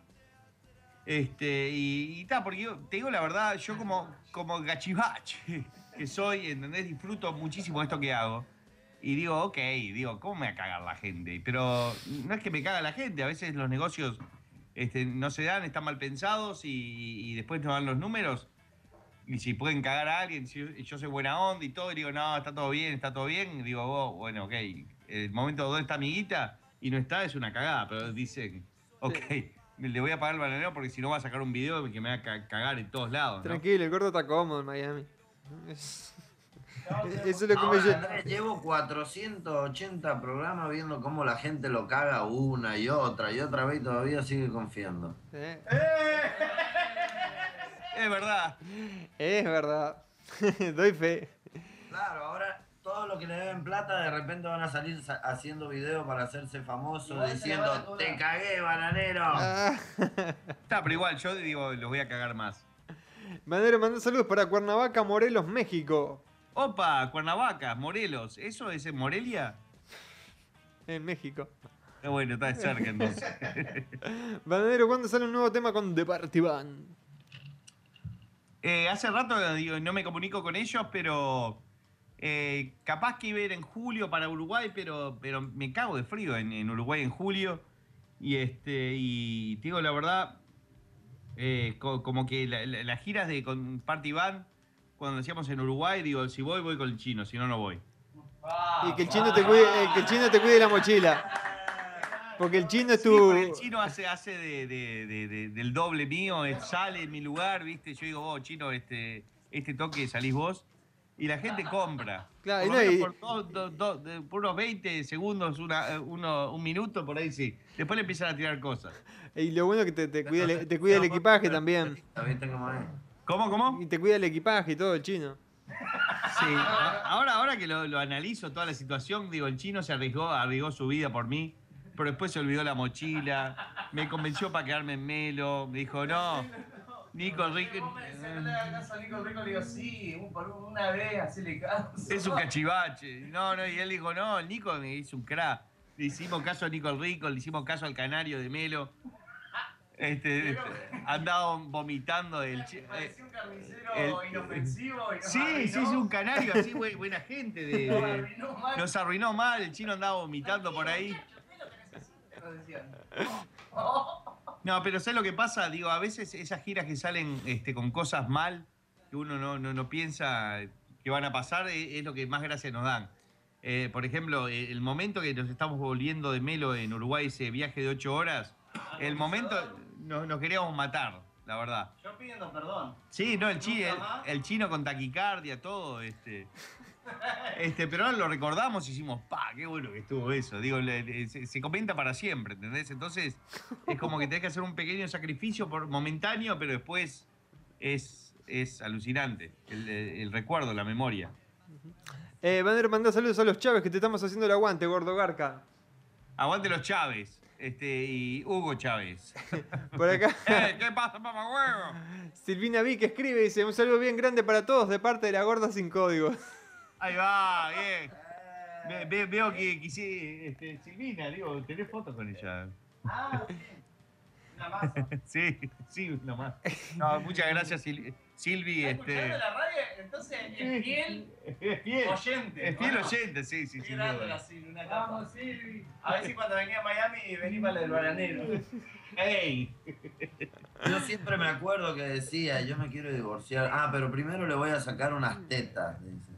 Este, y, y ta, porque yo, te digo la verdad, yo como, como gachivache que soy, ¿entendés? Disfruto muchísimo esto que hago. Y digo, ok, digo, ¿cómo me va a cagar la gente? Pero no es que me caga la gente, a veces los negocios este, no se dan, están mal pensados y, y después no dan los números. Y si pueden cagar a alguien, si yo, soy buena onda y todo, y digo, no, está todo bien, está todo bien, digo, vos, bueno, ok, el momento donde está mi guita y no está es una cagada, pero dicen, ok, le voy a pagar el bananero porque si no va a sacar un video que me va a ca- cagar en todos lados. ¿no? Tranquilo, el gordo está cómodo en Miami. Es- Eso es lo que me Ahora, lle- Andrés, llevo 480 programas viendo cómo la gente lo caga una y otra y otra vez y todavía sigue confiando. ¿Eh? Es verdad. Es verdad. Doy fe. Claro, ahora todos los que le deben plata de repente van a salir sa- haciendo videos para hacerse famosos diciendo te cagué, bananero. Ah. Está, pero igual, yo digo, los voy a cagar más. Manero, manda saludos para Cuernavaca, Morelos, México. Opa, Cuernavaca, Morelos, ¿eso es en Morelia? En México. Eh, bueno, está de cerca entonces. Banadero, ¿cuándo sale un nuevo tema con The Party Band? Eh, hace rato digo, no me comunico con ellos, pero eh, capaz que iba a ir en julio para Uruguay, pero, pero me cago de frío en, en Uruguay en julio. Y este y te digo la verdad, eh, co- como que la- la- las giras de con Party Band, cuando hacíamos en Uruguay, digo, si voy, voy con el chino, si no, no voy. Y que el chino te cuide, eh, que el chino te cuide la mochila. Porque el chino es Sí, tu. porque el chino hace, hace de, de- de- de- del doble mío, sale en mi lugar, ¿viste? Yo digo, vos, chino, este, este toque salís vos. Y la gente compra. Claro, por, no, y- por, dos- dos- dos- de- por unos 20 segundos, una, uno- un minuto, por ahí sí. Después le empiezan a tirar cosas. Y lo bueno es que te, te cuida, el- te cuida el equipaje también. ¿Viste cómo es? ¿Cómo, cómo? Y te cuida el equipaje y todo, el chino. Sí, a- ahora, ahora que lo, lo analizo toda la situación, digo, el chino se arriesgó, arriesgó su vida por mí, pero después se olvidó la mochila, me convenció para quedarme en Melo, me dijo, no, Nico Rico... Nico Rico le digo, sí, un- por una vez, hacele caso. Es un cachivache. No, no, y él dijo, no, el Nico me hizo un crack. Le hicimos caso a Nico el Rico, le hicimos caso al canario de Melo. Este, este, andaba vomitando del... Parecía un carnicero el- inofensivo. Y Sí, sí, sí, arruinó. un canario así, buen- buena gente. de- Nos arruinó mal. nos arruinó mal, el chino andaba vomitando por ahí. No, pero ¿sabes lo que pasa? Digo, a veces esas giras que salen este, con cosas mal, que uno no, no, no piensa que van a pasar, es, es lo que más gracia nos dan. Eh, por ejemplo, eh, el momento que nos estamos volviendo de Melo en Uruguay, ese viaje de ocho horas, el momento nos, nos queríamos matar, la verdad. Yo pidiendo perdón. Sí, no, el, chi- el, chino con taquicardia, todo. Este. Este, pero ahora lo recordamos y hicimos, pa, qué bueno que estuvo eso. Digo, le- le- se, se comenta para siempre, ¿entendés? Entonces, es como que tenés que hacer un pequeño sacrificio por momentáneo, pero después es, es alucinante. El, el recuerdo, la memoria. Eh, Banero, manda saludos a los Chávez que te estamos haciendo el aguante, gordo Garca. Aguante los Chávez. Este, y Hugo Chávez. Por acá. Eh, ¿Qué pasa, mamá huevo? Silvina Vic escribe y dice: Un saludo bien grande para todos de parte de la gorda sin código. Ahí va, bien. Ve- ve- veo que quise, este, Silvina, digo, tenés fotos con ella. Ah, sí. Una más. Sí, sí, nomás. No, muchas gracias, Sil- Silvi. ¿Estás Este, escuchando la radio? Entonces es fiel es fiel. oyente. Es fiel ¿o no? oyente, sí, sí, capa. Vamos, Silvi. A ver si cuando venía a Miami vení para la del bananero. ¡Ey! Yo siempre me acuerdo que decía, yo me quiero divorciar. Ah, pero primero le voy a sacar unas tetas, dice.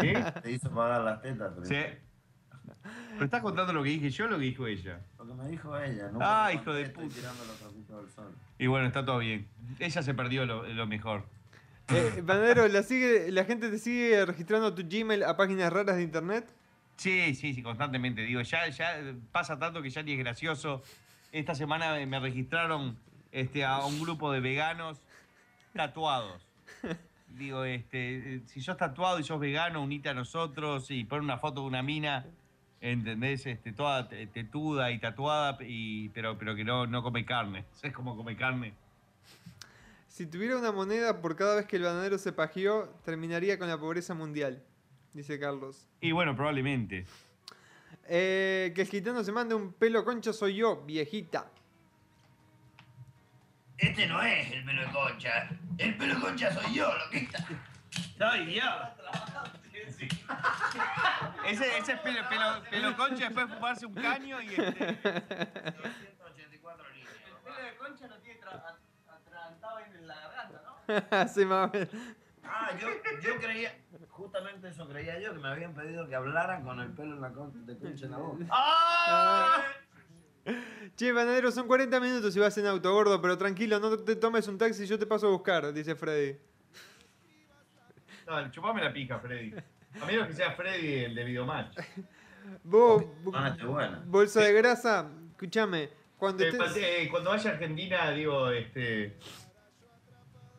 ¿Sí? Te hizo pagar las tetas. pero- Sí. ¿Pero estás contando lo que dije yo o lo que dijo ella? Lo que me dijo ella, ¿no? Ah, hijo de estoy puta. tirando los trapitos del sol. Y bueno, está todo bien. Ella se perdió lo, lo mejor. Eh, Banero, ¿la, sigue, ¿la gente te sigue registrando tu Gmail a páginas raras de internet? Sí, sí, sí, constantemente. Digo, ya, ya pasa tanto que ya ni es gracioso. Esta semana me registraron este, a un grupo de veganos tatuados. Digo, este, eh, si sos tatuado y sos vegano, unite a nosotros y pon una foto de una mina, ¿entendés? Este, toda te- tetuda y tatuada, y, pero, pero que no, no come carne. ¿Sabes cómo come carne? Si tuviera una moneda por cada vez que el bananero se pajeó, terminaría con la pobreza mundial, dice Carlos. Y bueno, probablemente. Eh, que el gitano se mande un pelo concha soy yo, viejita. Este no es el pelo de concha. El pelo concha soy yo, lo que está. Ese, ese es pelo, pelo, pelo concha después de fumarse un caño y este. 284 líneas. El pelo de concha lo tiene tra- at- atragantado en la garganta, ¿no? sí, más o menos. Ah, yo, yo creía, justamente eso creía yo, que me habían pedido que hablaran con el pelo en la con- de concha en la boca. ¡Ah! Che, bananero, son 40 minutos si vas en auto, gordo, pero tranquilo, no te tomes un taxi, yo te paso a buscar, dice Freddy. No, chupame la pija, Freddy. A menos que sea Freddy el de Videomatch. Vos, Ah, está bueno. bolsa de grasa, escúchame, cuando Eh, estés... eh, cuando vaya a Argentina, digo, este.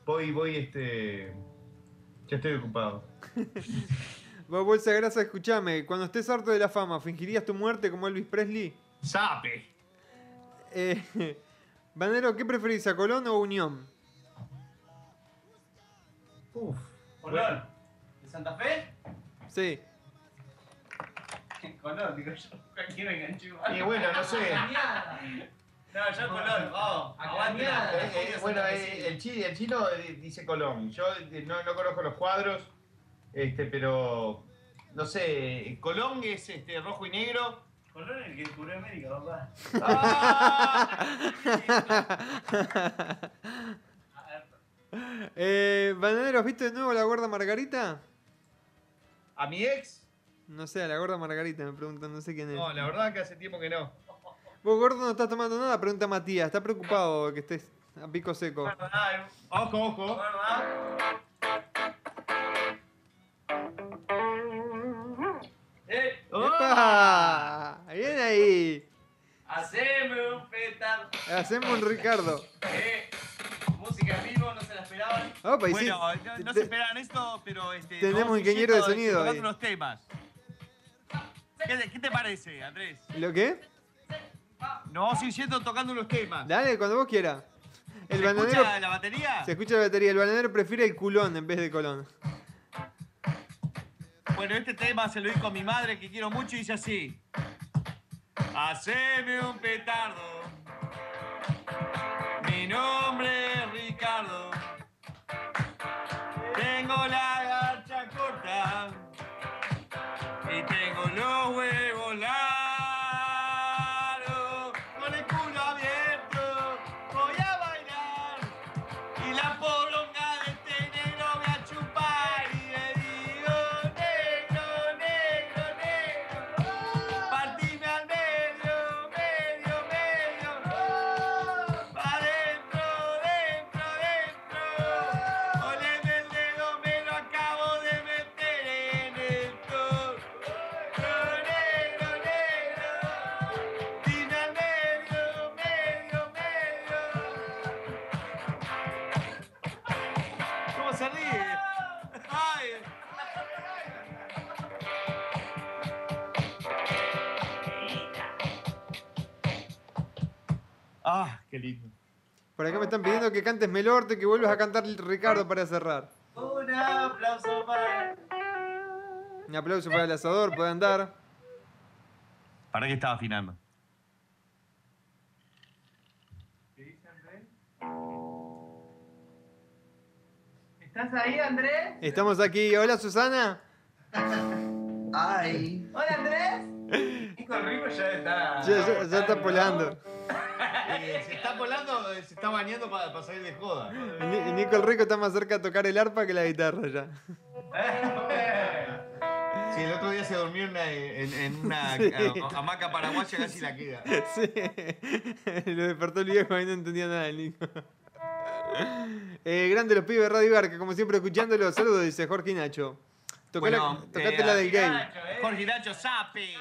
Voy, voy, este. Ya estoy ocupado. Vos, bolsa de grasa, escúchame, cuando estés harto de la fama, ¿fingirías tu muerte como Elvis Presley? ¡Sape! Eh, Banero, ¿qué preferís, a Colón o Unión? Uf. Colón. ¿De Santa Fe? Sí. Colón, digo yo. Cualquiera enganché Y bueno, no sé. No, yo Colón, vamos. Aguante. Eh, eh, bueno, eh, el, chi- el chino dice Colón. Yo no, no conozco los cuadros, este, pero. No sé, Colón es este, rojo y negro. Colón es el que descubrió América, papá. Eh, Bananero, ¿has visto de nuevo la gorda Margarita? ¿A mi ex? No sé, a la gorda Margarita me preguntan, no sé quién es. No, la verdad que hace tiempo que no. Vos, gordo, no estás tomando nada, pregunta Matías. Está preocupado que estés a pico seco. Ojo, ojo. ¡Eh! ¡Epa! ¡Bien ahí! Haceme un petardo. Hacemos un Ricardo. Eh, esperaban. Opa, sí, bueno, no, no se esperan esto, pero este, Tenemos ingeniero de yendo, sonido ahí. los temas. ¿Qué, te- qué te parece, Andrés? ¿Lo qué? Nos vamos yendo tocando los temas. Dale, cuando vos quieras. El ¿Se bananero. escucha la batería? Se escucha la batería. El bananero prefiere el culón en vez de colón. Bueno, este tema se lo di con mi madre que quiero mucho y dice así. Haceme un petardo. Mi nombre es Ricardo. Y tengo los huevos largos. Qué lindo. Por acá me están pidiendo que cantes Melorte, que vuelvas a cantar Ricardo para cerrar. Un aplauso para. Un aplauso para el asador, puede andar. ¿Para qué estaba afinando? ¿Estás ahí, Andrés? Estamos aquí. Hola, Susana. Ay. Hola, Andrés. Nico Rico ya está. Ya, ya- ya está polando. Eh, se está volando, se está bañando para, salir de joda. Ni- Nico el Rico está más cerca de tocar el arpa que la guitarra ya. Sí, el otro día se durmió en una, en, en una Sí. hamaca paraguaya, casi la queda. Sí. Lo despertó el viejo y no entendía nada el Nico. Eh, grande los pibes Radio Garca, como siempre escuchándolo. Saludos, dice Jorge Nacho. Tocá la- Bueno, eh, la del game. Jorge Nacho Sapi.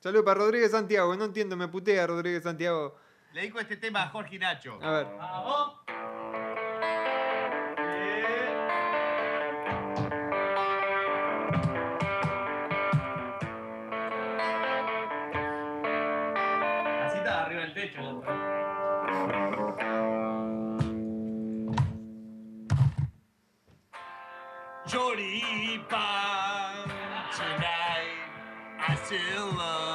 Saludos para Rodríguez Santiago. No entiendo, me putea Rodríguez Santiago. Le dedico este tema a Jorge Nacho. A ver. Así está arriba del techo. Choripan tonight. I still love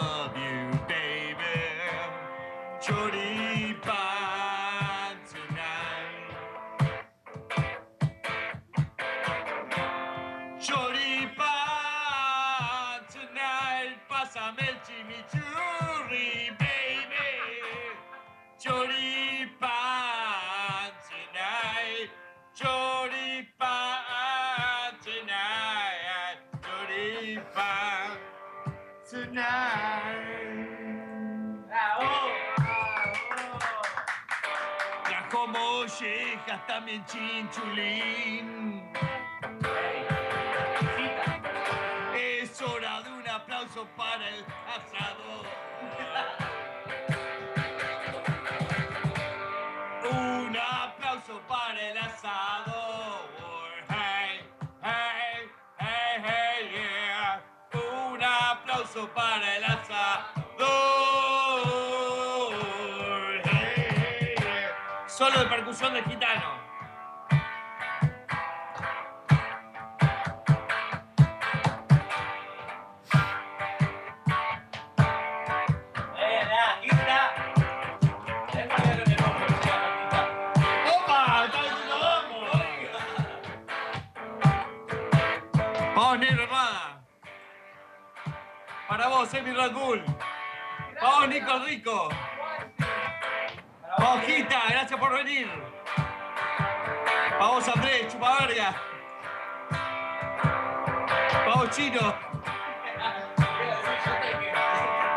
también chinchulín. Es hora de un aplauso para el asador. Un aplauso para el asador. Hey, hey, hey, hey. Un aplauso para el yeah. Solo de percusión de gitano. Red Bull. Vamos, Nico Rico. Vamos, Gita, gracias por venir. Vamos, Andrés, chupaverga. Vamos, Chino.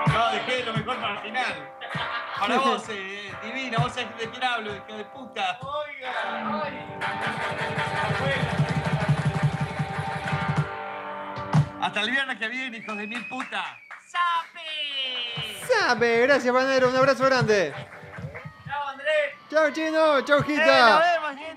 No, dejé lo mejor para el final. Para vos, eh, divina, vos sabés de quién hablo, hija de puta. Hasta el viernes que viene, hijos de mil puta. Sabe, gracias, Panero. Un abrazo grande. ¡Chao, Andrés! Chao, Chino. Chao, ¡Eh, Gita. vemos!